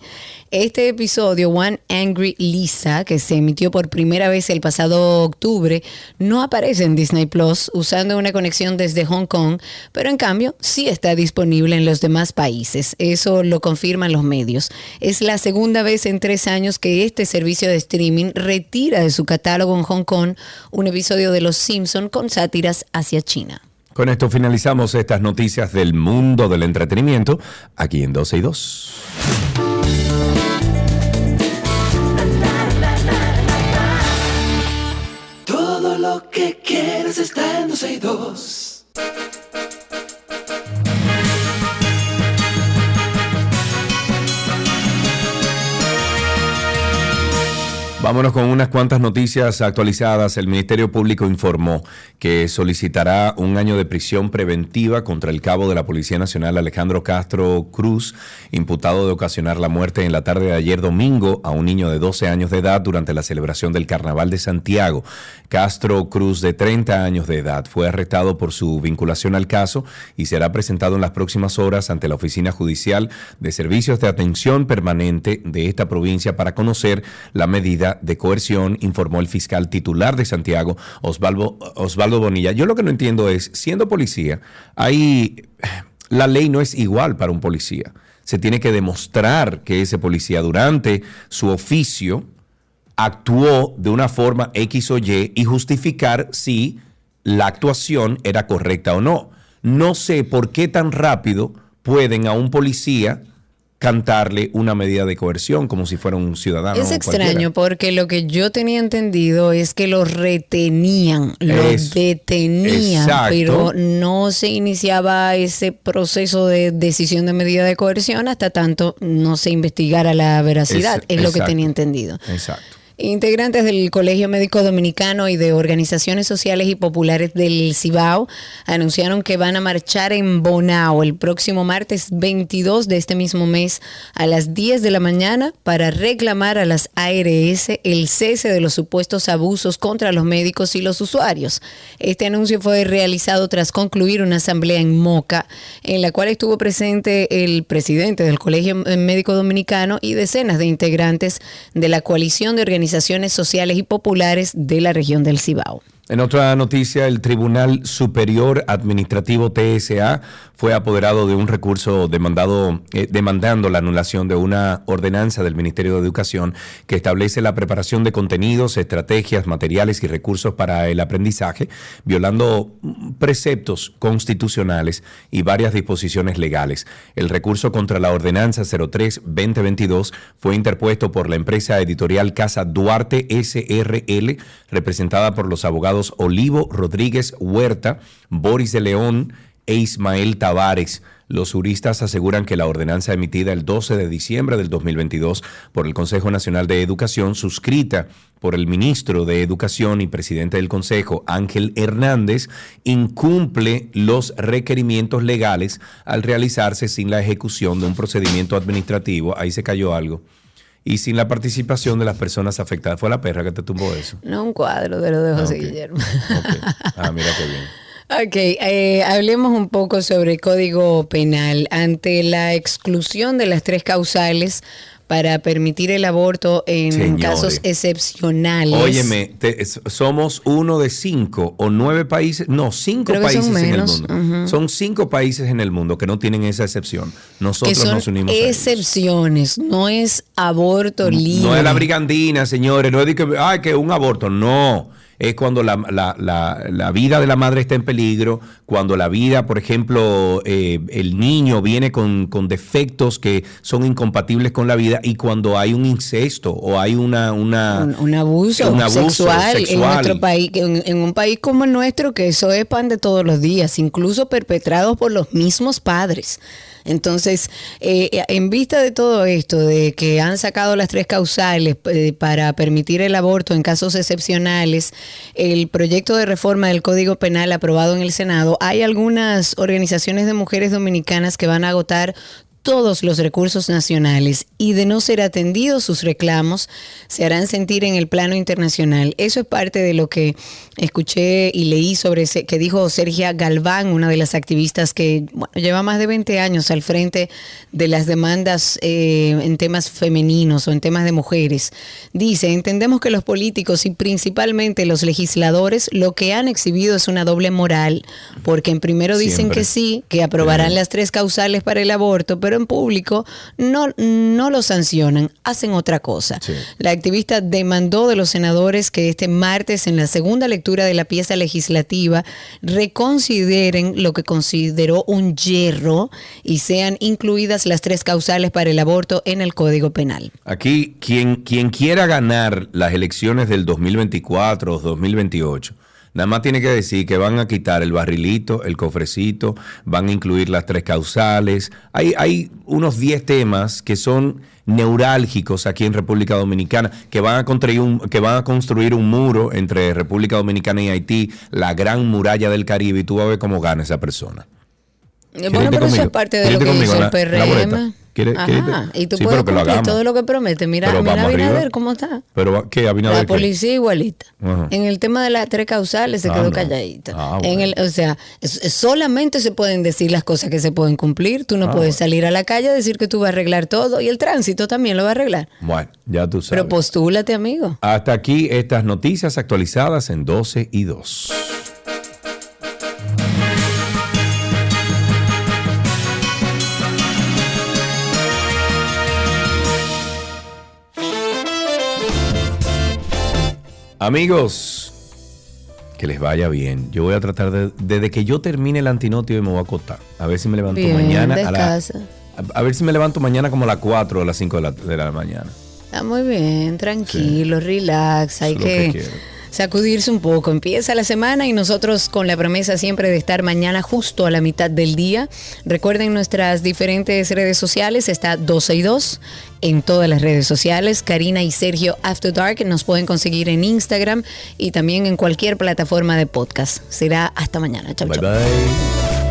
Este episodio, One Angry Lisa, que se emitió por primera vez el pasado octubre, no aparece en Disney Plus usando una conexión desde Hong Kong, pero en cambio sí está disponible en los demás países. Eso lo confirman los medios. Es la segunda vez en tres años que este servicio de streaming retira de su catálogo en Hong Kong un episodio de Los Simpson con sátiras hacia China. Con esto finalizamos estas noticias del mundo del entretenimiento aquí en 12 y 2. Todo lo que quieres está en 12 y 2. Vámonos con unas cuantas noticias actualizadas. El Ministerio Público informó que solicitará un año de prisión preventiva contra el cabo de la Policía Nacional Alejandro Castro Cruz, imputado de ocasionar la muerte en la tarde de ayer domingo a un niño de 12 años de edad durante la celebración del Carnaval de Santiago. Castro Cruz, de 30 años de edad, fue arrestado por su vinculación al caso y será presentado en las próximas horas ante la Oficina Judicial de Servicios de Atención Permanente de esta provincia para conocer la medida de coerción, informó el fiscal titular de Santiago, Osvaldo, Osvaldo Bonilla. Yo lo que no entiendo es, siendo policía, hay, la ley no es igual para un policía. Se tiene que demostrar que ese policía durante su oficio actuó de una forma X o Y y justificar si la actuación era correcta o no. No sé por qué tan rápido pueden a un policía cantarle una medida de coerción como si fuera un ciudadano. Es extraño porque lo que yo tenía entendido es que lo retenían, lo Es- detenían, exacto. pero no se iniciaba ese proceso de decisión de medida de coerción hasta tanto no se investigara la veracidad, Es- es, lo que tenía entendido. Exacto. Integrantes del Colegio Médico Dominicano y de organizaciones sociales y populares del Cibao anunciaron que van a marchar en Bonao el próximo martes 22 de este mismo mes a las 10 de la mañana para reclamar a las ARS el cese de los supuestos abusos contra los médicos y los usuarios. Este anuncio fue realizado tras concluir una asamblea en Moca en la cual estuvo presente el presidente del Colegio Médico Dominicano y decenas de integrantes de la coalición de organizaciones sociales y populares de la región del Cibao. En otra noticia, el Tribunal Superior Administrativo TSA fue apoderado de un recurso demandado, eh, demandando la anulación de una ordenanza del Ministerio de Educación que establece la preparación de contenidos, estrategias, materiales y recursos para el aprendizaje, violando preceptos constitucionales y varias disposiciones legales. El recurso contra la ordenanza 03-2022 fue interpuesto por la empresa editorial Casa Duarte SRL, representada por los abogados Olivo Rodríguez Huerta, Boris de León e Ismael Tavares. Los juristas aseguran que la ordenanza emitida el 12 de diciembre del 2022 por el Consejo Nacional de Educación, suscrita por el ministro de Educación y presidente del Consejo, Ángel Hernández, incumple los requerimientos legales al realizarse sin la ejecución de un procedimiento administrativo. Ahí se cayó algo. Y sin la participación de las personas afectadas. Fue la perra que te tumbó eso. No un cuadro de lo de José Guillermo. Ah, mira qué bien. Ok, eh, hablemos un poco sobre el Código Penal. Ante la exclusión de las tres causales para permitir el aborto en Señores. casos excepcionales. Óyeme, te- somos uno de cinco o nueve países, no, cinco países en el mundo. Son cinco países en el mundo que no tienen esa excepción. que Nosotros son nos unimos a ellos. excepciones, no es aborto libre. No es la brigandina, señores, no es de que, ay, que un aborto, no. Es cuando la, la- la- vida de la madre está en peligro, cuando la vida, por ejemplo, eh, el niño viene con, con defectos que son incompatibles con la vida y cuando hay un incesto o hay una... una un, un abuso, un abuso sexual, en nuestro país, en, en un país como el nuestro, que eso es pan de todos los días, incluso perpetrados por los mismos padres. Entonces, eh, en vista de todo esto, de que han sacado las tres causales eh, para permitir el aborto en casos excepcionales, el proyecto de reforma del Código Penal aprobado en el Senado, hay algunas organizaciones de mujeres dominicanas que van a agotar todos los recursos nacionales y de no ser atendidos sus reclamos se harán sentir en el plano internacional. Eso es parte de lo que escuché y leí sobre que dijo Sergia Galván, una de las activistas que bueno, lleva más de 20 años al frente de las demandas eh, en temas femeninos o en temas de mujeres. Dice, entendemos que los políticos y principalmente los legisladores lo que han exhibido es una doble moral, porque en primero dicen Siempre. que sí, que aprobarán las tres causales para el aborto, pero en público no, no lo sancionan, hacen otra cosa. La activista demandó de los senadores que este martes, en la segunda lectura de la pieza legislativa, reconsideren lo que consideró un hierro y sean incluidas las tres causales para el aborto en el Código Penal. Aquí, quien, quien quiera ganar las elecciones del 2024 o 2028, Nada más tiene que decir que van a quitar el barrilito, el cofrecito, van a incluir las tres causales. Hay, hay unos 10 temas que son neurálgicos aquí en República Dominicana, que van, a construir un, que van a construir un muro entre República Dominicana y Haití, la gran muralla del Caribe, y tú vas a ver cómo gana esa persona. Eh, Bueno, pero eso es parte de lo que dice el PRM. ¿Quiere- Ajá, quiere- y tú Sí, puedes lo cumplir todo lo que promete. Mira, Pero mira Abinader arriba. cómo está. Pero ¿qué? ¿Abinader La qué? policía igualita. Ajá. En el tema de las tres causales se Ah, quedó no. calladita. Ah, en el, o sea, solamente se pueden decir las cosas que se pueden cumplir. Tú no Ah, puedes salir a la calle a decir que tú vas a arreglar todo y el tránsito también lo va a arreglar. Bueno, ya tú sabes. Pero postúlate, amigo. Hasta aquí estas noticias actualizadas en 12 y 2. Amigos, que les vaya bien. Yo voy a tratar de, desde que yo termine el antinotio me voy a acotar. A ver si me levanto Bien, mañana. A, la- a- a ver si me levanto mañana como a las 4 o las 5 de la, de la mañana. Está muy bien, tranquilo, relax. Hay Eso que. Sacudirse un poco. Empieza la semana y nosotros con la promesa siempre de estar mañana justo a la mitad del día. Recuerden nuestras diferentes redes sociales, está 12 y 2 en todas las redes sociales. Karina y Sergio After Dark nos pueden conseguir en Instagram y también en cualquier plataforma de podcast. Será hasta mañana. Chau, Bye bye.